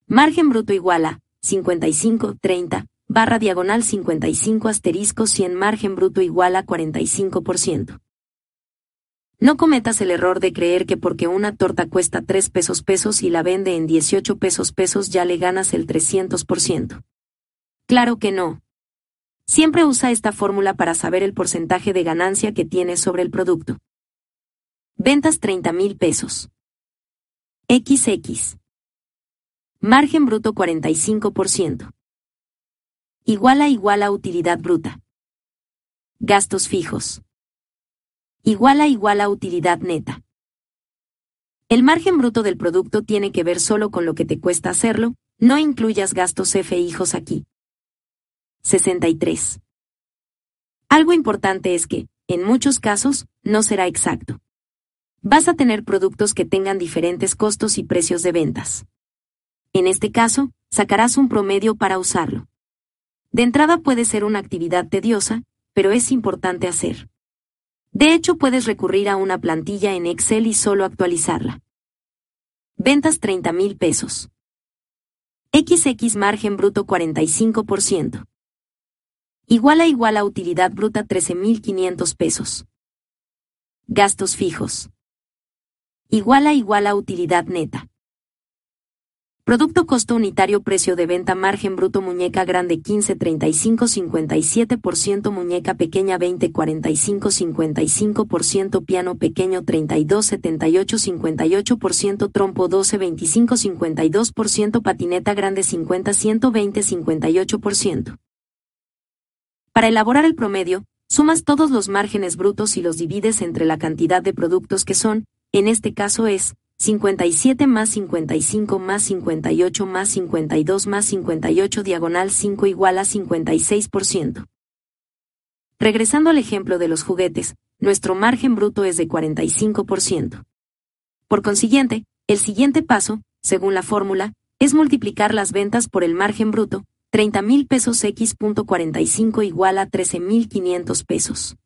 Margen bruto igual a 55, 30, barra diagonal 55 asterisco 100 margen bruto igual a 45%. No cometas el error de creer que porque una torta cuesta 3 pesos pesos y la vende en 18 pesos pesos ya le ganas el 300%. Claro que no. Siempre usa esta fórmula para saber el porcentaje de ganancia que tienes sobre el producto. Ventas 30 mil pesos. XX. Margen bruto 45%. Igual a igual a utilidad bruta. Gastos fijos. Igual a igual a utilidad neta. El margen bruto del producto tiene que ver solo con lo que te cuesta hacerlo, no incluyas gastos F hijos aquí. 63. Algo importante es que, en muchos casos, no será exacto vas a tener productos que tengan diferentes costos y precios de ventas. En este caso, sacarás un promedio para usarlo. De entrada puede ser una actividad tediosa, pero es importante hacer. De hecho, puedes recurrir a una plantilla en Excel y solo actualizarla. Ventas 30 mil pesos. XX margen bruto 45%. Igual a igual a utilidad bruta 13.500 pesos. Gastos fijos igual a igual a utilidad neta. Producto costo unitario precio de venta margen bruto muñeca grande 15 35 57% muñeca pequeña 20 45 55% piano pequeño 32 78 58% trompo 12 25 52% patineta grande 50 120 58%. Para elaborar el promedio, sumas todos los márgenes brutos y los divides entre la cantidad de productos que son, en este caso es 57 más 55 más 58 más 52 más 58 diagonal 5 igual a 56%. Regresando al ejemplo de los juguetes, nuestro margen bruto es de 45%. Por consiguiente, el siguiente paso, según la fórmula, es multiplicar las ventas por el margen bruto, 30 mil pesos x.45 igual a 13.500 pesos.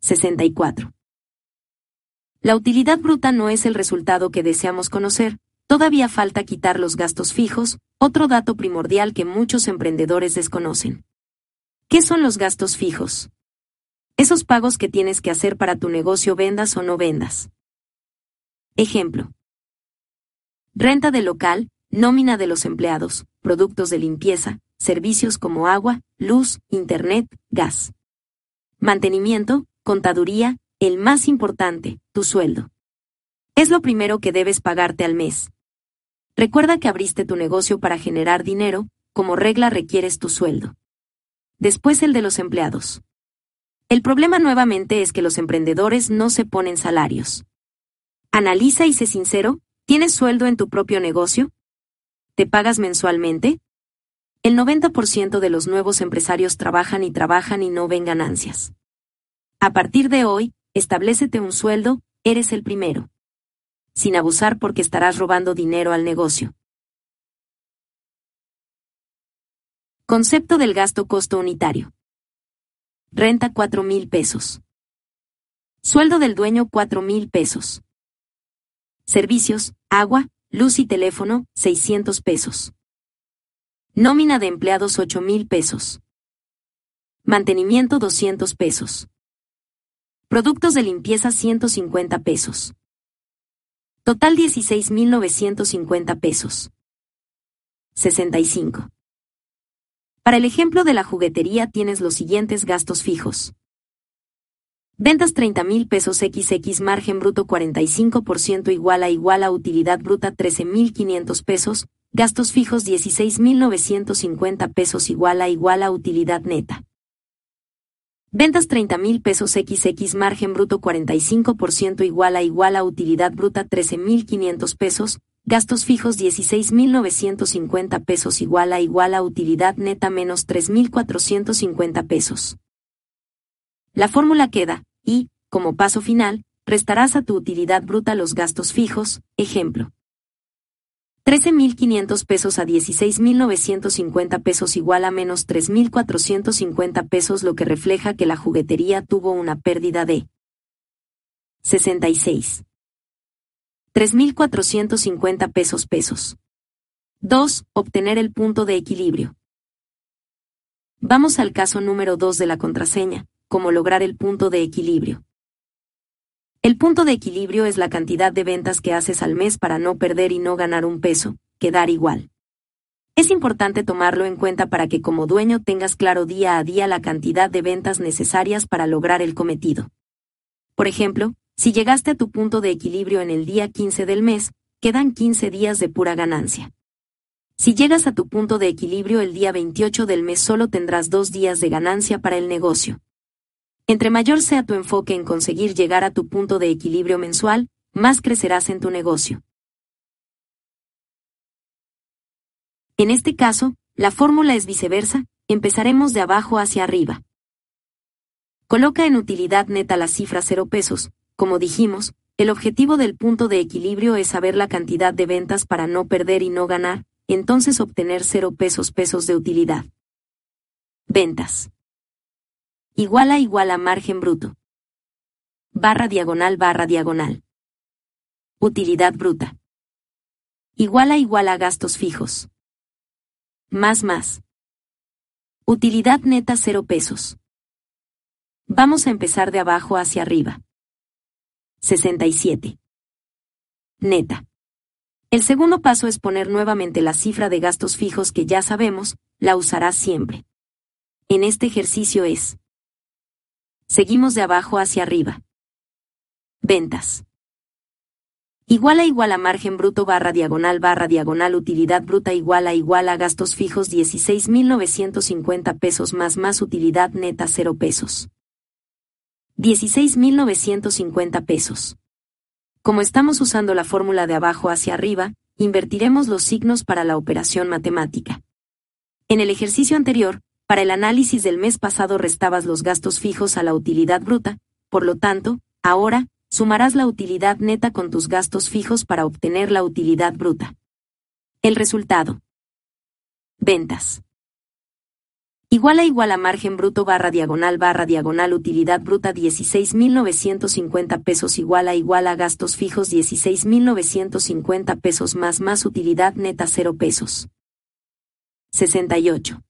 64. La utilidad bruta no es el resultado que deseamos conocer, todavía falta quitar los gastos fijos, otro dato primordial que muchos emprendedores desconocen. ¿Qué son los gastos fijos? Esos pagos que tienes que hacer para tu negocio vendas o no vendas. Ejemplo. Renta del local, nómina de los empleados, productos de limpieza, servicios como agua, luz, internet, gas. Mantenimiento, contaduría, el más importante, tu sueldo. Es lo primero que debes pagarte al mes. Recuerda que abriste tu negocio para generar dinero, como regla requieres tu sueldo. Después el de los empleados. El problema nuevamente es que los emprendedores no se ponen salarios. Analiza y sé sincero, ¿tienes sueldo en tu propio negocio? ¿Te pagas mensualmente? El 90% de los nuevos empresarios trabajan y trabajan y no ven ganancias. A partir de hoy, establecete un sueldo, eres el primero. Sin abusar porque estarás robando dinero al negocio. Concepto del gasto costo unitario. Renta 4 mil pesos. Sueldo del dueño 4 mil pesos. Servicios, agua, luz y teléfono, 600 pesos. Nómina de empleados 8 mil pesos. Mantenimiento 200 pesos. Productos de limpieza 150 pesos. Total 16.950 pesos. 65. Para el ejemplo de la juguetería tienes los siguientes gastos fijos. Ventas 30 mil pesos XX margen bruto 45% igual a igual a utilidad bruta 13.500 pesos, gastos fijos 16.950 pesos igual a igual a utilidad neta. Ventas 30 mil pesos XX margen bruto 45% igual a igual a utilidad bruta 13.500 pesos, gastos fijos 16.950 pesos igual a igual a utilidad neta menos 3.450 pesos. La fórmula queda, y, como paso final, restarás a tu utilidad bruta los gastos fijos, ejemplo. 13.500 pesos a 16.950 pesos igual a menos 3.450 pesos lo que refleja que la juguetería tuvo una pérdida de 66. 3.450 pesos pesos. 2. Obtener el punto de equilibrio. Vamos al caso número 2 de la contraseña, cómo lograr el punto de equilibrio. El punto de equilibrio es la cantidad de ventas que haces al mes para no perder y no ganar un peso, quedar igual. Es importante tomarlo en cuenta para que como dueño tengas claro día a día la cantidad de ventas necesarias para lograr el cometido. Por ejemplo, si llegaste a tu punto de equilibrio en el día 15 del mes, quedan 15 días de pura ganancia. Si llegas a tu punto de equilibrio el día 28 del mes solo tendrás dos días de ganancia para el negocio. Entre mayor sea tu enfoque en conseguir llegar a tu punto de equilibrio mensual, más crecerás en tu negocio. En este caso, la fórmula es viceversa, empezaremos de abajo hacia arriba. Coloca en utilidad neta la cifra 0 pesos, como dijimos, el objetivo del punto de equilibrio es saber la cantidad de ventas para no perder y no ganar, entonces obtener 0 pesos pesos de utilidad. Ventas. Igual a igual a margen bruto. Barra diagonal barra diagonal. Utilidad bruta. Igual a igual a gastos fijos. Más más. Utilidad neta 0 pesos. Vamos a empezar de abajo hacia arriba. 67. Neta. El segundo paso es poner nuevamente la cifra de gastos fijos que ya sabemos, la usarás siempre. En este ejercicio es. Seguimos de abajo hacia arriba. Ventas. Igual a igual a margen bruto barra diagonal barra diagonal utilidad bruta igual a igual a gastos fijos 16.950 pesos más más utilidad neta 0 pesos. 16.950 pesos. Como estamos usando la fórmula de abajo hacia arriba, invertiremos los signos para la operación matemática. En el ejercicio anterior, para el análisis del mes pasado restabas los gastos fijos a la utilidad bruta, por lo tanto, ahora, sumarás la utilidad neta con tus gastos fijos para obtener la utilidad bruta. El resultado. Ventas. Igual a igual a margen bruto barra diagonal barra diagonal utilidad bruta 16.950 pesos igual a igual a gastos fijos 16.950 pesos más más utilidad neta 0 pesos. 68.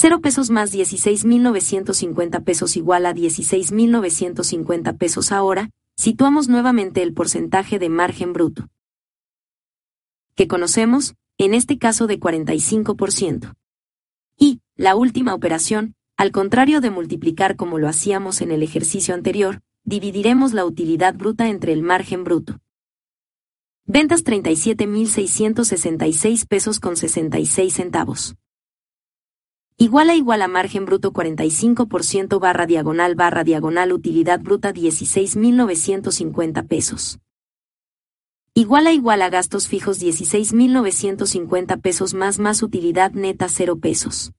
0 pesos más 16.950 pesos igual a 16.950 pesos ahora, situamos nuevamente el porcentaje de margen bruto. Que conocemos, en este caso de 45%. Y, la última operación, al contrario de multiplicar como lo hacíamos en el ejercicio anterior, dividiremos la utilidad bruta entre el margen bruto. Ventas 37.666 pesos con 66 centavos. Igual a igual a margen bruto 45% barra diagonal barra diagonal utilidad bruta 16.950 pesos. Igual a igual a gastos fijos 16.950 pesos más más utilidad neta 0 pesos.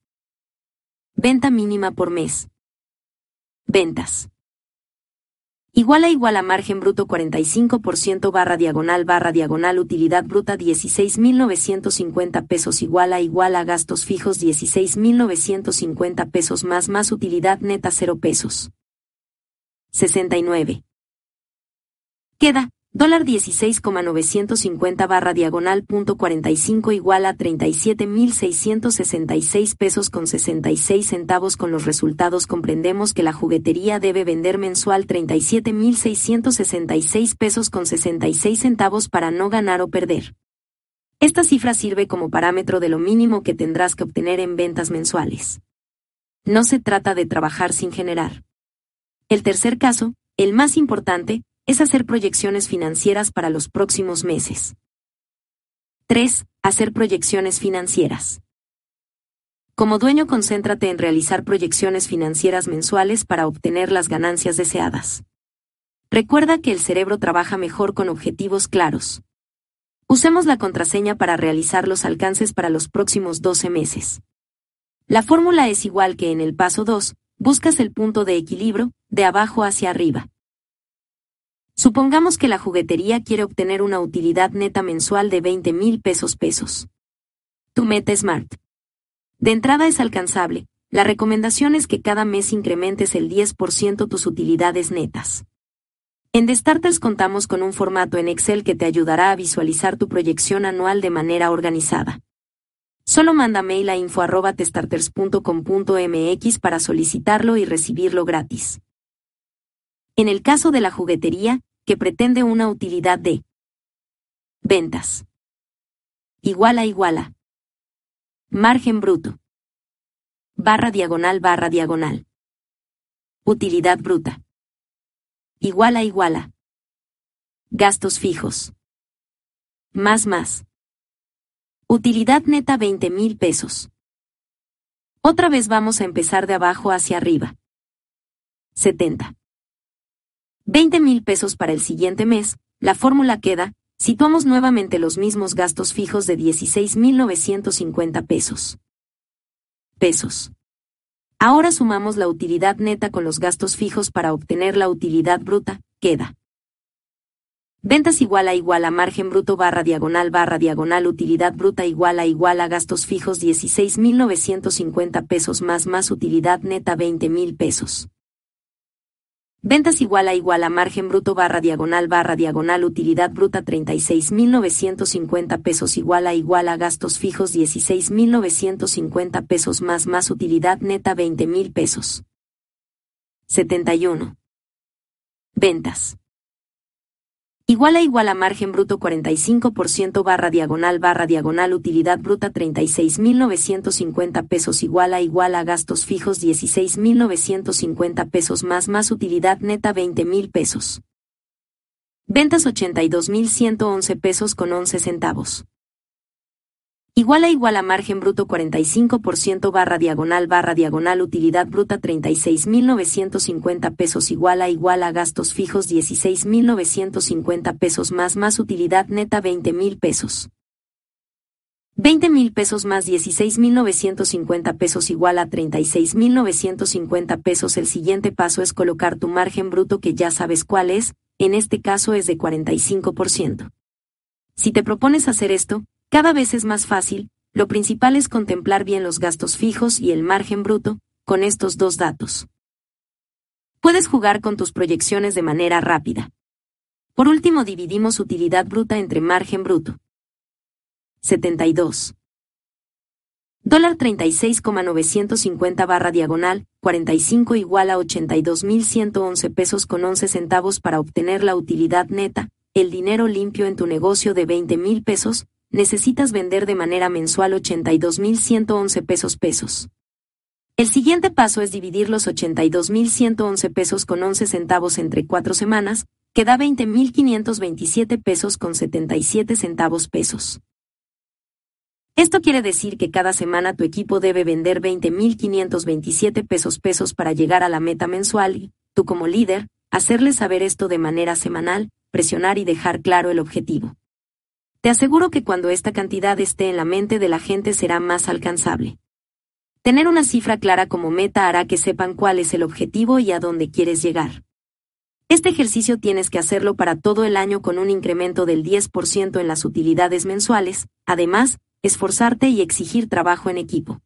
Venta mínima por mes. Ventas. Igual a igual a margen bruto 45% barra diagonal barra diagonal utilidad bruta 16.950 pesos igual a igual a gastos fijos 16.950 pesos más más utilidad neta 0 pesos. 69. Queda, Dólar 16,950 barra diagonal punto 45 igual a 37.666 pesos con 66 centavos con los resultados comprendemos que la juguetería debe vender mensual 37.666 pesos con 66 centavos para no ganar o perder. Esta cifra sirve como parámetro de lo mínimo que tendrás que obtener en ventas mensuales. No se trata de trabajar sin generar. El tercer caso, el más importante, es hacer proyecciones financieras para los próximos meses. 3. Hacer proyecciones financieras. Como dueño, concéntrate en realizar proyecciones financieras mensuales para obtener las ganancias deseadas. Recuerda que el cerebro trabaja mejor con objetivos claros. Usemos la contraseña para realizar los alcances para los próximos 12 meses. La fórmula es igual que en el paso 2, buscas el punto de equilibrio, de abajo hacia arriba. Supongamos que la juguetería quiere obtener una utilidad neta mensual de 20 mil pesos pesos. Tu meta Smart. De entrada es alcanzable, la recomendación es que cada mes incrementes el 10% tus utilidades netas. En Destarters contamos con un formato en Excel que te ayudará a visualizar tu proyección anual de manera organizada. Solo manda mail a info.testarters.com.mx para solicitarlo y recibirlo gratis. En el caso de la juguetería, que pretende una utilidad de ventas. Iguala iguala. Margen bruto. Barra diagonal barra diagonal. Utilidad bruta. Iguala iguala. Gastos fijos. Más más. Utilidad neta 20 mil pesos. Otra vez vamos a empezar de abajo hacia arriba. 70. 20 mil pesos para el siguiente mes, la fórmula queda, situamos nuevamente los mismos gastos fijos de 16.950 pesos. Pesos. Ahora sumamos la utilidad neta con los gastos fijos para obtener la utilidad bruta, queda. Ventas igual a igual a margen bruto barra diagonal barra diagonal utilidad bruta igual a igual a gastos fijos 16.950 pesos más más utilidad neta 20.000 pesos. Ventas igual a igual a margen bruto barra diagonal barra diagonal utilidad bruta 36.950 pesos igual a igual a gastos fijos 16.950 pesos más más utilidad neta 20.000 pesos. 71. Ventas. Igual a igual a margen bruto 45% barra diagonal barra diagonal utilidad bruta 36.950 pesos igual a igual a gastos fijos 16.950 pesos más más utilidad neta 20.000 pesos. Ventas 82.111 pesos con 11 centavos. Igual a igual a margen bruto 45% barra diagonal barra diagonal utilidad bruta 36.950 pesos igual a igual a gastos fijos 16.950 pesos más más utilidad neta 20.000 pesos. 20 mil pesos más 16.950 pesos igual a 36.950 pesos. El siguiente paso es colocar tu margen bruto que ya sabes cuál es, en este caso es de 45%. Si te propones hacer esto, cada vez es más fácil, lo principal es contemplar bien los gastos fijos y el margen bruto, con estos dos datos. Puedes jugar con tus proyecciones de manera rápida. Por último, dividimos utilidad bruta entre margen bruto. 72. Dólar 36,950 barra diagonal, 45 igual a 82.111 pesos con 11 centavos para obtener la utilidad neta, el dinero limpio en tu negocio de 20 mil pesos, necesitas vender de manera mensual 82.111 pesos pesos. El siguiente paso es dividir los 82.111 pesos con 11 centavos entre cuatro semanas, que da 20.527 pesos con 77 centavos pesos. Esto quiere decir que cada semana tu equipo debe vender 20.527 pesos pesos para llegar a la meta mensual y, tú como líder, hacerles saber esto de manera semanal, presionar y dejar claro el objetivo. Te aseguro que cuando esta cantidad esté en la mente de la gente será más alcanzable. Tener una cifra clara como meta hará que sepan cuál es el objetivo y a dónde quieres llegar. Este ejercicio tienes que hacerlo para todo el año con un incremento del 10% en las utilidades mensuales, además, esforzarte y exigir trabajo en equipo.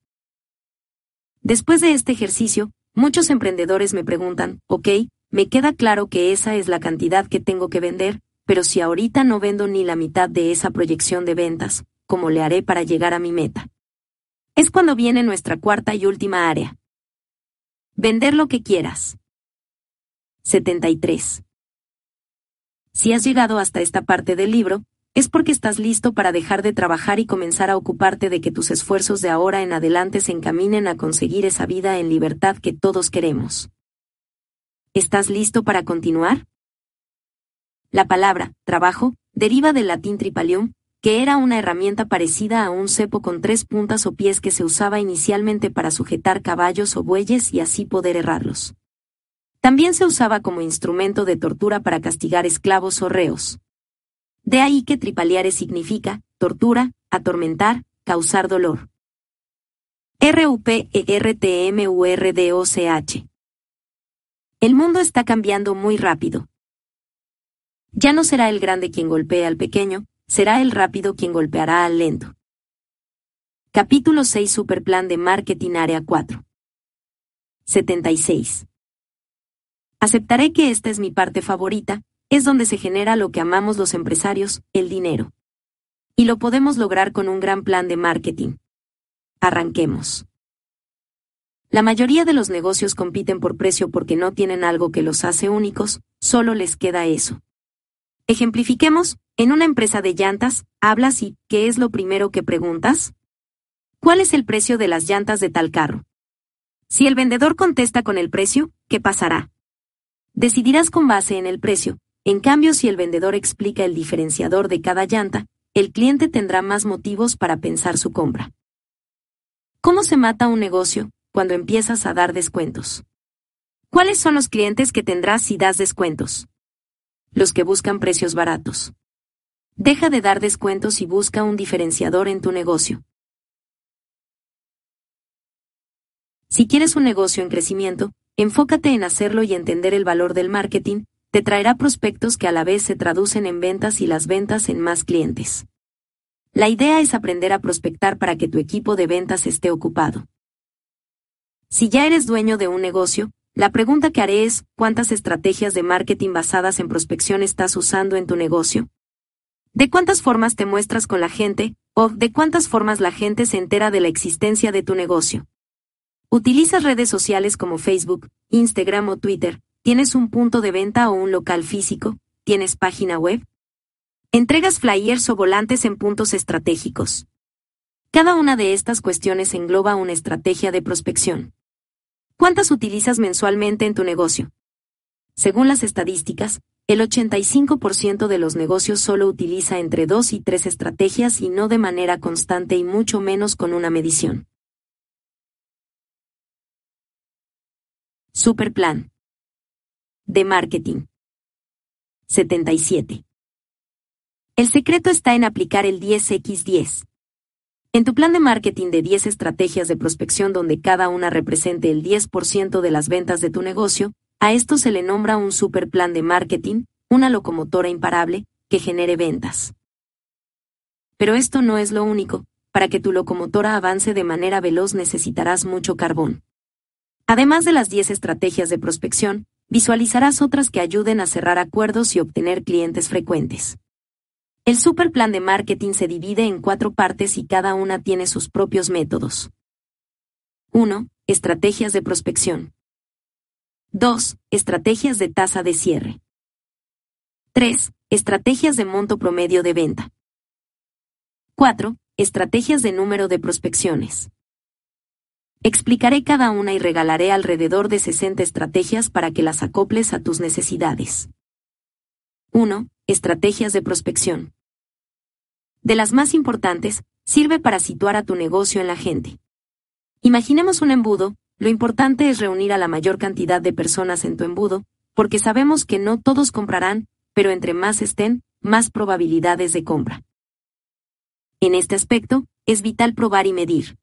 Después de este ejercicio, muchos emprendedores me preguntan, ok, me queda claro que esa es la cantidad que tengo que vender, pero si ahorita no vendo ni la mitad de esa proyección de ventas, ¿cómo le haré para llegar a mi meta? Es cuando viene nuestra cuarta y última área. Vender lo que quieras. 73. Si has llegado hasta esta parte del libro, es porque estás listo para dejar de trabajar y comenzar a ocuparte de que tus esfuerzos de ahora en adelante se encaminen a conseguir esa vida en libertad que todos queremos. ¿Estás listo para continuar? La palabra, trabajo, deriva del latín tripalium, que era una herramienta parecida a un cepo con tres puntas o pies que se usaba inicialmente para sujetar caballos o bueyes y así poder errarlos. También se usaba como instrumento de tortura para castigar esclavos o reos. De ahí que tripaliare significa tortura, atormentar, causar dolor. R-U-P-E-R-T-M-U-R-D-O-C-H. El mundo está cambiando muy rápido. Ya no será el grande quien golpea al pequeño, será el rápido quien golpeará al lento. Capítulo 6 Superplan de Marketing Área 4. 76. Aceptaré que esta es mi parte favorita, es donde se genera lo que amamos los empresarios, el dinero. Y lo podemos lograr con un gran plan de marketing. Arranquemos. La mayoría de los negocios compiten por precio porque no tienen algo que los hace únicos, solo les queda eso. Ejemplifiquemos, en una empresa de llantas, hablas y, ¿qué es lo primero que preguntas? ¿Cuál es el precio de las llantas de tal carro? Si el vendedor contesta con el precio, ¿qué pasará? Decidirás con base en el precio, en cambio si el vendedor explica el diferenciador de cada llanta, el cliente tendrá más motivos para pensar su compra. ¿Cómo se mata un negocio cuando empiezas a dar descuentos? ¿Cuáles son los clientes que tendrás si das descuentos? Los que buscan precios baratos. Deja de dar descuentos y busca un diferenciador en tu negocio. Si quieres un negocio en crecimiento, enfócate en hacerlo y entender el valor del marketing, te traerá prospectos que a la vez se traducen en ventas y las ventas en más clientes. La idea es aprender a prospectar para que tu equipo de ventas esté ocupado. Si ya eres dueño de un negocio, la pregunta que haré es, ¿cuántas estrategias de marketing basadas en prospección estás usando en tu negocio? ¿De cuántas formas te muestras con la gente, o de cuántas formas la gente se entera de la existencia de tu negocio? ¿Utilizas redes sociales como Facebook, Instagram o Twitter? ¿Tienes un punto de venta o un local físico? ¿Tienes página web? ¿Entregas flyers o volantes en puntos estratégicos? Cada una de estas cuestiones engloba una estrategia de prospección. ¿Cuántas utilizas mensualmente en tu negocio? Según las estadísticas, el 85% de los negocios solo utiliza entre dos y tres estrategias y no de manera constante y mucho menos con una medición. Superplan. De marketing. 77. El secreto está en aplicar el 10x10. En tu plan de marketing de 10 estrategias de prospección donde cada una represente el 10% de las ventas de tu negocio, a esto se le nombra un super plan de marketing, una locomotora imparable, que genere ventas. Pero esto no es lo único, para que tu locomotora avance de manera veloz necesitarás mucho carbón. Además de las 10 estrategias de prospección, visualizarás otras que ayuden a cerrar acuerdos y obtener clientes frecuentes. El super plan de marketing se divide en cuatro partes y cada una tiene sus propios métodos. 1. Estrategias de prospección. 2. Estrategias de tasa de cierre. 3. Estrategias de monto promedio de venta. 4. Estrategias de número de prospecciones. Explicaré cada una y regalaré alrededor de 60 estrategias para que las acoples a tus necesidades. 1. Estrategias de prospección. De las más importantes, sirve para situar a tu negocio en la gente. Imaginemos un embudo, lo importante es reunir a la mayor cantidad de personas en tu embudo, porque sabemos que no todos comprarán, pero entre más estén, más probabilidades de compra. En este aspecto, es vital probar y medir.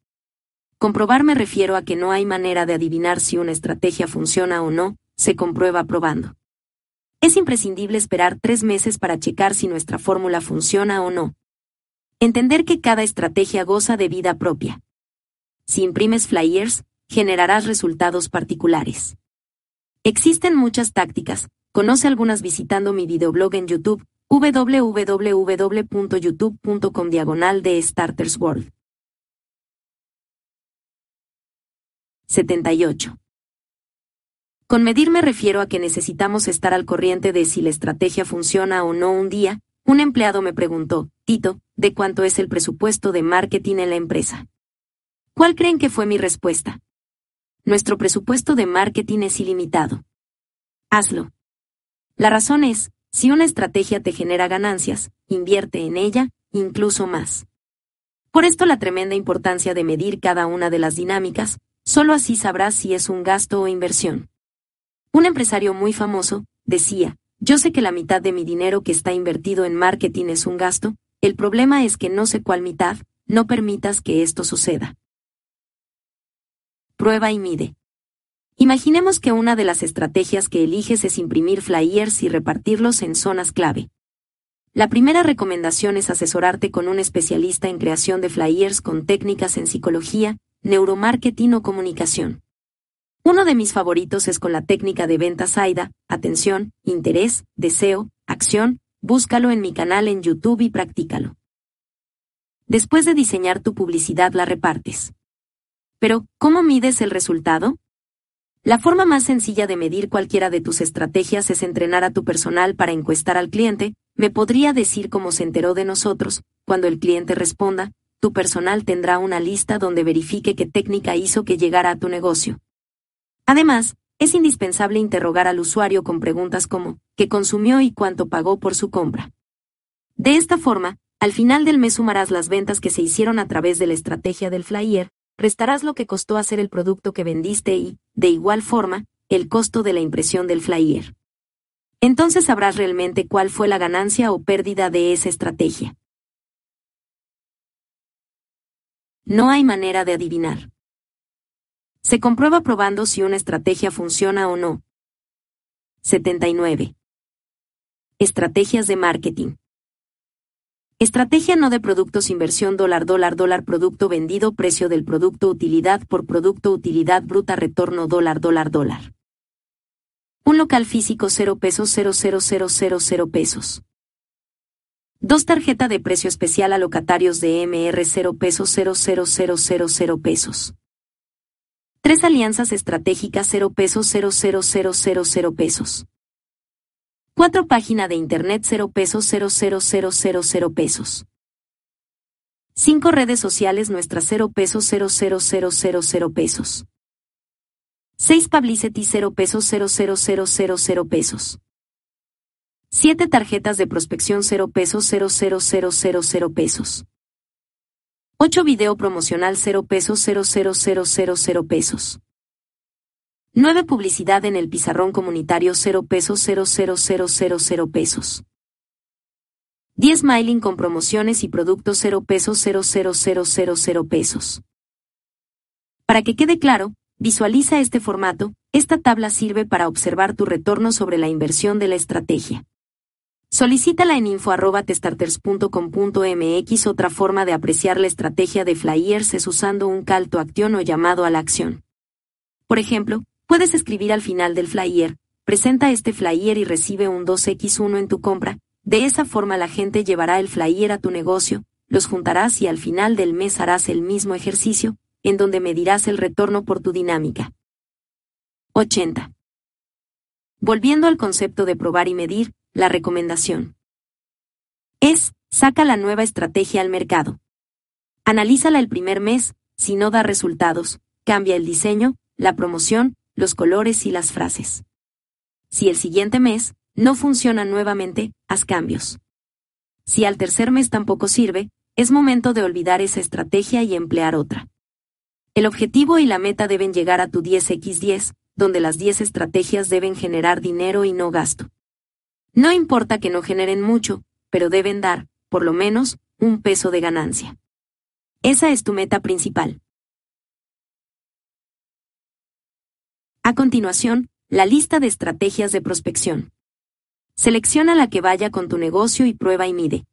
Comprobar me refiero a que no hay manera de adivinar si una estrategia funciona o no, se comprueba probando. Es imprescindible esperar tres meses para checar si nuestra fórmula funciona o no. Entender que cada estrategia goza de vida propia. Si imprimes flyers, generarás resultados particulares. Existen muchas tácticas, conoce algunas visitando mi videoblog en YouTube, www.youtube.com diagonal de Starters World. 78. Con medir me refiero a que necesitamos estar al corriente de si la estrategia funciona o no un día, un empleado me preguntó, Tito, ¿de cuánto es el presupuesto de marketing en la empresa? ¿Cuál creen que fue mi respuesta? Nuestro presupuesto de marketing es ilimitado. Hazlo. La razón es, si una estrategia te genera ganancias, invierte en ella, incluso más. Por esto la tremenda importancia de medir cada una de las dinámicas, solo así sabrás si es un gasto o inversión. Un empresario muy famoso, decía, yo sé que la mitad de mi dinero que está invertido en marketing es un gasto, el problema es que no sé cuál mitad, no permitas que esto suceda. Prueba y mide. Imaginemos que una de las estrategias que eliges es imprimir flyers y repartirlos en zonas clave. La primera recomendación es asesorarte con un especialista en creación de flyers con técnicas en psicología, neuromarketing o comunicación. Uno de mis favoritos es con la técnica de venta SAIDA, atención, interés, deseo, acción, búscalo en mi canal en YouTube y practícalo. Después de diseñar tu publicidad la repartes. Pero, ¿cómo mides el resultado? La forma más sencilla de medir cualquiera de tus estrategias es entrenar a tu personal para encuestar al cliente, me podría decir cómo se enteró de nosotros, cuando el cliente responda, tu personal tendrá una lista donde verifique qué técnica hizo que llegara a tu negocio. Además, es indispensable interrogar al usuario con preguntas como, ¿qué consumió y cuánto pagó por su compra? De esta forma, al final del mes sumarás las ventas que se hicieron a través de la estrategia del flyer, restarás lo que costó hacer el producto que vendiste y, de igual forma, el costo de la impresión del flyer. Entonces sabrás realmente cuál fue la ganancia o pérdida de esa estrategia. No hay manera de adivinar. Se comprueba probando si una estrategia funciona o no. 79. Estrategias de marketing. Estrategia no de productos inversión dólar dólar dólar producto vendido precio del producto utilidad por producto utilidad bruta retorno dólar dólar dólar. Un local físico 0 pesos 00000 pesos. Dos tarjeta de precio especial a locatarios de MR 0 pesos 00000 pesos. Tres alianzas estratégicas 0 pesos 00000 pesos. Cuatro página de internet 0 pesos 00000 pesos. Cinco redes sociales nuestras 0 pesos 00000 pesos. Seis publicity 0 pesos 00000 pesos. Siete tarjetas de prospección 0 pesos 00000 pesos. 8 video promocional 0 pesos 00000 pesos. 9 publicidad en el pizarrón comunitario 0 pesos 00000 pesos. 10 mailing con promociones y productos 0 pesos 00000 pesos. Para que quede claro, visualiza este formato, esta tabla sirve para observar tu retorno sobre la inversión de la estrategia. Solicítala en info.testarters.com.mx. Otra forma de apreciar la estrategia de Flyers es usando un call to action o llamado a la acción. Por ejemplo, puedes escribir al final del flyer, presenta este flyer y recibe un 2x1 en tu compra, de esa forma la gente llevará el flyer a tu negocio, los juntarás y al final del mes harás el mismo ejercicio, en donde medirás el retorno por tu dinámica. 80. Volviendo al concepto de probar y medir, la recomendación es, saca la nueva estrategia al mercado. Analízala el primer mes, si no da resultados, cambia el diseño, la promoción, los colores y las frases. Si el siguiente mes, no funciona nuevamente, haz cambios. Si al tercer mes tampoco sirve, es momento de olvidar esa estrategia y emplear otra. El objetivo y la meta deben llegar a tu 10x10, donde las 10 estrategias deben generar dinero y no gasto. No importa que no generen mucho, pero deben dar, por lo menos, un peso de ganancia. Esa es tu meta principal. A continuación, la lista de estrategias de prospección. Selecciona la que vaya con tu negocio y prueba y mide.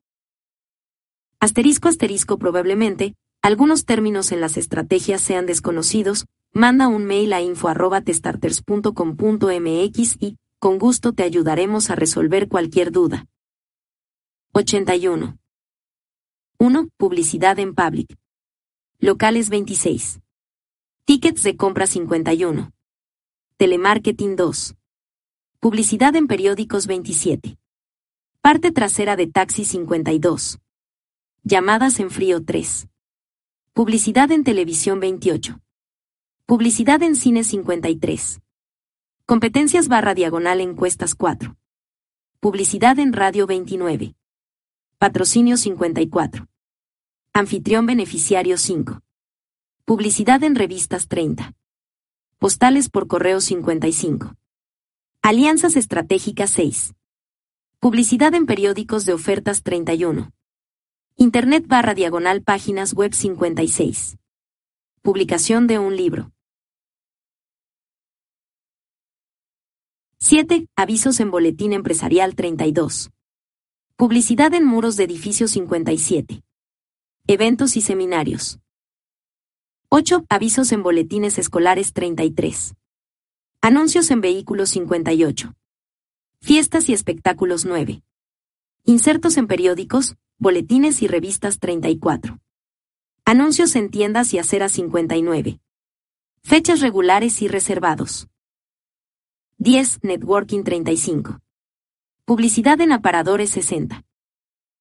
Asterisco asterisco probablemente, algunos términos en las estrategias sean desconocidos, manda un mail a info.testarters.com.mx y, con gusto te ayudaremos a resolver cualquier duda. 81. 1. Publicidad en public. Locales 26. Tickets de compra 51. Telemarketing 2. Publicidad en periódicos 27. Parte trasera de taxi 52. Llamadas en frío 3. Publicidad en televisión 28. Publicidad en cine 53. Competencias barra diagonal encuestas 4. Publicidad en radio 29. Patrocinio 54. Anfitrión beneficiario 5. Publicidad en revistas 30. Postales por correo 55. Alianzas estratégicas 6. Publicidad en periódicos de ofertas 31. Internet barra diagonal páginas web 56. Publicación de un libro. 7. Avisos en Boletín Empresarial 32. Publicidad en muros de edificio 57. Eventos y seminarios. 8. Avisos en boletines escolares 33. Anuncios en vehículos 58. Fiestas y espectáculos 9. Insertos en periódicos, boletines y revistas 34. Anuncios en tiendas y aceras 59. Fechas regulares y reservados. 10. Networking 35. Publicidad en aparadores 60.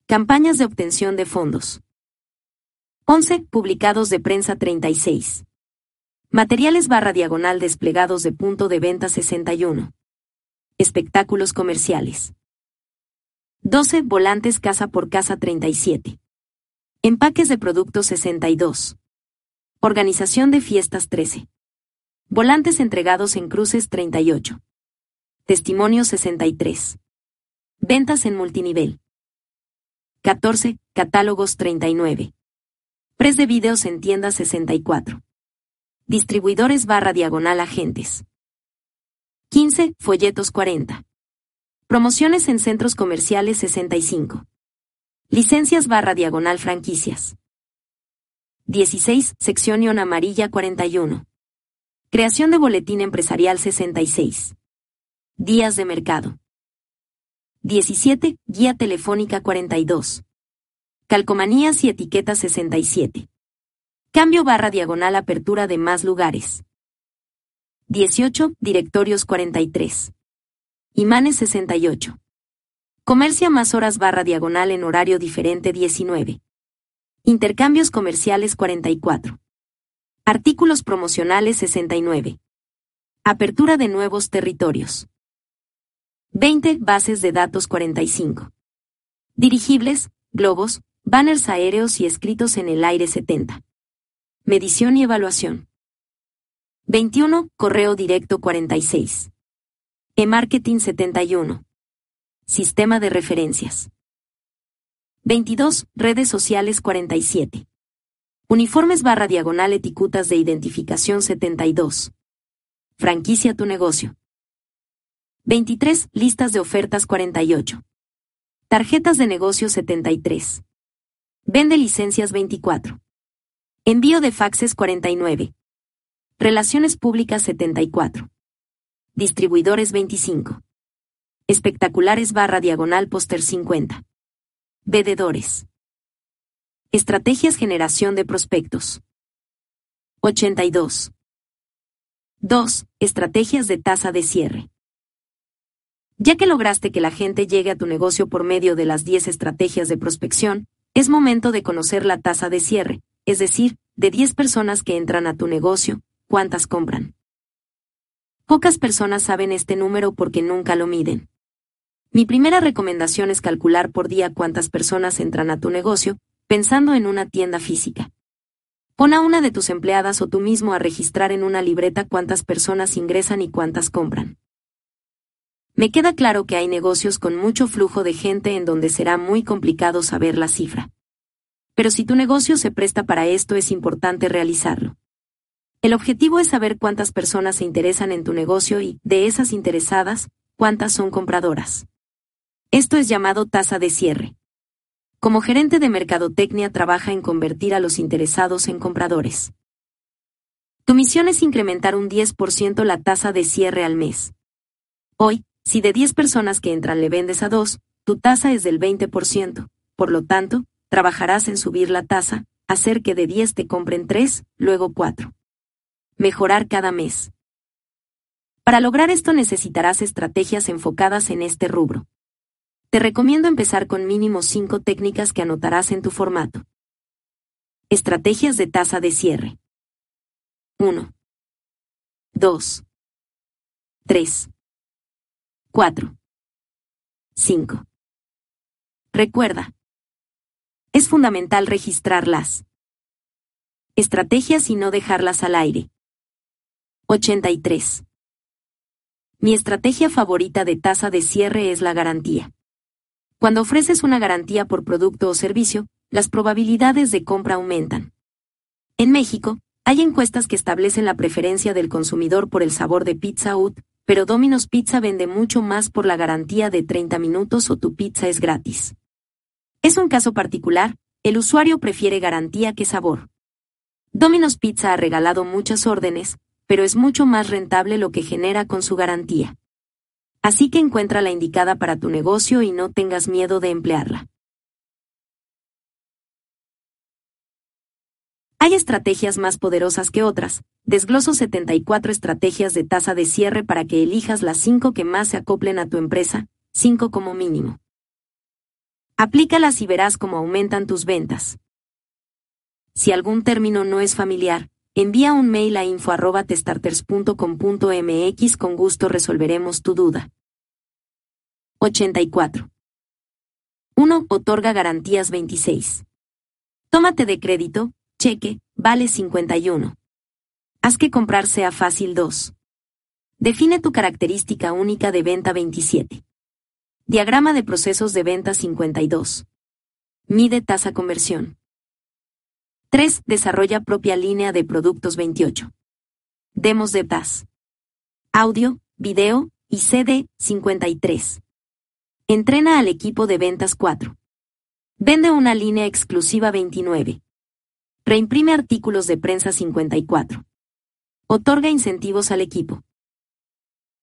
Campañas de obtención de fondos. 11. Publicados de prensa 36. Materiales barra diagonal desplegados de punto de venta 61. Espectáculos comerciales. 12. Volantes casa por casa 37. Empaques de productos 62. Organización de fiestas 13. Volantes entregados en cruces 38. Testimonio 63. Ventas en multinivel. 14. Catálogos 39. Pres de videos en tiendas 64. Distribuidores barra diagonal agentes. 15. Folletos 40. Promociones en centros comerciales 65. Licencias barra diagonal franquicias. 16. Sección amarilla 41. Creación de boletín empresarial 66. Días de mercado. 17. Guía telefónica 42. Calcomanías y etiquetas 67. Cambio barra diagonal apertura de más lugares. 18. Directorios 43. Imanes 68. Comercia más horas barra diagonal en horario diferente 19. Intercambios comerciales 44. Artículos promocionales 69. Apertura de nuevos territorios. 20. Bases de datos 45. Dirigibles, globos, banners aéreos y escritos en el aire 70. Medición y evaluación. 21. Correo directo 46. E-marketing 71. Sistema de referencias. 22. Redes sociales 47. Uniformes barra diagonal eticutas de identificación 72. Franquicia tu negocio. 23. Listas de ofertas 48. Tarjetas de negocio 73. Vende licencias 24. Envío de faxes 49. Relaciones públicas 74. Distribuidores 25. Espectaculares barra diagonal póster 50. Vendedores. Estrategias generación de prospectos. 82. 2. Estrategias de tasa de cierre. Ya que lograste que la gente llegue a tu negocio por medio de las 10 estrategias de prospección, es momento de conocer la tasa de cierre, es decir, de 10 personas que entran a tu negocio, ¿cuántas compran? Pocas personas saben este número porque nunca lo miden. Mi primera recomendación es calcular por día cuántas personas entran a tu negocio, pensando en una tienda física. Pon a una de tus empleadas o tú mismo a registrar en una libreta cuántas personas ingresan y cuántas compran. Me queda claro que hay negocios con mucho flujo de gente en donde será muy complicado saber la cifra. Pero si tu negocio se presta para esto es importante realizarlo. El objetivo es saber cuántas personas se interesan en tu negocio y, de esas interesadas, cuántas son compradoras. Esto es llamado tasa de cierre. Como gerente de mercadotecnia trabaja en convertir a los interesados en compradores. Tu misión es incrementar un 10% la tasa de cierre al mes. Hoy, si de 10 personas que entran le vendes a 2, tu tasa es del 20%. Por lo tanto, trabajarás en subir la tasa, hacer que de 10 te compren 3, luego 4. Mejorar cada mes. Para lograr esto necesitarás estrategias enfocadas en este rubro. Te recomiendo empezar con mínimo 5 técnicas que anotarás en tu formato. Estrategias de tasa de cierre. 1. 2. 3. 4. 5. Recuerda, es fundamental registrarlas. Estrategias y no dejarlas al aire. 83. Mi estrategia favorita de tasa de cierre es la garantía. Cuando ofreces una garantía por producto o servicio, las probabilidades de compra aumentan. En México, hay encuestas que establecen la preferencia del consumidor por el sabor de Pizza Hut, pero Domino's Pizza vende mucho más por la garantía de 30 minutos o tu pizza es gratis. Es un caso particular, el usuario prefiere garantía que sabor. Domino's Pizza ha regalado muchas órdenes, pero es mucho más rentable lo que genera con su garantía. Así que encuentra la indicada para tu negocio y no tengas miedo de emplearla. Hay estrategias más poderosas que otras. Desgloso 74 estrategias de tasa de cierre para que elijas las 5 que más se acoplen a tu empresa, 5 como mínimo. Aplícalas y verás cómo aumentan tus ventas. Si algún término no es familiar, envía un mail a info.testarters.com.mx con gusto resolveremos tu duda. 84. 1. Otorga garantías 26. Tómate de crédito, cheque, vale 51. Haz que comprar sea fácil 2. Define tu característica única de venta 27. Diagrama de procesos de venta 52. Mide tasa conversión. 3. Desarrolla propia línea de productos 28. Demos de TAS. Audio, video y CD 53. Entrena al equipo de ventas 4. Vende una línea exclusiva 29. Reimprime artículos de prensa 54. Otorga incentivos al equipo.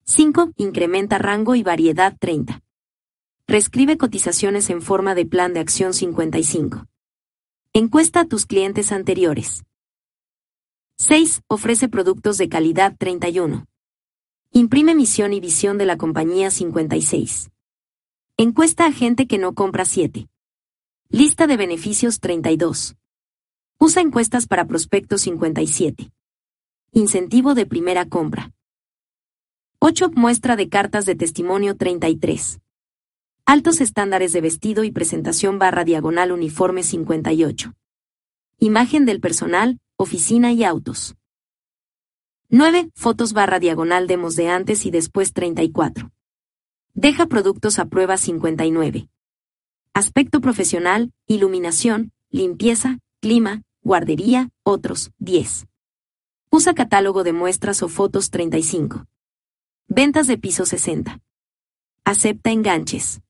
5. Incrementa rango y variedad 30. Reescribe cotizaciones en forma de plan de acción 55. Encuesta a tus clientes anteriores. 6. Ofrece productos de calidad 31. Imprime misión y visión de la compañía 56. Encuesta a gente que no compra 7. Lista de beneficios 32. Usa encuestas para prospectos 57. Incentivo de primera compra. 8. Muestra de cartas de testimonio 33. Altos estándares de vestido y presentación barra diagonal uniforme 58. Imagen del personal, oficina y autos. 9. Fotos barra diagonal demos de antes y después 34. Deja productos a prueba 59. aspecto profesional, iluminación, limpieza, clima, guardería, otros, 10. Usa catálogo de muestras o fotos 35. Ventas de piso 60. Acepta enganches.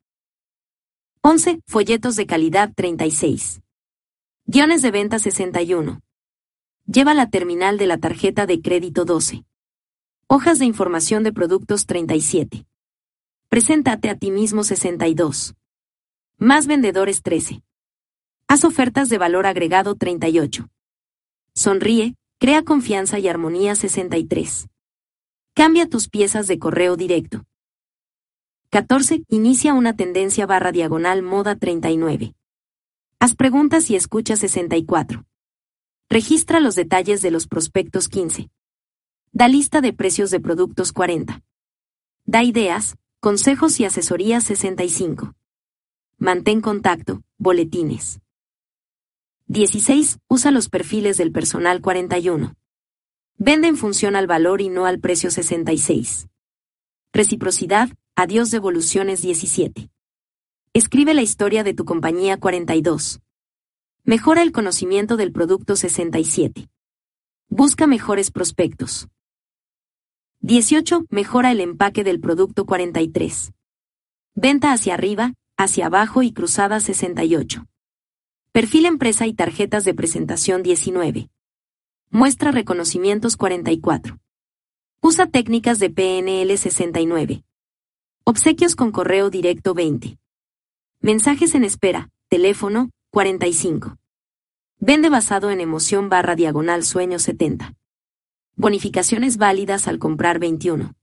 11. Folletos de calidad 36. Guiones de venta 61. Lleva la terminal de la tarjeta de crédito 12. Hojas de información de productos 37. Preséntate a ti mismo 62. Más vendedores 13. Haz ofertas de valor agregado 38. Sonríe, crea confianza y armonía 63. Cambia tus piezas de correo directo. 14. Inicia una tendencia barra diagonal moda 39. Haz preguntas y escucha 64. Registra los detalles de los prospectos 15. Da lista de precios de productos 40. Da ideas, consejos y asesorías 65. Mantén contacto, boletines. 16. Usa los perfiles del personal 41. Vende en función al valor y no al precio 66. Reciprocidad, adiós devoluciones 17. Escribe la historia de tu compañía 42. Mejora el conocimiento del producto 67. Busca mejores prospectos. 18. Mejora el empaque del producto 43. Venta hacia arriba, hacia abajo y cruzada 68. Perfil empresa y tarjetas de presentación 19. Muestra reconocimientos 44. Usa técnicas de PNL 69. Obsequios con correo directo 20. Mensajes en espera, teléfono 45. Vende basado en emoción barra diagonal sueño 70. Bonificaciones válidas al comprar 21.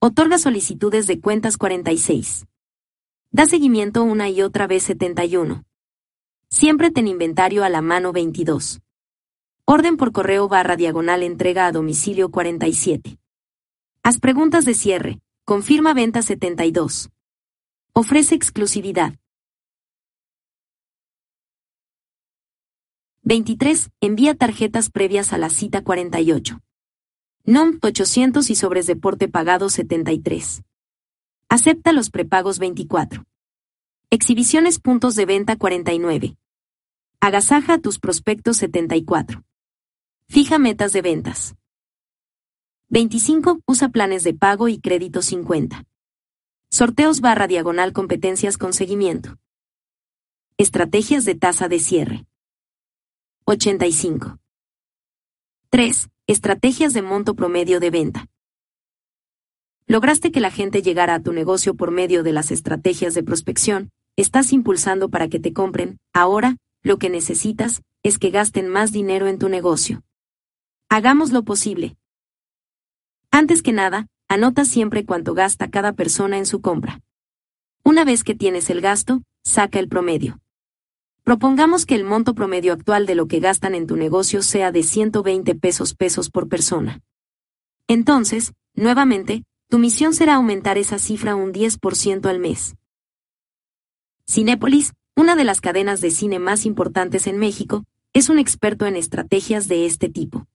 Otorga solicitudes de cuentas 46. Da seguimiento una y otra vez 71. Siempre ten inventario a la mano 22. Orden por correo barra diagonal entrega a domicilio 47. Haz preguntas de cierre. Confirma venta 72. Ofrece exclusividad. 23. Envía tarjetas previas a la cita 48. NOM 800 y sobres deporte pagado 73. Acepta los prepagos 24. Exhibiciones puntos de venta 49. Agasaja tus prospectos 74. Fija metas de ventas. 25. Usa planes de pago y crédito 50. Sorteos barra diagonal competencias con seguimiento. Estrategias de tasa de cierre. 85. 3. Estrategias de monto promedio de venta. Lograste que la gente llegara a tu negocio por medio de las estrategias de prospección, estás impulsando para que te compren, ahora, lo que necesitas, es que gasten más dinero en tu negocio. Hagamos lo posible. Antes que nada, anota siempre cuánto gasta cada persona en su compra. Una vez que tienes el gasto, saca el promedio. Propongamos que el monto promedio actual de lo que gastan en tu negocio sea de 120 pesos pesos por persona. Entonces, nuevamente, tu misión será aumentar esa cifra un 10% al mes. Cinépolis, una de las cadenas de cine más importantes en México, es un experto en estrategias de este tipo.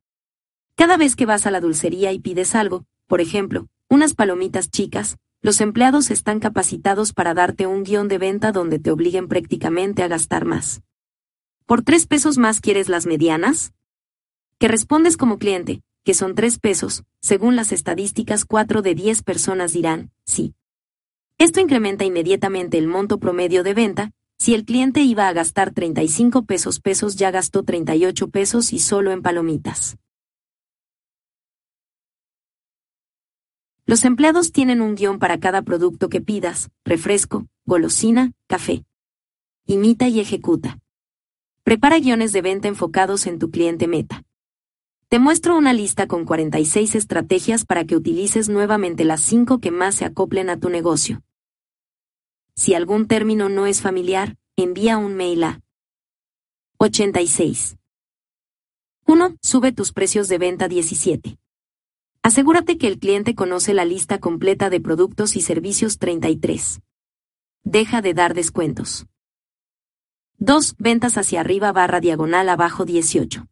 Cada vez que vas a la dulcería y pides algo, por ejemplo, unas palomitas chicas, los empleados están capacitados para darte un guion de venta donde te obliguen prácticamente a gastar más. ¿Por tres pesos más quieres las medianas? Que respondes como cliente, que son tres pesos, según las estadísticas 4 de 10 personas dirán, sí. Esto incrementa inmediatamente el monto promedio de venta, si el cliente iba a gastar 35 pesos pesos ya gastó 38 pesos y solo en palomitas. Los empleados tienen un guion para cada producto que pidas, refresco, golosina, café. Imita y ejecuta. Prepara guiones de venta enfocados en tu cliente meta. Te muestro una lista con 46 estrategias para que utilices nuevamente las 5 que más se acoplen a tu negocio. Si algún término no es familiar, envía un mail a 86. 1. Sube tus precios de venta 17. Asegúrate que el cliente conoce la lista completa de productos y servicios 33. Deja de dar descuentos. 2. Ventas hacia arriba barra diagonal abajo 18.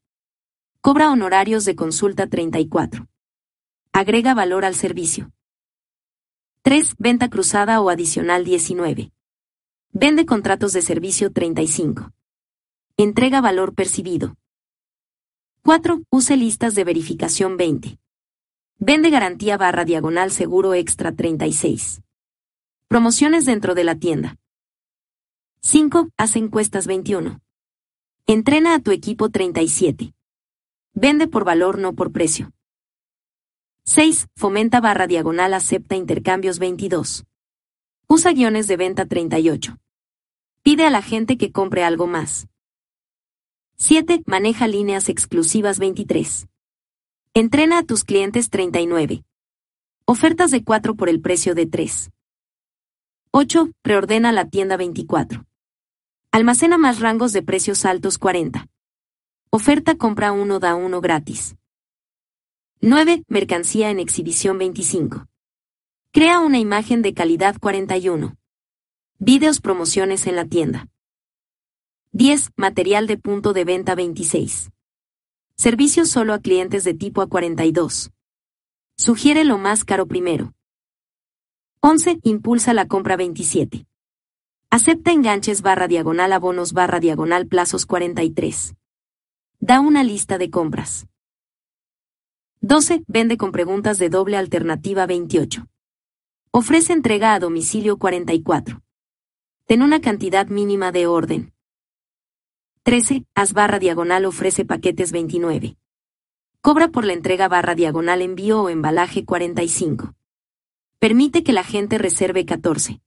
Cobra honorarios de consulta 34. Agrega valor al servicio. 3. Venta cruzada o adicional 19. Vende contratos de servicio 35. Entrega valor percibido. 4. Use listas de verificación 20. Vende garantía barra diagonal seguro extra 36. Promociones dentro de la tienda. 5. Haz encuestas 21. Entrena a tu equipo 37. Vende por valor no por precio. 6. Fomenta barra diagonal acepta intercambios 22. Usa guiones de venta 38. Pide a la gente que compre algo más. 7. Maneja líneas exclusivas 23. Entrena a tus clientes 39. Ofertas de 4 por el precio de 3. 8. Preordena la tienda 24. Almacena más rangos de precios altos 40. Oferta compra uno da uno gratis. 9. Mercancía en exhibición 25. Crea una imagen de calidad 41. Videos promociones en la tienda. 10. Material de punto de venta 26. Servicios solo a clientes de tipo A42. Sugiere lo más caro primero. 11. Impulsa la compra 27. Acepta enganches barra diagonal abonos barra diagonal plazos 43. Da una lista de compras. 12. Vende con preguntas de doble alternativa 28. Ofrece entrega a domicilio 44. Ten una cantidad mínima de orden. 13. Haz barra diagonal ofrece paquetes 29. Cobra por la entrega barra diagonal envío o embalaje 45. Permite que la gente reserve 14.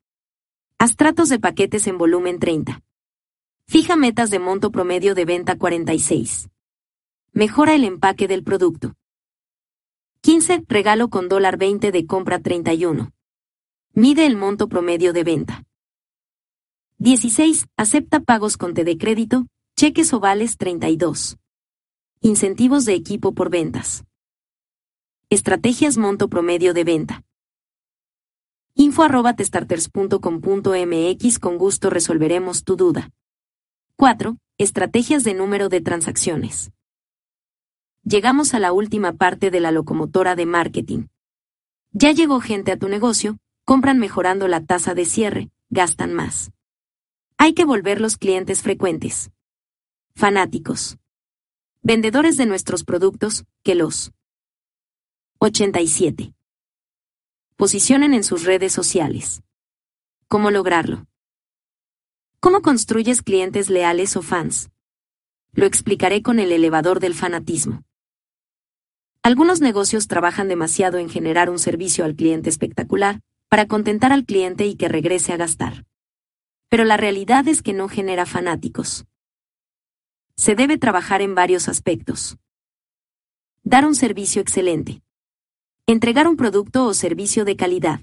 Haz tratos de paquetes en volumen 30. Fija metas de monto promedio de venta 46. Mejora el empaque del producto. 15. Regalo con dólar 20 de compra 31. Mide el monto promedio de venta. 16. Acepta pagos con T de crédito, cheques o vales 32. Incentivos de equipo por ventas. Estrategias monto promedio de venta. Info arroba testarters.com.mx con gusto resolveremos tu duda. 4. Estrategias de número de transacciones. Llegamos a la última parte de la locomotora de marketing. Ya llegó gente a tu negocio, compran mejorando la tasa de cierre, gastan más. Hay que volver los clientes frecuentes. Fanáticos. Vendedores de nuestros productos, que los 87. Posicionen en sus redes sociales. ¿Cómo lograrlo? ¿Cómo construyes clientes leales o fans? Lo explicaré con el elevador del fanatismo. Algunos negocios trabajan demasiado en generar un servicio al cliente espectacular, para contentar al cliente y que regrese a gastar. Pero la realidad es que no genera fanáticos. Se debe trabajar en varios aspectos. Dar un servicio excelente. Entregar un producto o servicio de calidad.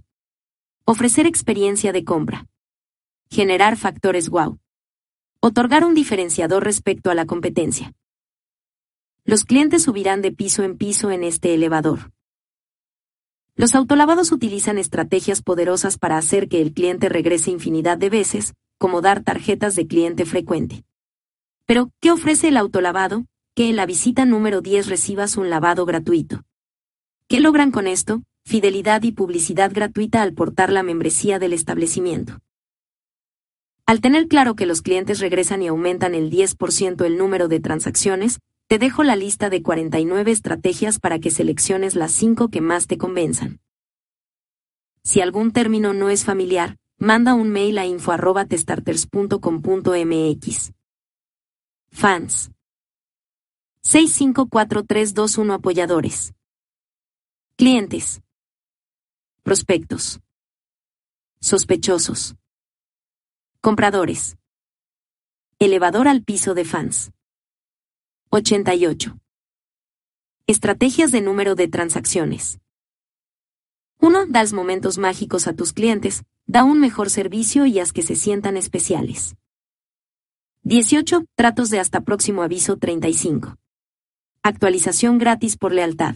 Ofrecer experiencia de compra. Generar factores wow. Otorgar un diferenciador respecto a la competencia. Los clientes subirán de piso en piso en este elevador. Los autolavados utilizan estrategias poderosas para hacer que el cliente regrese infinidad de veces, como dar tarjetas de cliente frecuente. Pero, ¿qué ofrece el autolavado? Que en la visita número 10 recibas un lavado gratuito. ¿Qué logran con esto? Fidelidad y publicidad gratuita al portar la membresía del establecimiento. Al tener claro que los clientes regresan y aumentan el 10% el número de transacciones, te dejo la lista de 49 estrategias para que selecciones las 5 que más te convenzan. Si algún término no es familiar, manda un mail a info@testarters.com.mx. Fans 654321 apoyadores. Clientes. Prospectos. Sospechosos. Compradores. Elevador al piso de fans. 88. Estrategias de número de transacciones. 1. Das momentos mágicos a tus clientes, da un mejor servicio y haz que se sientan especiales. 18. Tratos de hasta próximo aviso 35. Actualización gratis por lealtad.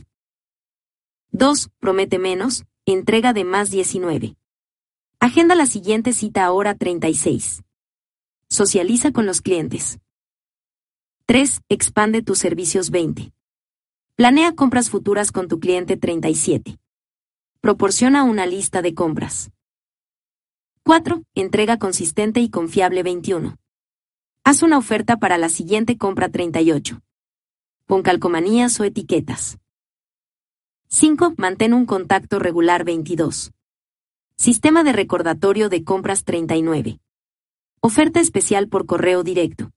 2. Promete menos, entrega de más 19. Agenda la siguiente cita ahora 36. Socializa con los clientes. 3. Expande tus servicios 20. Planea compras futuras con tu cliente 37. Proporciona una lista de compras. 4. Entrega consistente y confiable 21. Haz una oferta para la siguiente compra 38. Con calcomanías o etiquetas. 5. Mantén un contacto regular 22. Sistema de recordatorio de compras 39. Oferta especial por correo directo.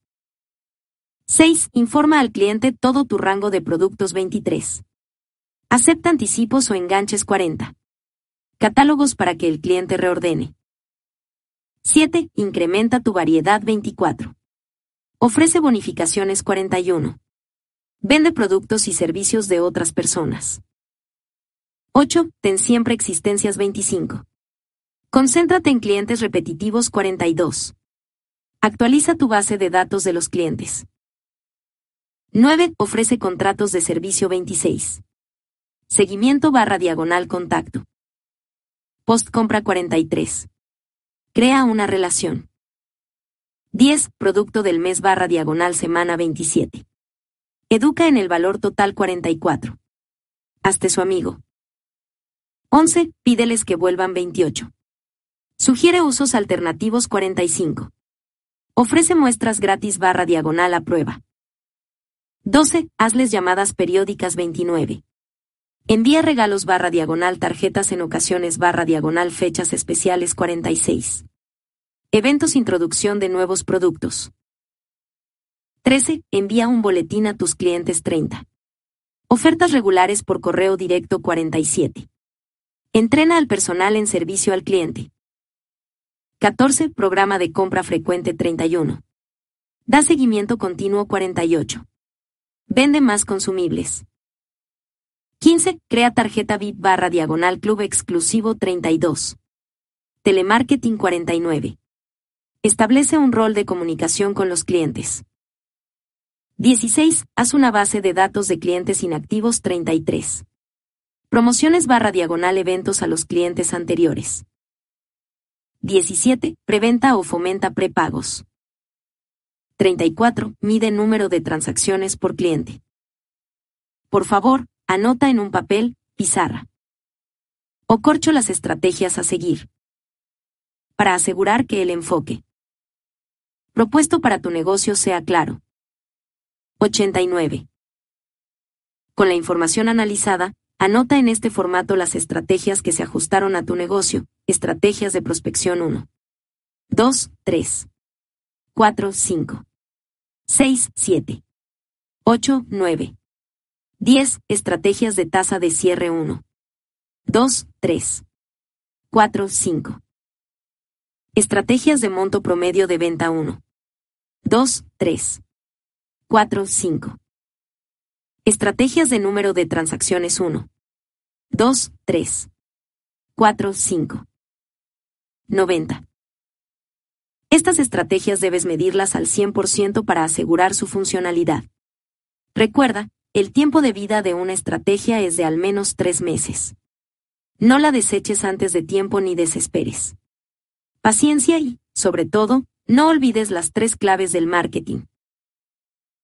6. Informa al cliente todo tu rango de productos 23. Acepta anticipos o enganches 40. Catálogos para que el cliente reordene. 7. Incrementa tu variedad 24. Ofrece bonificaciones 41. Vende productos y servicios de otras personas. 8. Ten siempre existencias 25. Concéntrate en clientes repetitivos 42. Actualiza tu base de datos de los clientes. 9. Ofrece contratos de servicio 26. Seguimiento barra diagonal contacto. Post compra 43. Crea una relación. 10. Producto del mes barra diagonal semana 27. Educa en el valor total 44. Hazte su amigo. 11. Pídeles que vuelvan 28. Sugiere usos alternativos 45. Ofrece muestras gratis barra diagonal a prueba. 12. Hazles llamadas periódicas 29. Envía regalos barra diagonal tarjetas en ocasiones barra diagonal fechas especiales 46. Eventos introducción de nuevos productos. 13. Envía un boletín a tus clientes 30. Ofertas regulares por correo directo 47. Entrena al personal en servicio al cliente. 14. Programa de compra frecuente 31. Da seguimiento continuo 48. Vende más consumibles. 15. Crea tarjeta VIP barra diagonal club exclusivo 32. Telemarketing 49. Establece un rol de comunicación con los clientes. 16. Haz una base de datos de clientes inactivos 33. Promociones barra diagonal eventos a los clientes anteriores. 17. Preventa o fomenta prepagos. 34. Mide número de transacciones por cliente. Por favor, anota en un papel, pizarra. O corcho las estrategias a seguir. Para asegurar que el enfoque propuesto para tu negocio sea claro. 89. Con la información analizada, anota en este formato las estrategias que se ajustaron a tu negocio, estrategias de prospección 1. 2, 3. 4, 5. 6, 7. 8, 9. 10. Estrategias de tasa de cierre 1. 2, 3. 4, 5. Estrategias de monto promedio de venta 1. 2, 3. 4, 5. Estrategias de número de transacciones 1. 2, 3. 4, 5. 90. Estas estrategias debes medirlas al 100% para asegurar su funcionalidad. Recuerda, el tiempo de vida de una estrategia es de al menos tres meses. No la deseches antes de tiempo ni desesperes. Paciencia y, sobre todo, no olvides las tres claves del marketing.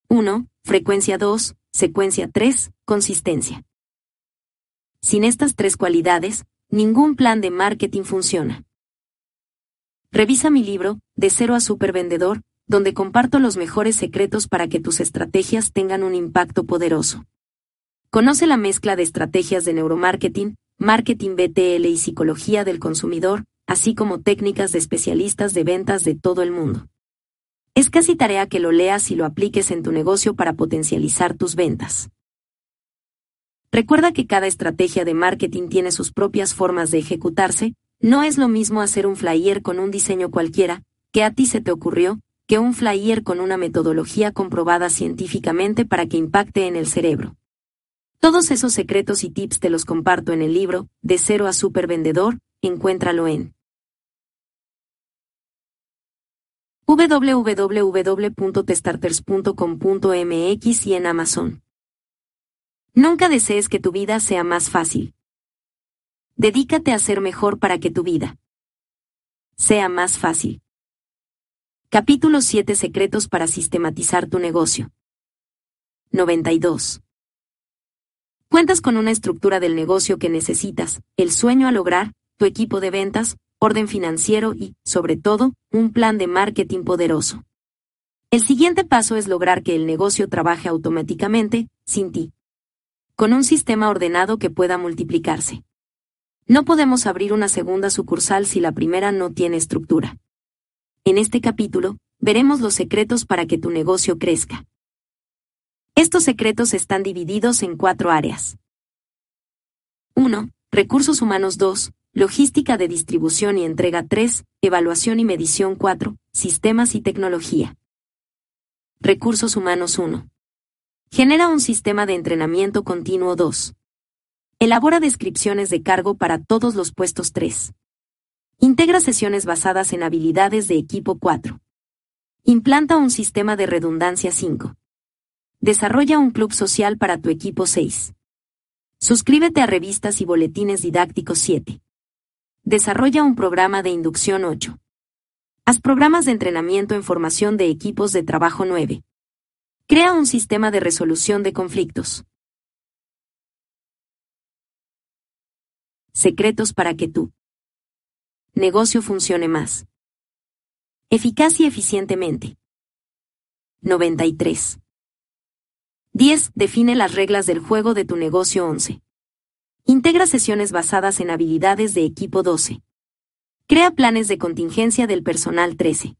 1. Frecuencia 2. Secuencia 3. Consistencia. Sin estas tres cualidades, ningún plan de marketing funciona. Revisa mi libro, De cero a supervendedor, donde comparto los mejores secretos para que tus estrategias tengan un impacto poderoso. Conoce la mezcla de estrategias de neuromarketing, marketing BTL y psicología del consumidor, así como técnicas de especialistas de ventas de todo el mundo. Es casi tarea que lo leas y lo apliques en tu negocio para potencializar tus ventas. Recuerda que cada estrategia de marketing tiene sus propias formas de ejecutarse, no es lo mismo hacer un flyer con un diseño cualquiera, que a ti se te ocurrió, que un flyer con una metodología comprobada científicamente para que impacte en el cerebro. Todos esos secretos y tips te los comparto en el libro, De cero a supervendedor, encuéntralo en www.testarters.com.mx y en Amazon. Nunca desees que tu vida sea más fácil. Dedícate a ser mejor para que tu vida sea más fácil. Capítulo 7 Secretos para sistematizar tu negocio. 92. Cuentas con una estructura del negocio que necesitas, el sueño a lograr, tu equipo de ventas, orden financiero y, sobre todo, un plan de marketing poderoso. El siguiente paso es lograr que el negocio trabaje automáticamente, sin ti. Con un sistema ordenado que pueda multiplicarse. No podemos abrir una segunda sucursal si la primera no tiene estructura. En este capítulo, veremos los secretos para que tu negocio crezca. Estos secretos están divididos en cuatro áreas. 1. Recursos humanos 2. Logística de distribución y entrega 3. Evaluación y medición 4. Sistemas y tecnología. Recursos humanos 1. Genera un sistema de entrenamiento continuo 2. Elabora descripciones de cargo para todos los puestos 3. Integra sesiones basadas en habilidades de equipo 4. Implanta un sistema de redundancia 5. Desarrolla un club social para tu equipo 6. Suscríbete a revistas y boletines didácticos 7. Desarrolla un programa de inducción 8. Haz programas de entrenamiento en formación de equipos de trabajo 9. Crea un sistema de resolución de conflictos. Secretos para que tu negocio funcione más. Eficaz y eficientemente. 93. 10. Define las reglas del juego de tu negocio 11. Integra sesiones basadas en habilidades de equipo 12. Crea planes de contingencia del personal 13.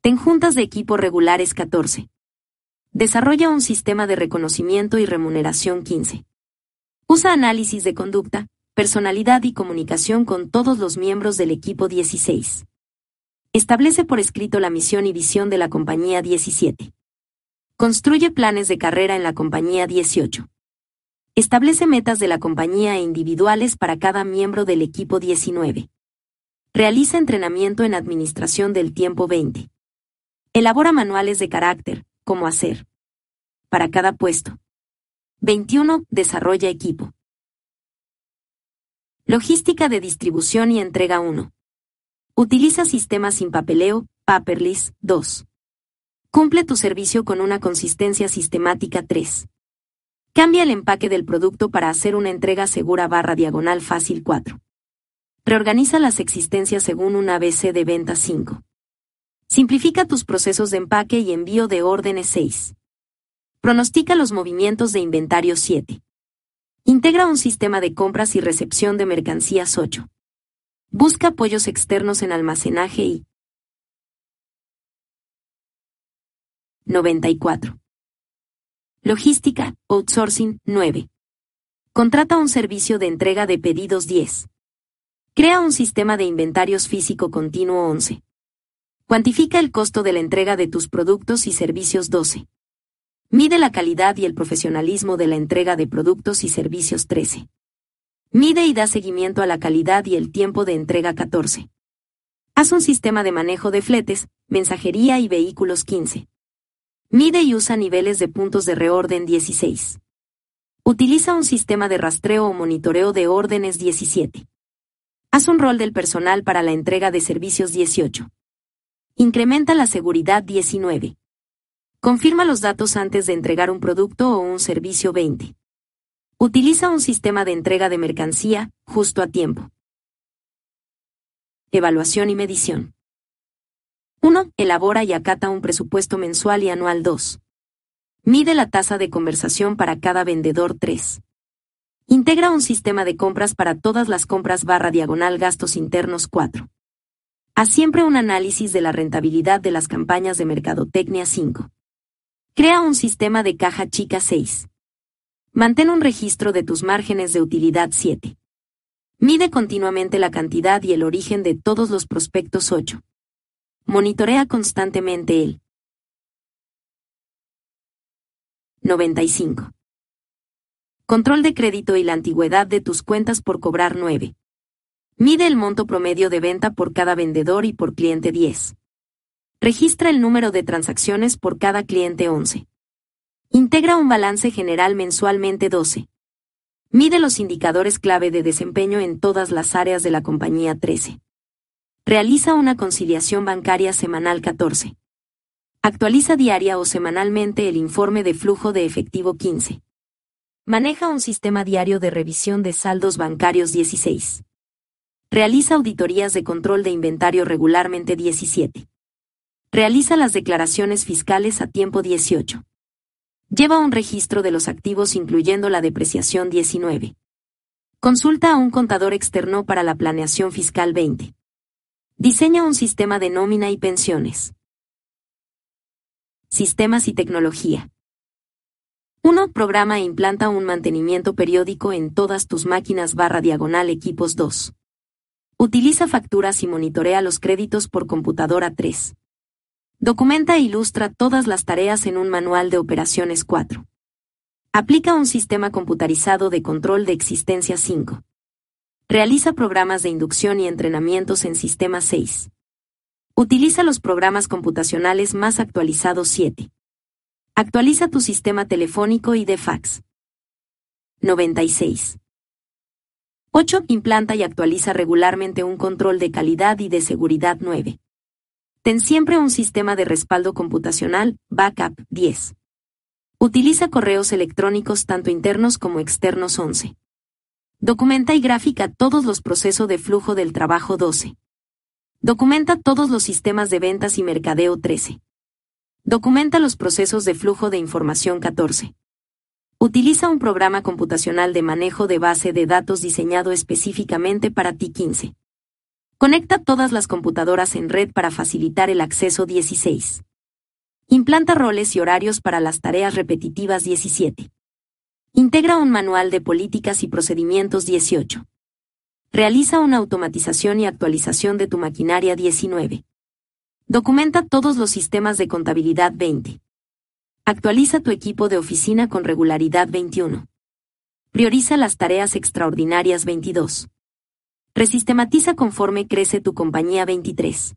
Ten juntas de equipo regulares 14. Desarrolla un sistema de reconocimiento y remuneración 15. Usa análisis de conducta, personalidad y comunicación con todos los miembros del equipo 16. Establece por escrito la misión y visión de la compañía 17. Construye planes de carrera en la compañía 18. Establece metas de la compañía e individuales para cada miembro del equipo 19. Realiza entrenamiento en administración del tiempo 20. Elabora manuales de carácter, como hacer. Para cada puesto. 21. Desarrolla equipo. Logística de distribución y entrega 1. Utiliza sistemas sin papeleo, paperless 2. Cumple tu servicio con una consistencia sistemática 3. Cambia el empaque del producto para hacer una entrega segura barra diagonal fácil 4. Reorganiza las existencias según un ABC de venta 5. Simplifica tus procesos de empaque y envío de órdenes 6. Pronostica los movimientos de inventario 7. Integra un sistema de compras y recepción de mercancías 8. Busca apoyos externos en almacenaje y 94. Logística, outsourcing 9. Contrata un servicio de entrega de pedidos 10. Crea un sistema de inventarios físico continuo 11. Cuantifica el costo de la entrega de tus productos y servicios 12. Mide la calidad y el profesionalismo de la entrega de productos y servicios 13. Mide y da seguimiento a la calidad y el tiempo de entrega 14. Haz un sistema de manejo de fletes, mensajería y vehículos 15. Mide y usa niveles de puntos de reorden 16. Utiliza un sistema de rastreo o monitoreo de órdenes 17. Haz un rol del personal para la entrega de servicios 18. Incrementa la seguridad 19. Confirma los datos antes de entregar un producto o un servicio 20. Utiliza un sistema de entrega de mercancía, justo a tiempo. Evaluación y medición. 1. Elabora y acata un presupuesto mensual y anual 2. Mide la tasa de conversación para cada vendedor 3. Integra un sistema de compras para todas las compras barra diagonal gastos internos 4. Haz siempre un análisis de la rentabilidad de las campañas de mercadotecnia 5. Crea un sistema de caja chica 6. Mantén un registro de tus márgenes de utilidad 7. Mide continuamente la cantidad y el origen de todos los prospectos 8. Monitorea constantemente el 95. Control de crédito y la antigüedad de tus cuentas por cobrar 9. Mide el monto promedio de venta por cada vendedor y por cliente 10. Registra el número de transacciones por cada cliente 11. Integra un balance general mensualmente 12. Mide los indicadores clave de desempeño en todas las áreas de la compañía 13. Realiza una conciliación bancaria semanal 14. Actualiza diaria o semanalmente el informe de flujo de efectivo 15. Maneja un sistema diario de revisión de saldos bancarios 16. Realiza auditorías de control de inventario regularmente 17. Realiza las declaraciones fiscales a tiempo 18. Lleva un registro de los activos incluyendo la depreciación 19. Consulta a un contador externo para la planeación fiscal 20. Diseña un sistema de nómina y pensiones. Sistemas y tecnología. 1. Programa e implanta un mantenimiento periódico en todas tus máquinas barra diagonal equipos 2. Utiliza facturas y monitorea los créditos por computadora 3. Documenta e ilustra todas las tareas en un manual de operaciones 4. Aplica un sistema computarizado de control de existencia 5. Realiza programas de inducción y entrenamientos en sistema 6. Utiliza los programas computacionales más actualizados 7. Actualiza tu sistema telefónico y de fax. 96. 8. Implanta y actualiza regularmente un control de calidad y de seguridad 9. Ten siempre un sistema de respaldo computacional, backup 10. Utiliza correos electrónicos tanto internos como externos 11. Documenta y gráfica todos los procesos de flujo del trabajo 12. Documenta todos los sistemas de ventas y mercadeo 13. Documenta los procesos de flujo de información 14. Utiliza un programa computacional de manejo de base de datos diseñado específicamente para ti 15. Conecta todas las computadoras en red para facilitar el acceso 16. Implanta roles y horarios para las tareas repetitivas 17. Integra un manual de políticas y procedimientos 18. Realiza una automatización y actualización de tu maquinaria 19. Documenta todos los sistemas de contabilidad 20. Actualiza tu equipo de oficina con regularidad 21. Prioriza las tareas extraordinarias 22. Resistematiza conforme crece tu compañía 23.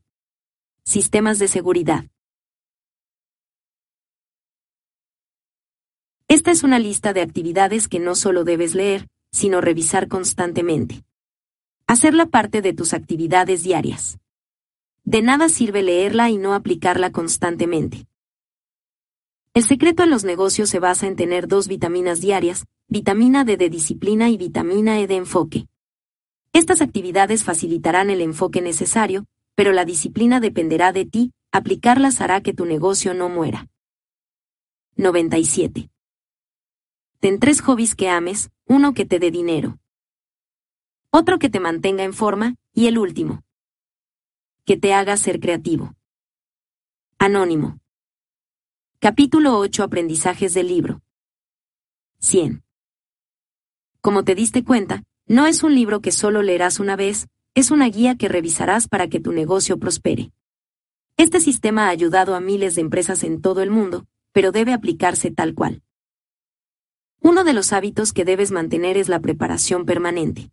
Sistemas de seguridad. Esta es una lista de actividades que no solo debes leer, sino revisar constantemente. Hacerla parte de tus actividades diarias. De nada sirve leerla y no aplicarla constantemente. El secreto en los negocios se basa en tener dos vitaminas diarias, vitamina D de disciplina y vitamina E de enfoque. Estas actividades facilitarán el enfoque necesario, pero la disciplina dependerá de ti, aplicarlas hará que tu negocio no muera. 97. Ten tres hobbies que ames, uno que te dé dinero, otro que te mantenga en forma, y el último, que te haga ser creativo. Anónimo. Capítulo 8 Aprendizajes del libro. 100. Como te diste cuenta, no es un libro que solo leerás una vez, es una guía que revisarás para que tu negocio prospere. Este sistema ha ayudado a miles de empresas en todo el mundo, pero debe aplicarse tal cual. Uno de los hábitos que debes mantener es la preparación permanente.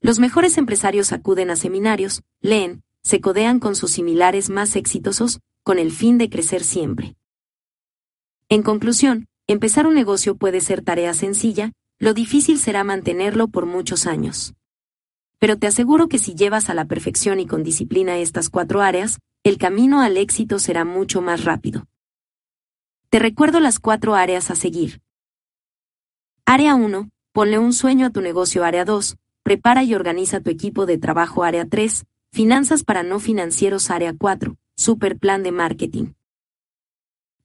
Los mejores empresarios acuden a seminarios, leen, se codean con sus similares más exitosos, con el fin de crecer siempre. En conclusión, empezar un negocio puede ser tarea sencilla, lo difícil será mantenerlo por muchos años. Pero te aseguro que si llevas a la perfección y con disciplina estas cuatro áreas, el camino al éxito será mucho más rápido. Te recuerdo las cuatro áreas a seguir. Área 1, ponle un sueño a tu negocio. Área 2, prepara y organiza tu equipo de trabajo. Área 3, Finanzas para no financieros Área 4. Super plan de marketing.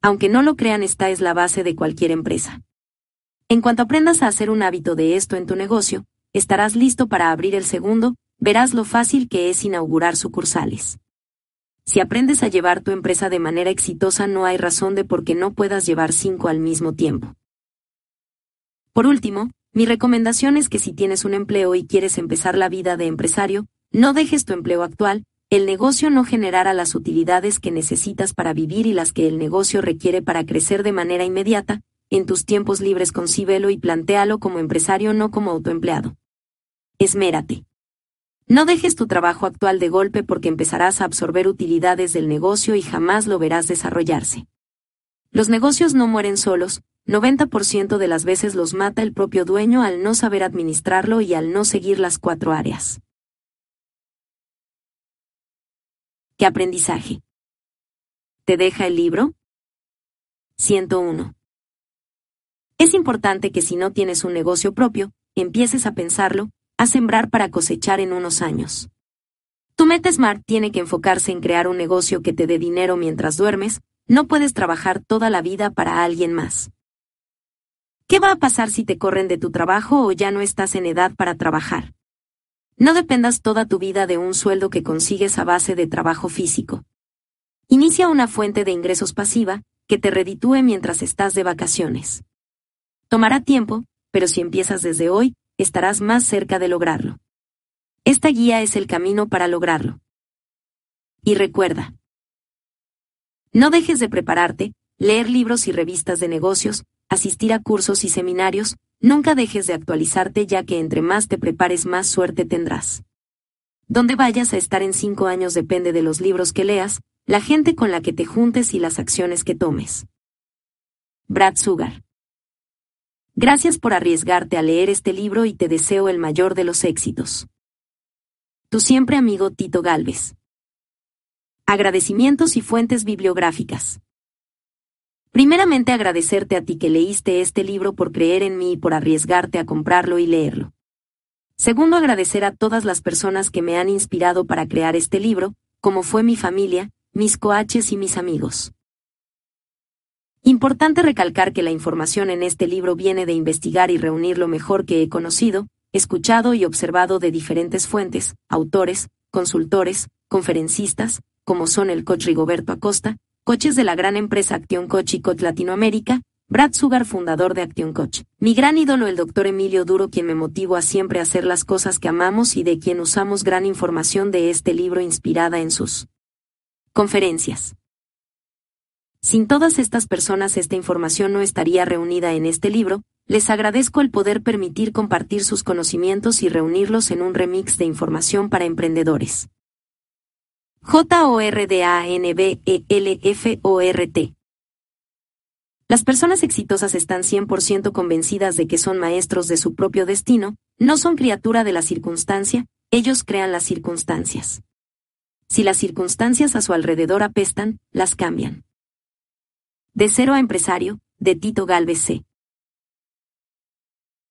Aunque no lo crean, esta es la base de cualquier empresa. En cuanto aprendas a hacer un hábito de esto en tu negocio, estarás listo para abrir el segundo, verás lo fácil que es inaugurar sucursales. Si aprendes a llevar tu empresa de manera exitosa, no hay razón de por qué no puedas llevar cinco al mismo tiempo. Por último, mi recomendación es que si tienes un empleo y quieres empezar la vida de empresario, no dejes tu empleo actual, el negocio no generará las utilidades que necesitas para vivir y las que el negocio requiere para crecer de manera inmediata, en tus tiempos libres concíbelo y plantéalo como empresario no como autoempleado. Esmérate. No dejes tu trabajo actual de golpe porque empezarás a absorber utilidades del negocio y jamás lo verás desarrollarse. Los negocios no mueren solos, 90% de las veces los mata el propio dueño al no saber administrarlo y al no seguir las cuatro áreas. ¿Qué aprendizaje? ¿Te deja el libro? 101. Es importante que si no tienes un negocio propio, empieces a pensarlo, a sembrar para cosechar en unos años. Tu meta Smart tiene que enfocarse en crear un negocio que te dé dinero mientras duermes, no puedes trabajar toda la vida para alguien más. ¿Qué va a pasar si te corren de tu trabajo o ya no estás en edad para trabajar? No dependas toda tu vida de un sueldo que consigues a base de trabajo físico. Inicia una fuente de ingresos pasiva que te reditúe mientras estás de vacaciones. Tomará tiempo, pero si empiezas desde hoy, estarás más cerca de lograrlo. Esta guía es el camino para lograrlo. Y recuerda, no dejes de prepararte, leer libros y revistas de negocios, asistir a cursos y seminarios, nunca dejes de actualizarte ya que entre más te prepares más suerte tendrás. Donde vayas a estar en cinco años depende de los libros que leas, la gente con la que te juntes y las acciones que tomes. Brad Sugar. Gracias por arriesgarte a leer este libro y te deseo el mayor de los éxitos. Tu siempre amigo Tito Galvez. Agradecimientos y fuentes bibliográficas. Primeramente agradecerte a ti que leíste este libro por creer en mí y por arriesgarte a comprarlo y leerlo. Segundo, agradecer a todas las personas que me han inspirado para crear este libro, como fue mi familia, mis coaches y mis amigos. Importante recalcar que la información en este libro viene de investigar y reunir lo mejor que he conocido, escuchado y observado de diferentes fuentes, autores, consultores, conferencistas, como son el coach Rigoberto Acosta, coches de la gran empresa Action Coach y Coach Latinoamérica, Brad Sugar, fundador de Action Coach. Mi gran ídolo, el doctor Emilio Duro, quien me motivó a siempre hacer las cosas que amamos y de quien usamos gran información de este libro inspirada en sus conferencias. Sin todas estas personas esta información no estaría reunida en este libro, les agradezco el poder permitir compartir sus conocimientos y reunirlos en un remix de información para emprendedores. J-O-R-D-A-N-B-E-L-F-O-R-T. Las personas exitosas están 100% convencidas de que son maestros de su propio destino, no son criatura de la circunstancia, ellos crean las circunstancias. Si las circunstancias a su alrededor apestan, las cambian. De cero a empresario, de Tito Galvez C.